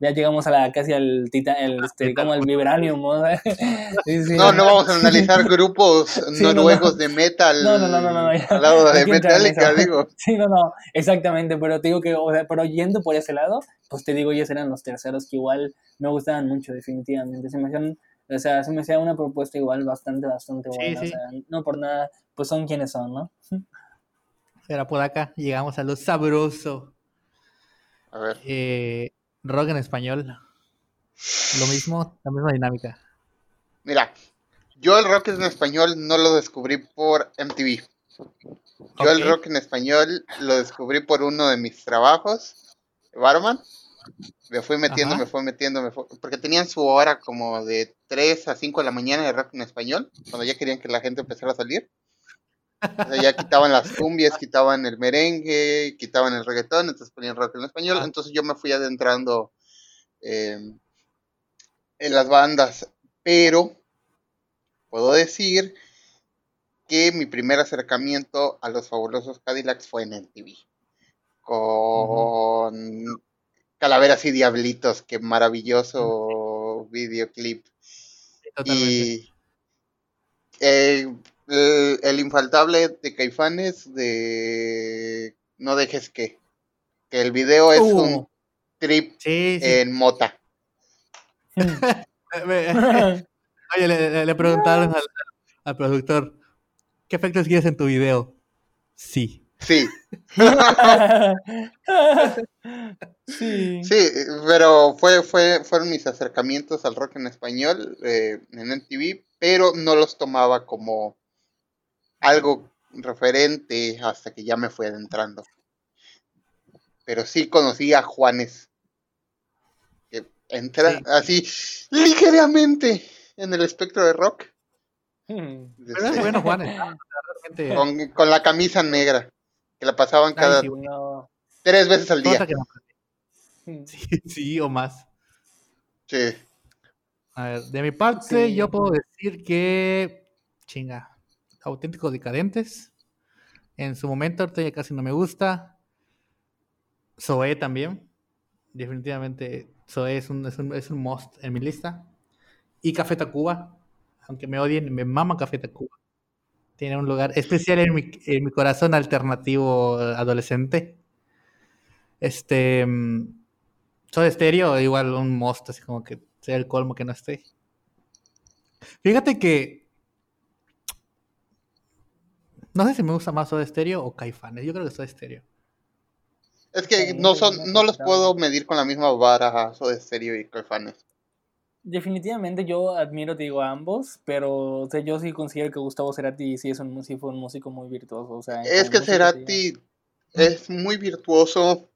ya llegamos a la casi al tita, el, este, como al vibranium, ¿no? No, no vamos a analizar grupos Sí, no, no. noruegos de metal No, no, no, no, no, ya. al lado de Metallica, digo. Sí, no, no, exactamente, pero te digo que, o sea, pero yendo por ese lado, pues te digo, ellos eran los terceros que igual me gustaban mucho, definitivamente. Se me hacían, o sea, se me hacía una propuesta igual bastante, bastante buena. sí. O sea, no por nada, pues son quienes son, ¿no? Pero por acá llegamos a lo sabroso. A ver. Eh, rock en español. Lo mismo, la misma dinámica. Mira, yo el rock en español no lo descubrí por MTV. Yo el rock en español lo descubrí por uno de mis trabajos Barman. Me fui metiendo, Ajá. me fui metiendo, me fui- porque tenían su hora como de 3 a 5 de la mañana de rock en español, cuando ya querían que la gente empezara a salir. O sea, ya quitaban las cumbias, quitaban el merengue, quitaban el reggaetón, entonces ponían rock en español. Ah. Entonces yo me fui adentrando eh, en las bandas, pero puedo decir que mi primer acercamiento a los fabulosos Cadillacs fue en MTV. Con Calaveras y Diablitos, qué maravilloso videoclip. Totalmente. Y eh, el, el infaltable de Caifanes de No dejes que. Que el video es Uh. un trip Sí, sí. en mota. Oye, le preguntaron al, al productor, ¿qué efectos quieres en tu video? Sí. Sí, sí. sí, pero fue, fue, fueron mis acercamientos al rock en español eh, en MTV, pero no los tomaba como algo referente hasta que ya me fui adentrando. Pero sí conocí a Juanes, que entra Sí. así ligeramente en el espectro de rock, Hmm. Pero es bueno, Juan. Realmente, con, con la camisa negra, que la pasaban Ay, cada sí, bueno. No. tres veces al día. no-. Sí, sí, o más. Sí. A ver, de mi parte, Sí. yo puedo decir que. Chinga. Auténticos decadentes. En su momento, ahorita ya casi no me gusta. Zoé también. Definitivamente, Zoé es un, es un, es un must en mi lista. Y Café Tacuba. Aunque me odien, me mama Café Tacuba. Tiene un lugar especial en mi, en mi corazón alternativo adolescente. Este. mm, Soda Stereo, igual un must, así como que sea el colmo que no esté. Fíjate que. No sé si me gusta más Soda Stereo o Caifanes. Yo creo que Soda Stereo. Es que no son, no los puedo medir con la misma vara Soda Stereo y Caifanes. Definitivamente yo admiro, te digo, a ambos, pero o sea, yo sí considero que Gustavo Cerati sí, es un, sí fue un músico muy virtuoso. O sea, Es que Cerati es muy virtuoso.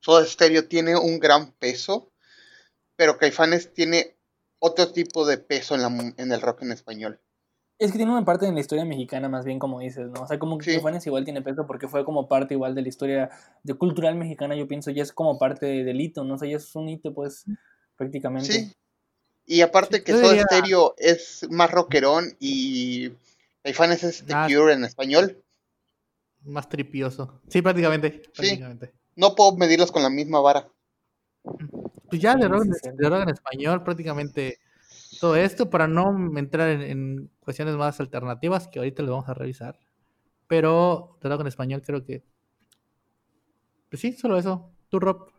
Soda Stereo tiene un gran peso, pero Caifanes tiene otro tipo de peso en, la en el rock en español. Es que tiene una parte de la historia mexicana, más bien como dices, ¿no? O sea, como que Sí. Caifanes igual tiene peso porque fue como parte igual de la historia de cultural mexicana, yo pienso, ya es como parte de- del hito, ¿no? O sea, ya es un hito, pues, prácticamente. Sí. Y aparte que Soda Stereo es más rockerón y Caifanes es The Ah. Cure en español. Más tripioso. Sí, prácticamente. prácticamente. No puedo medirlos con la misma vara. Pues ya de Sí, rock, sí, en- sí. de rock en español, prácticamente todo esto, para no entrar en, en cuestiones más alternativas, que ahorita lo vamos a revisar. Pero de rock en español creo que. Pues sí, solo eso. Tú, Rob.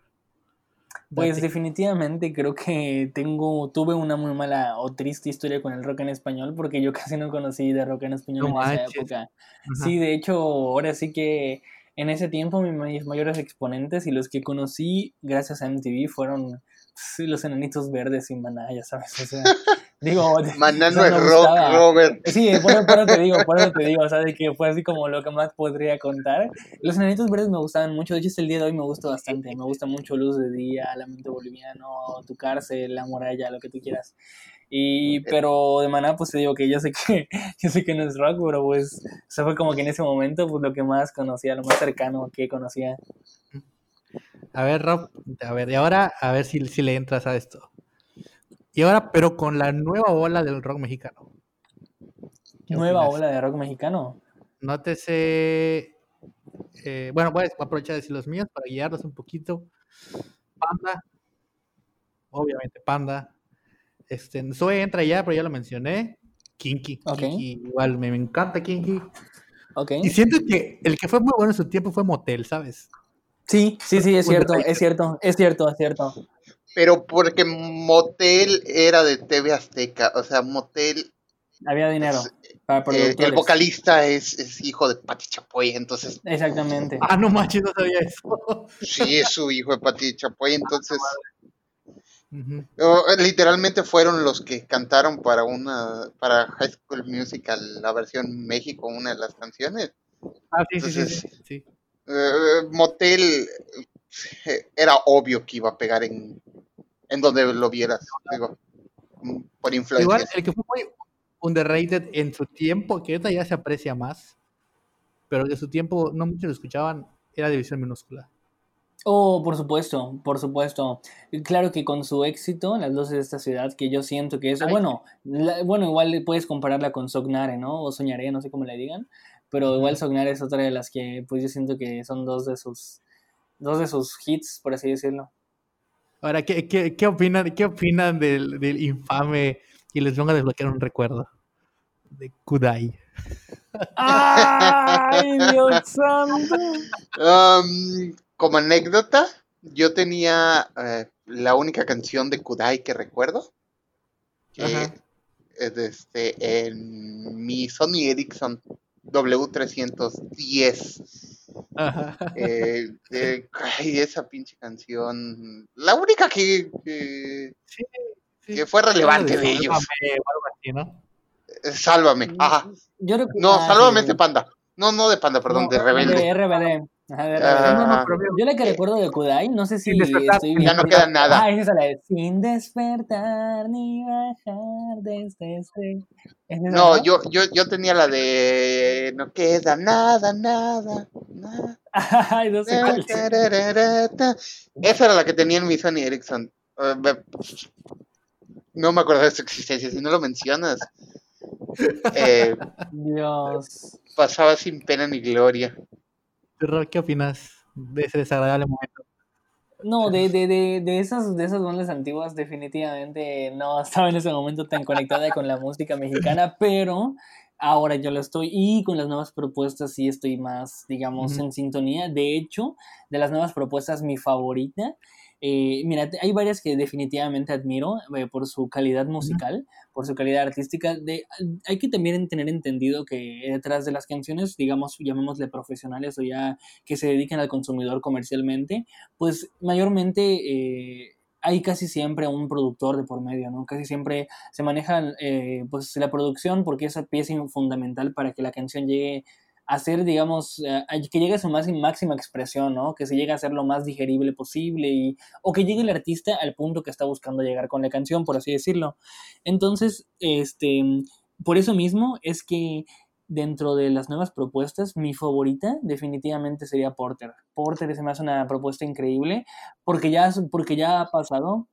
Pues definitivamente creo que tengo, tuve una muy mala o triste historia con el rock en español porque yo casi no conocí de rock en español No en esa época. Ajá. Sí, de hecho, ahora sí que en ese tiempo mis may- mayores exponentes y los que conocí gracias a MTV fueron sí, los enanitos verdes y maná, ya sabes, o sea, digo, Maná o sea, no es me rock, gustaba. Robert. Sí, por, por eso te digo, por eso te digo, o sea, de que fue así como lo que más podría contar. Los enanitos verdes me gustaban mucho, de hecho el día de hoy me gusta bastante, me gusta mucho Luz de Día, Lamento Boliviano, Tu Cárcel, La Muralla, lo que tú quieras. Y, pero de Maná, pues te digo que yo sé que, yo sé que no es rock, pero pues, o sea, fue como que en ese momento, pues lo que más conocía, lo más cercano que conocía. A ver, Rob, a ver, y ahora a ver si, si le entras a esto. Y ahora, pero con la nueva ola del rock mexicano. ¿Qué Nueva opinas? ola de rock mexicano. Nótese. eh, bueno, voy a aprovechar de decir los míos para guiarlos un poquito. Panda. Obviamente, Panda. Este, Zoe entra ya, pero ya lo mencioné. Kinky. Ok. Kinky, igual me, me encanta Kinky. Ok. Y siento que el que fue muy bueno en su tiempo fue Motel, ¿sabes? Sí, sí, sí, es cierto, es cierto, es cierto, es cierto. Pero porque Motel era de TV Azteca. O sea, Motel, Había dinero para eh, el vocalista es, es hijo de Pati Chapoy. Entonces, Exactamente. Ah, no manches, no sabía eso. sí es su hijo de Pati Chapoy. Entonces, Ujú. oh, literalmente fueron los que cantaron para una para High School Musical, la versión México, una de las canciones. Ah, sí, sí, sí, Entonces, sí, sí. Eh, Motel era obvio que iba a pegar en, en donde lo vieras, digo, por influencia. Igual, el que fue muy underrated en su tiempo, que ahorita ya se aprecia más, pero de su tiempo no muchos lo escuchaban, era División Minúscula. Oh, por supuesto, por supuesto. Claro que con su éxito, las luces de esta ciudad, que yo siento que es, bueno, bueno, igual puedes compararla con Sognare, ¿no? O Soñaré, no sé cómo le digan, pero igual Sognare es otra de las que, pues yo siento que son dos de sus, dos de sus hits, por así decirlo. Ahora, ¿qué, qué, qué opinan, qué opinan del, del infame, y les vengo a desbloquear un recuerdo, de Kudai? ¡Ay, Dios santo! Um, como anécdota, yo tenía eh, la única canción de Kudai que recuerdo. Que es este, en mi Sony Ericsson W310. Eh, eh, ay, esa pinche canción. La única que, que, que fue relevante de ellos. ¿no? Sálvame, ajá. Yo no, ah, Sálvame es de Panda. No, no de Panda, perdón, de Rebelde. De RBD. Ah. yo la que recuerdo de Kudai, no sé si estoy Ya no queda nada. Ah, esa es la de Sin despertar ni bajar desde este. No, yo, yo, yo tenía la de No queda nada, nada, nada. Ay, no sé cuál Esa era la que tenía en mi Sony Ericsson. Eh, no me acuerdo de su existencia, si no lo mencionas. Eh, Dios. Pasaba sin pena ni gloria. ¿Qué opinas de ese desagradable momento? No, de, de, de, de, esas, de esas bandas antiguas definitivamente no estaba en ese momento tan conectada con la música mexicana, pero ahora yo lo estoy y con las nuevas propuestas sí estoy más, digamos, en sintonía. De hecho, de las nuevas propuestas, mi favorita eh, mira, hay varias que definitivamente admiro eh, por su calidad musical, por su calidad artística. De, hay que también tener entendido que detrás de las canciones, digamos, llamémosle profesionales o ya que se dedican al consumidor comercialmente, pues mayormente... Eh, hay casi siempre un productor de por medio, ¿no? Casi siempre se maneja pues la producción porque es pieza fundamental para que la canción llegue hacer, digamos, eh, que llegue a su más, máxima expresión, ¿no? Que se llegue a ser lo más digerible posible y, o que llegue el artista al punto que está buscando llegar con la canción, por así decirlo. Entonces, este, por eso mismo es que dentro de las nuevas propuestas, mi favorita definitivamente sería Porter. Porter se me una propuesta increíble porque ya, porque ya ha pasado,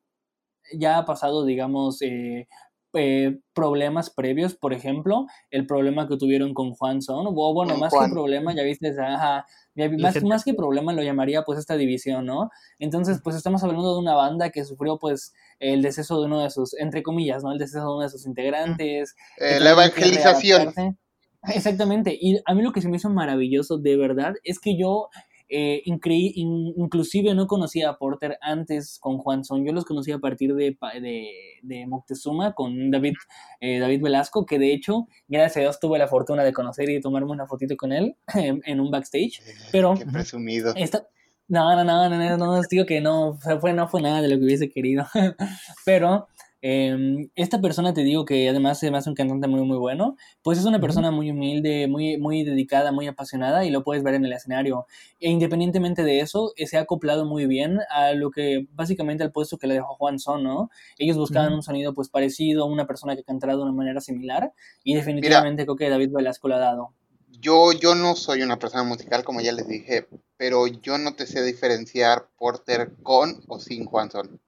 ya ha pasado, digamos, eh, eh, problemas previos, por ejemplo, el problema que tuvieron con Juan Son, o bueno, más que problema, ya viste, ajá, más, más, que problema lo llamaría pues esta división, ¿no? Entonces, pues estamos hablando de una banda que sufrió pues el deceso de uno de sus, entre comillas, ¿no? El deceso de uno de sus integrantes. Eh, la evangelización. Exactamente, y a mí lo que se me hizo maravilloso de verdad es que yo eh, inclusive no conocía a Porter antes con Juan Son, yo los conocí a partir de, de, Moctezuma con David, eh, David Velasco, que de hecho, gracias a Dios, tuve la fortuna de conocer y de tomarme una fotito con él en, un backstage. Pero, Qué presumido. no, no, no, no, no, no, digo que no, fue, no fue nada de lo que hubiese querido. Pero Em, esta persona te digo que además es un cantante muy muy bueno, pues es una persona muy humilde, muy, muy dedicada, muy apasionada y lo puedes ver en el escenario. E independientemente de eso, eh, se ha acoplado muy bien a lo que básicamente al puesto que le dejó Juan Son, ¿no? Ellos buscaban un sonido pues parecido, una persona que cantara de una manera similar y definitivamente creo que David Velasco lo ha dado. Yo, yo no soy una persona musical, como ya les dije, pero yo no te sé diferenciar Porter con o sin Juan Son.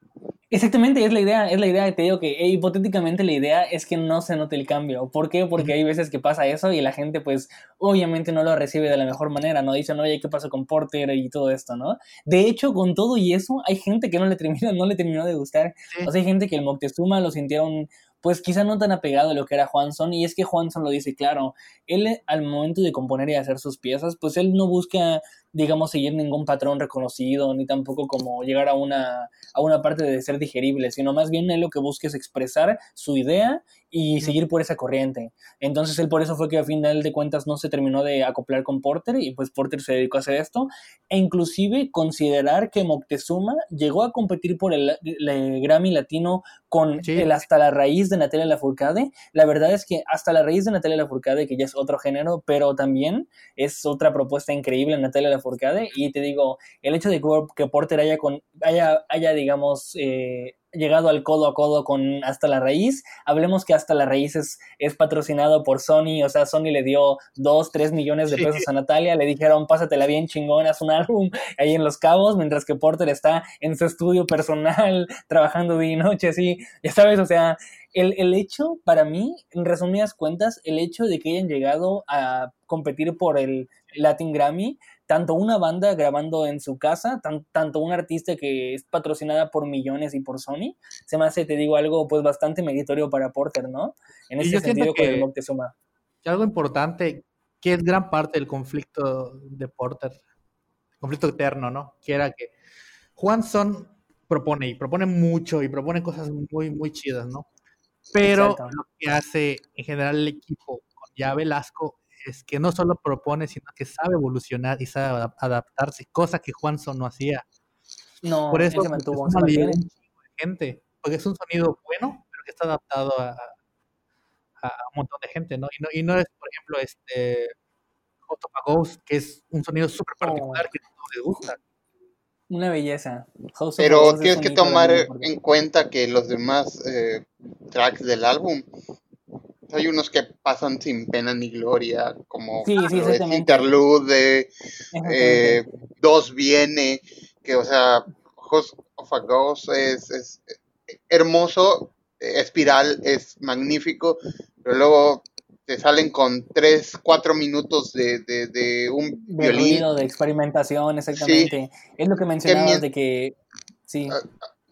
Exactamente, es la idea, es la idea, te digo que eh, hipotéticamente la idea es que no se note el cambio. ¿Por qué? Porque hay veces que pasa eso y la gente pues obviamente no lo recibe de la mejor manera, ¿no? Dicen, oye, ¿qué pasó con Porter y todo esto, ¿no? De hecho, con todo y eso, hay gente que no le terminó, no le terminó de gustar. O sea, hay gente que el Moctezuma lo sintieron pues quizá no tan apegado a lo que era Juanson, y es que Juanson lo dice claro, él al momento de componer y hacer sus piezas, pues él no busca digamos, seguir ningún patrón reconocido, ni tampoco como llegar a una, a una parte de ser digerible, sino más bien él lo que busca es expresar su idea y seguir por esa corriente. Entonces él por eso fue que a final de cuentas no se terminó de acoplar con Porter y pues Porter se dedicó a hacer esto. E inclusive considerar que Moctezuma llegó a competir por el, Grammy Latino con el hasta la raíz de Natalia Lafourcade, la verdad es que hasta la raíz de Natalia Lafourcade, que ya es otro género, pero también es otra propuesta increíble Natalia Lafourcade, y te digo, el hecho de que Porter haya, con, haya, haya digamos, eh, llegado al codo a codo con Hasta la Raíz. Hablemos que Hasta la Raíz es, patrocinado por Sony, o sea, Sony le dio 2, 3 millones de pesos a Natalia, le dijeron, pásatela bien chingón, haz un álbum ahí en Los Cabos, mientras que Porter está en su estudio personal, trabajando día y noche, así, ya sabes, o sea, el, el hecho, para mí, en resumidas cuentas, el hecho de que hayan llegado a competir por el Latin Grammy, tanto una banda grabando en su casa, tanto un artista que es patrocinada por millones y por Sony, se me hace, te digo, algo pues bastante meritorio para Porter, ¿no? En ese sentido con el Moctezuma. Algo importante, que es gran parte del conflicto de Porter, conflicto eterno, ¿no? Que era que Juanson propone y propone mucho y propone cosas muy, muy chidas, ¿no? Pero lo que hace en general el equipo con ya Velasco es que no solo propone, sino que sabe evolucionar y sabe adaptarse, cosa que Juanson no hacía. No, por eso se mantuvo. Es un gente, porque es un sonido bueno, pero que está adaptado a, a, un montón de gente, ¿no? Y no, y no es, por ejemplo, este Ghost, que es un sonido súper particular que no le gusta. Una belleza. pero tienes que tomar en cuenta que los demás eh, tracks del álbum hay unos que pasan sin pena ni gloria, como sí, sí, Interlude, eh, Dos Viene, que o sea, Host of a Ghost es, es hermoso, Espiral es magnífico, pero luego te salen con 3, 4 minutos de, de, de un de violín. de experimentación, exactamente. es lo que mencionabas de que... Sí. Ah,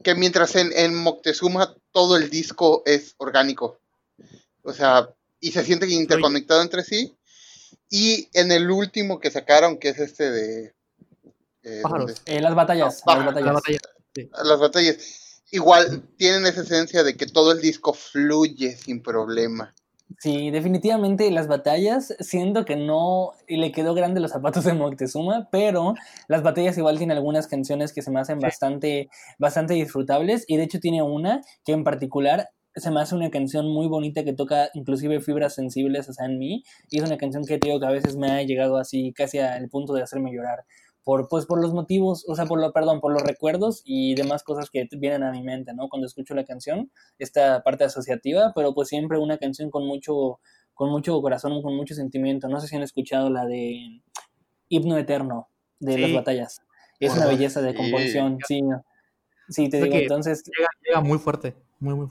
que mientras en, en Moctezuma todo el disco es orgánico. O sea, y se siente interconectado entre sí. Y en el último que sacaron, que es este de... Eh, eh, las batallas. las batallas. Las batallas. Igual tienen esa esencia de que todo el disco fluye sin problema. Sí, definitivamente las batallas, siento que no le quedó grande los zapatos de Moctezuma, pero las batallas igual tienen algunas canciones que se me hacen bastante, bastante disfrutables y de hecho tiene una que en particular se me hace una canción muy bonita que toca inclusive fibras sensibles, o sea, en mí, y es una canción que, digo, que a veces me ha llegado así casi al punto de hacerme llorar, por, pues, por los motivos, o sea, por lo, perdón, por los recuerdos y demás cosas que vienen a mi mente, ¿no? Cuando escucho la canción, esta parte asociativa, pero pues siempre una canción con mucho, con mucho corazón, con mucho sentimiento, no sé si han escuchado la de Himno Eterno, de las batallas, es una belleza de composición, sí, sí, te digo, entonces... llega muy fuerte.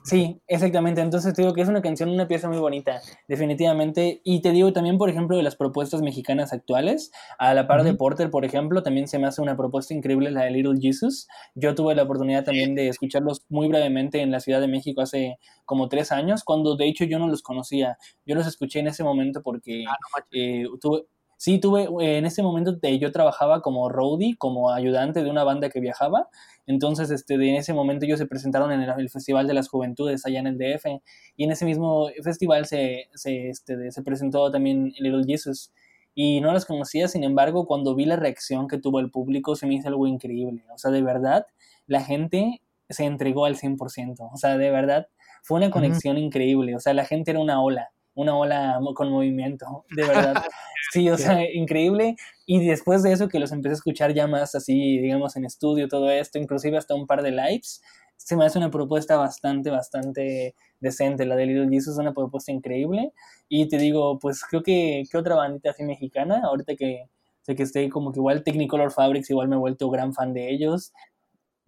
Sí, exactamente. Entonces te digo que es una canción, una pieza muy bonita, definitivamente. Y te digo también, por ejemplo, de las propuestas mexicanas actuales, a la par de Porter, por ejemplo, también se me hace una propuesta increíble la de Little Jesus. Yo tuve la oportunidad también de escucharlos muy brevemente en la Ciudad de México hace como tres años, cuando de hecho yo no los conocía. Yo los escuché en ese momento porque ah, eh, tuve Sí, tuve, eh, en ese momento yo trabajaba como roadie, como ayudante de una banda que viajaba. Entonces, este, en ese momento ellos se presentaron en el, Festival de las Juventudes allá en el DF. Y en ese mismo festival se, se, este, se presentó también Little Jesus. Y no las conocía, sin embargo, cuando vi la reacción que tuvo el público, se me hizo algo increíble. O sea, de verdad, la gente se entregó al 100%. O sea, de verdad, fue una conexión increíble. O sea, la gente era una ola una ola con movimiento, de verdad. Sí, o sea, increíble. Y después de eso que los empecé a escuchar ya más así, digamos, en estudio, todo esto, inclusive hasta un par de lives, se me hace una propuesta bastante, bastante decente. La de Little Jesus es una propuesta increíble. Y te digo, pues creo que, ¿qué otra bandita así mexicana? Ahorita que sé que estoy como que igual Technicolor Fabrics, igual me he vuelto gran fan de ellos.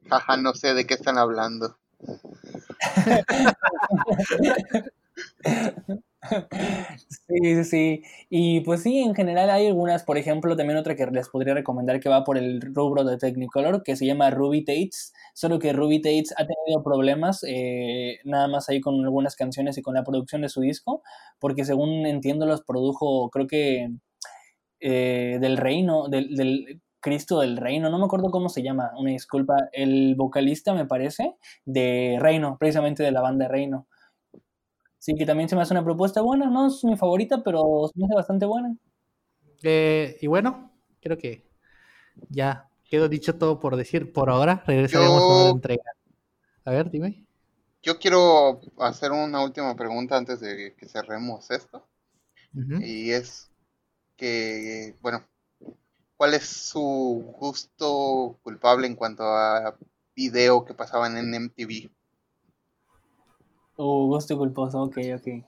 Jaja, no sé de qué están hablando. Sí, sí, Y pues sí, en general hay algunas, por ejemplo, también otra que les podría recomendar que va por el rubro de Technicolor, que se llama Ruby Tates, solo que Ruby Tates ha tenido problemas eh, nada más ahí con algunas canciones y con la producción de su disco, porque según entiendo los produjo, creo que eh, del reino, del, del Cristo del Reino, no me acuerdo cómo se llama, una disculpa, el vocalista me parece, de Reino, precisamente de la banda Reino. Sí, que también se me hace una propuesta buena, no es mi favorita, pero se me hace bastante buena. Eh, y bueno, creo que ya quedó dicho todo por decir por ahora. Regresaremos a la entrega. A ver, dime. yo quiero hacer una última pregunta antes de que cerremos esto. Y es que, bueno, ¿cuál es su gusto culpable en cuanto a video que pasaban en MTV? Oh, gusto culposo, ok, ok. Eh,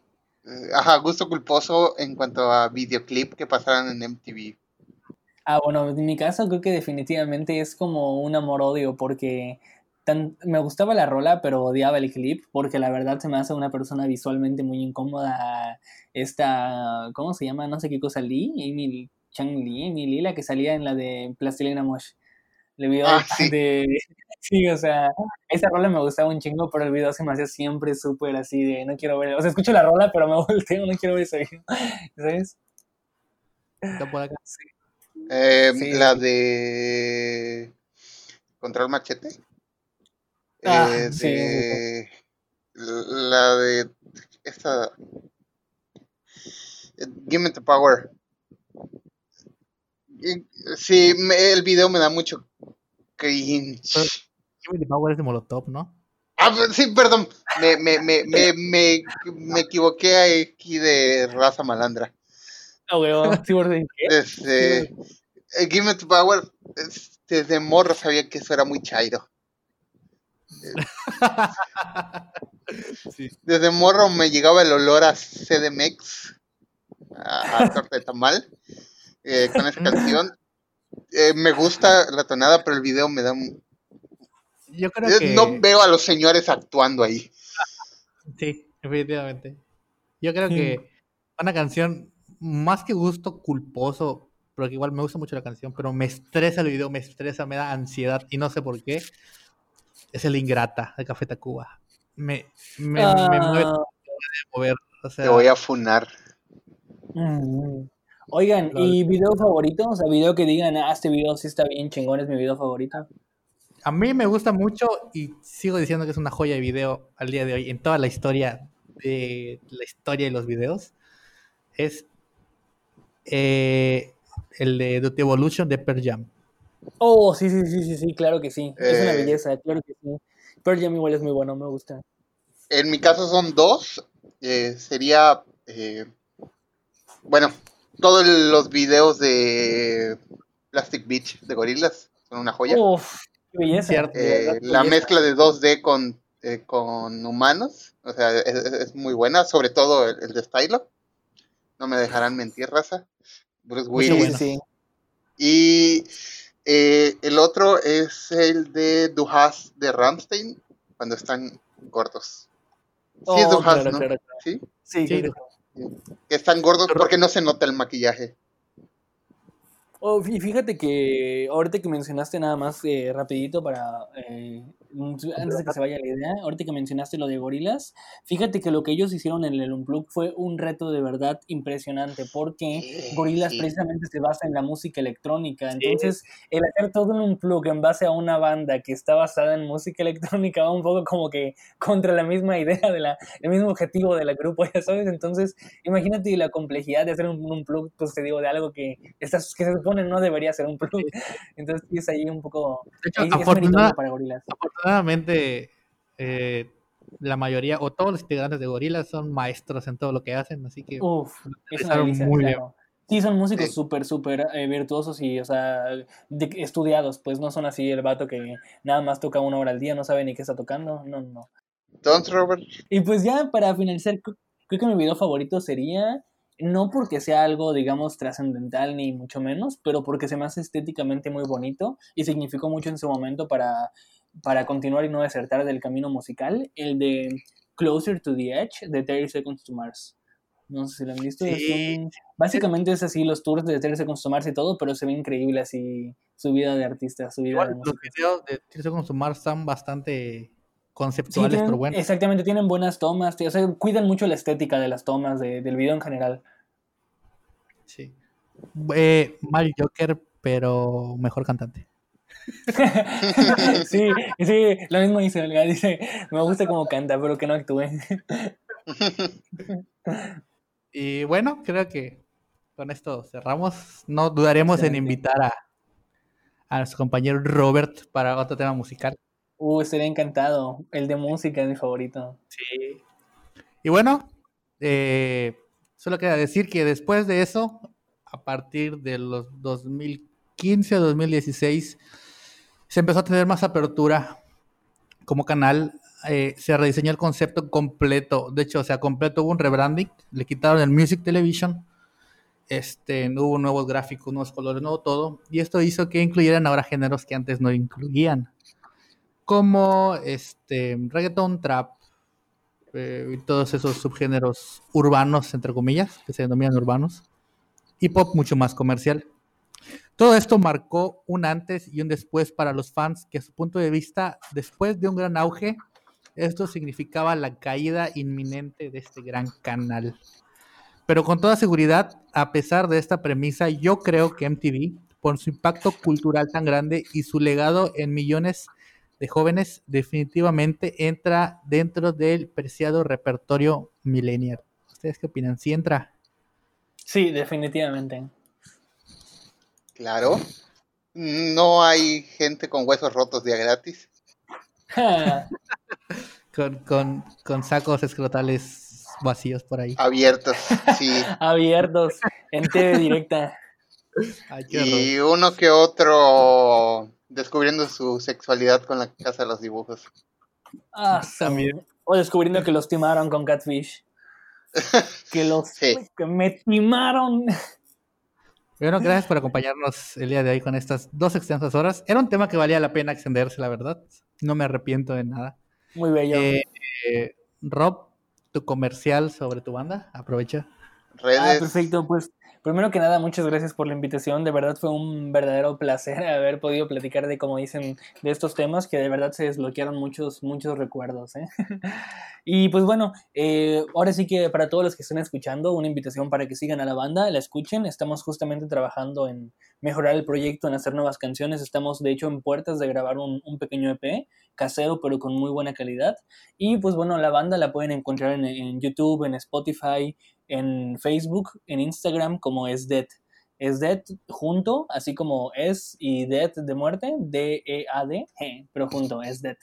ajá, gusto culposo en cuanto a videoclip que pasaran en MTV. Ah, bueno, en mi caso creo que definitivamente es como un amor-odio porque me gustaba la rola, pero odiaba el clip, porque la verdad se me hace una persona visualmente muy incómoda. Esta, ¿cómo se llama? No sé qué cosa, Lee, Amy Chang Lee, Amy Lee, la que salía en la de Plastilina Mosh. El video ah, de, sí. o sea, esa rola me gustaba un chingo, pero el video se me hacía siempre súper así de no quiero ver. O sea, escucho la rola, pero me volteo, no quiero ver ese video. ¿Sabes? Eh, la de Control Machete. Ah, eh, de, la de esta Give me the power. Sí, el video me da mucho cringe. Give me the power es de Molotov, ¿no? Ah, pues, sí, perdón. Me, me, me, me, me, me equivoqué aquí de raza malandra. Ah, weón. ¿Sí, Desde, eh, Give me the power. Desde morro sabía que eso era muy chairo. Desde morro me llegaba el olor a CDMX, a, a torta de tamal, eh, con esa canción. Eh, me gusta la tonada, pero el video me da un... Yo creo que... No veo a los señores actuando ahí. Sí, definitivamente. Yo creo que una canción, más que gusto culposo, porque igual me gusta mucho la canción, pero me estresa el video, me estresa, me da ansiedad y no sé por qué es el Ingrata de Café Tacuba. Me, me, me mueve ah. mover. Te voy a funar. Mm. Oigan, ¿y video favorito? O sea, video que digan, ah, este video sí está bien chingón, es mi video favorito. A mí me gusta mucho y sigo diciendo que es una joya de video al día de hoy en toda la historia de la historia de los videos. Es eh, el de The Evolution de Per Jam. Oh, sí, sí, sí, sí, sí, claro que sí. es una eh, belleza, claro que sí. Pearl Jam igual es muy bueno, me gusta. En mi caso son dos. Eh, sería, eh, bueno, todos los videos de Plastic Beach de Gorilas son una joya. Uf, qué belleza. la mezcla de 2D con, con humanos, o sea, es, muy buena, sobre todo el, de Stylo. No me dejarán mentir, raza. Bruce Willis. Sí, sí. Y eh, el otro es el de Duhas de Ramstein, cuando están gordos. Sí, es oh, Duhas, ¿no? ¿Sí? Sí, sí. Que están gordos porque no se nota el maquillaje. Oh, y fíjate que ahorita que mencionaste nada más eh, rapidito para eh, antes de que se vaya la idea, ahorita que mencionaste lo de gorilas, fíjate que lo que ellos hicieron en el Unplug fue un reto de verdad impresionante, porque gorilas precisamente se basa en la música electrónica. Entonces, el hacer todo un Unplug en base a una banda que está basada en música electrónica va un poco como que contra la misma idea, de la, el mismo objetivo de la grupo, ya sabes. Entonces, imagínate la complejidad de hacer un Unplug, pues te digo, de algo que, estás, que se supone no debería ser un plug. Entonces, es ahí un poco. para gorilas afortunadamente, eh, la mayoría o todos los integrantes de Gorillaz son maestros en todo lo que hacen, así que Uf, es muy bien. Sí, son músicos súper, súper eh, virtuosos y, o sea, estudiados, pues no son así el vato que nada más toca una hora al día, no sabe ni qué está tocando, no, no. Don't, Robert. Y pues ya para finalizar, creo que mi video favorito sería, no porque sea algo, digamos, trascendental ni mucho menos, pero porque se me hace estéticamente muy bonito y significó mucho en su momento para para continuar y no desertar del camino musical, el de Closer to the Edge de 30 Seconds to Mars. No sé si lo han visto. básicamente es así los tours de 30 Seconds to Mars y todo, pero se ve increíble así su vida de artista, su vida de Los videos de 30 Seconds to Mars están bastante conceptuales, pero bueno. Exactamente, tienen buenas tomas, o sea, cuidan mucho la estética de las tomas, del video en general. Sí. Eh, mal Joker, pero mejor cantante. sí, sí, lo mismo dice Olga, dice, me gusta cómo canta, pero que no actúe. y bueno, creo que con esto cerramos. No dudaremos en invitar a, a nuestro compañero Robert para otro tema musical. Uh, estaría encantado. El de música es mi favorito. Sí. Y bueno, eh, solo queda decir que después de eso, a partir de los 2015 a 2016, se empezó a tener más apertura como canal. Eh, se rediseñó el concepto completo. De hecho, o sea, completo hubo un rebranding. Le quitaron el Music Television. Este, hubo nuevos gráficos, nuevos colores, nuevo todo. Y esto hizo que incluyeran ahora géneros que antes no incluían. Como este, reggaeton, trap, eh, y todos esos subgéneros urbanos, entre comillas, que se denominan urbanos. Y pop mucho más comercial. Todo esto marcó un antes y un después para los fans que a su punto de vista, después de un gran auge, esto significaba la caída inminente de este gran canal. Pero con toda seguridad, a pesar de esta premisa, yo creo que MTV, por su impacto cultural tan grande y su legado en millones de jóvenes, definitivamente entra dentro del preciado repertorio millennial. ¿Ustedes qué opinan? ¿Sí entra? Sí, definitivamente. Claro. No hay gente con huesos rotos día gratis. con, con, sacos escrotales vacíos por ahí. Abiertos, sí. Abiertos, en TV directa. y uno que otro descubriendo su sexualidad con la casa de los dibujos. Ah, también. O descubriendo que los timaron con Catfish. que los que me timaron. Bueno, gracias por acompañarnos el día de hoy con estas dos extensas horas. Era un tema que valía la pena extenderse, la verdad. No me arrepiento de nada. Muy bello. Eh, eh, Rob, tu comercial sobre tu banda, aprovecha. Ah, perfecto. Pues Primero que nada, muchas gracias por la invitación. De verdad fue un verdadero placer haber podido platicar de, como dicen, de estos temas que de verdad se desbloquearon muchos, muchos recuerdos. ¿eh? y pues bueno, eh, ahora sí que para todos los que estén escuchando, una invitación para que sigan a la banda, la escuchen. Estamos justamente trabajando en mejorar el proyecto, en hacer nuevas canciones. Estamos de hecho en puertas de grabar un, pequeño EP casero, pero con muy buena calidad. Y pues bueno, la banda la pueden encontrar en, en YouTube, en Spotify, en Facebook, en Instagram como es Dead. Es Dead junto, así como es y Dead de muerte, D-E-A-D, pero junto, es Dead.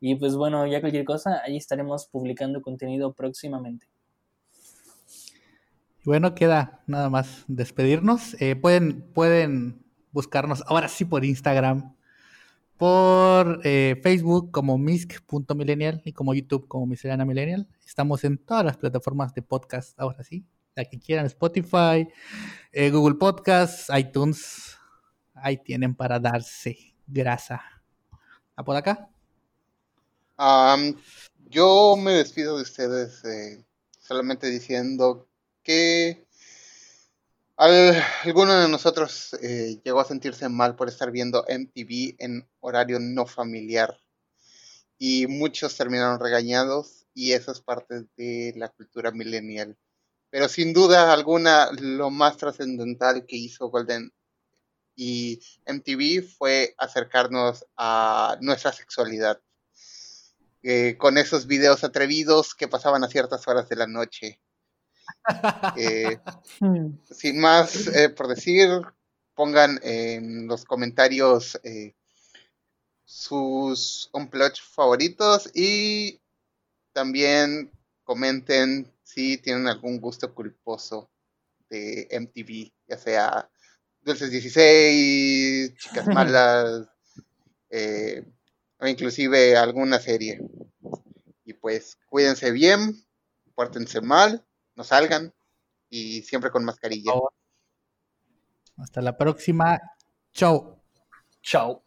Y pues bueno, ya cualquier cosa, ahí estaremos publicando contenido próximamente. Bueno, queda nada más despedirnos. Eh, pueden, pueden buscarnos ahora sí por Instagram, por eh, Facebook como misc.millennial y como YouTube como Miscelánea Millennial. Estamos en todas las plataformas de podcast, ahora sí. La que quieran, Spotify, eh, Google Podcasts, iTunes. Ahí tienen para darse grasa. ¿A por acá? yo me despido de ustedes eh, solamente diciendo que alguno de nosotros eh, llegó a sentirse mal por estar viendo MTV en horario no familiar y muchos terminaron regañados y eso es parte de la cultura millennial. Pero sin duda alguna lo más trascendental que hizo Golden y MTV fue acercarnos a nuestra sexualidad. Eh, con esos videos atrevidos que pasaban a ciertas horas de la noche eh, hmm. sin más eh, por decir, pongan en los comentarios eh, sus unplugged favoritos y también comenten si tienen algún gusto culposo de MTV, ya sea Dulces 16, Chicas Malas, o inclusive alguna serie. Y pues cuídense bien, pórtense mal no salgan y siempre con mascarilla. Hasta la próxima. Chao. Chao.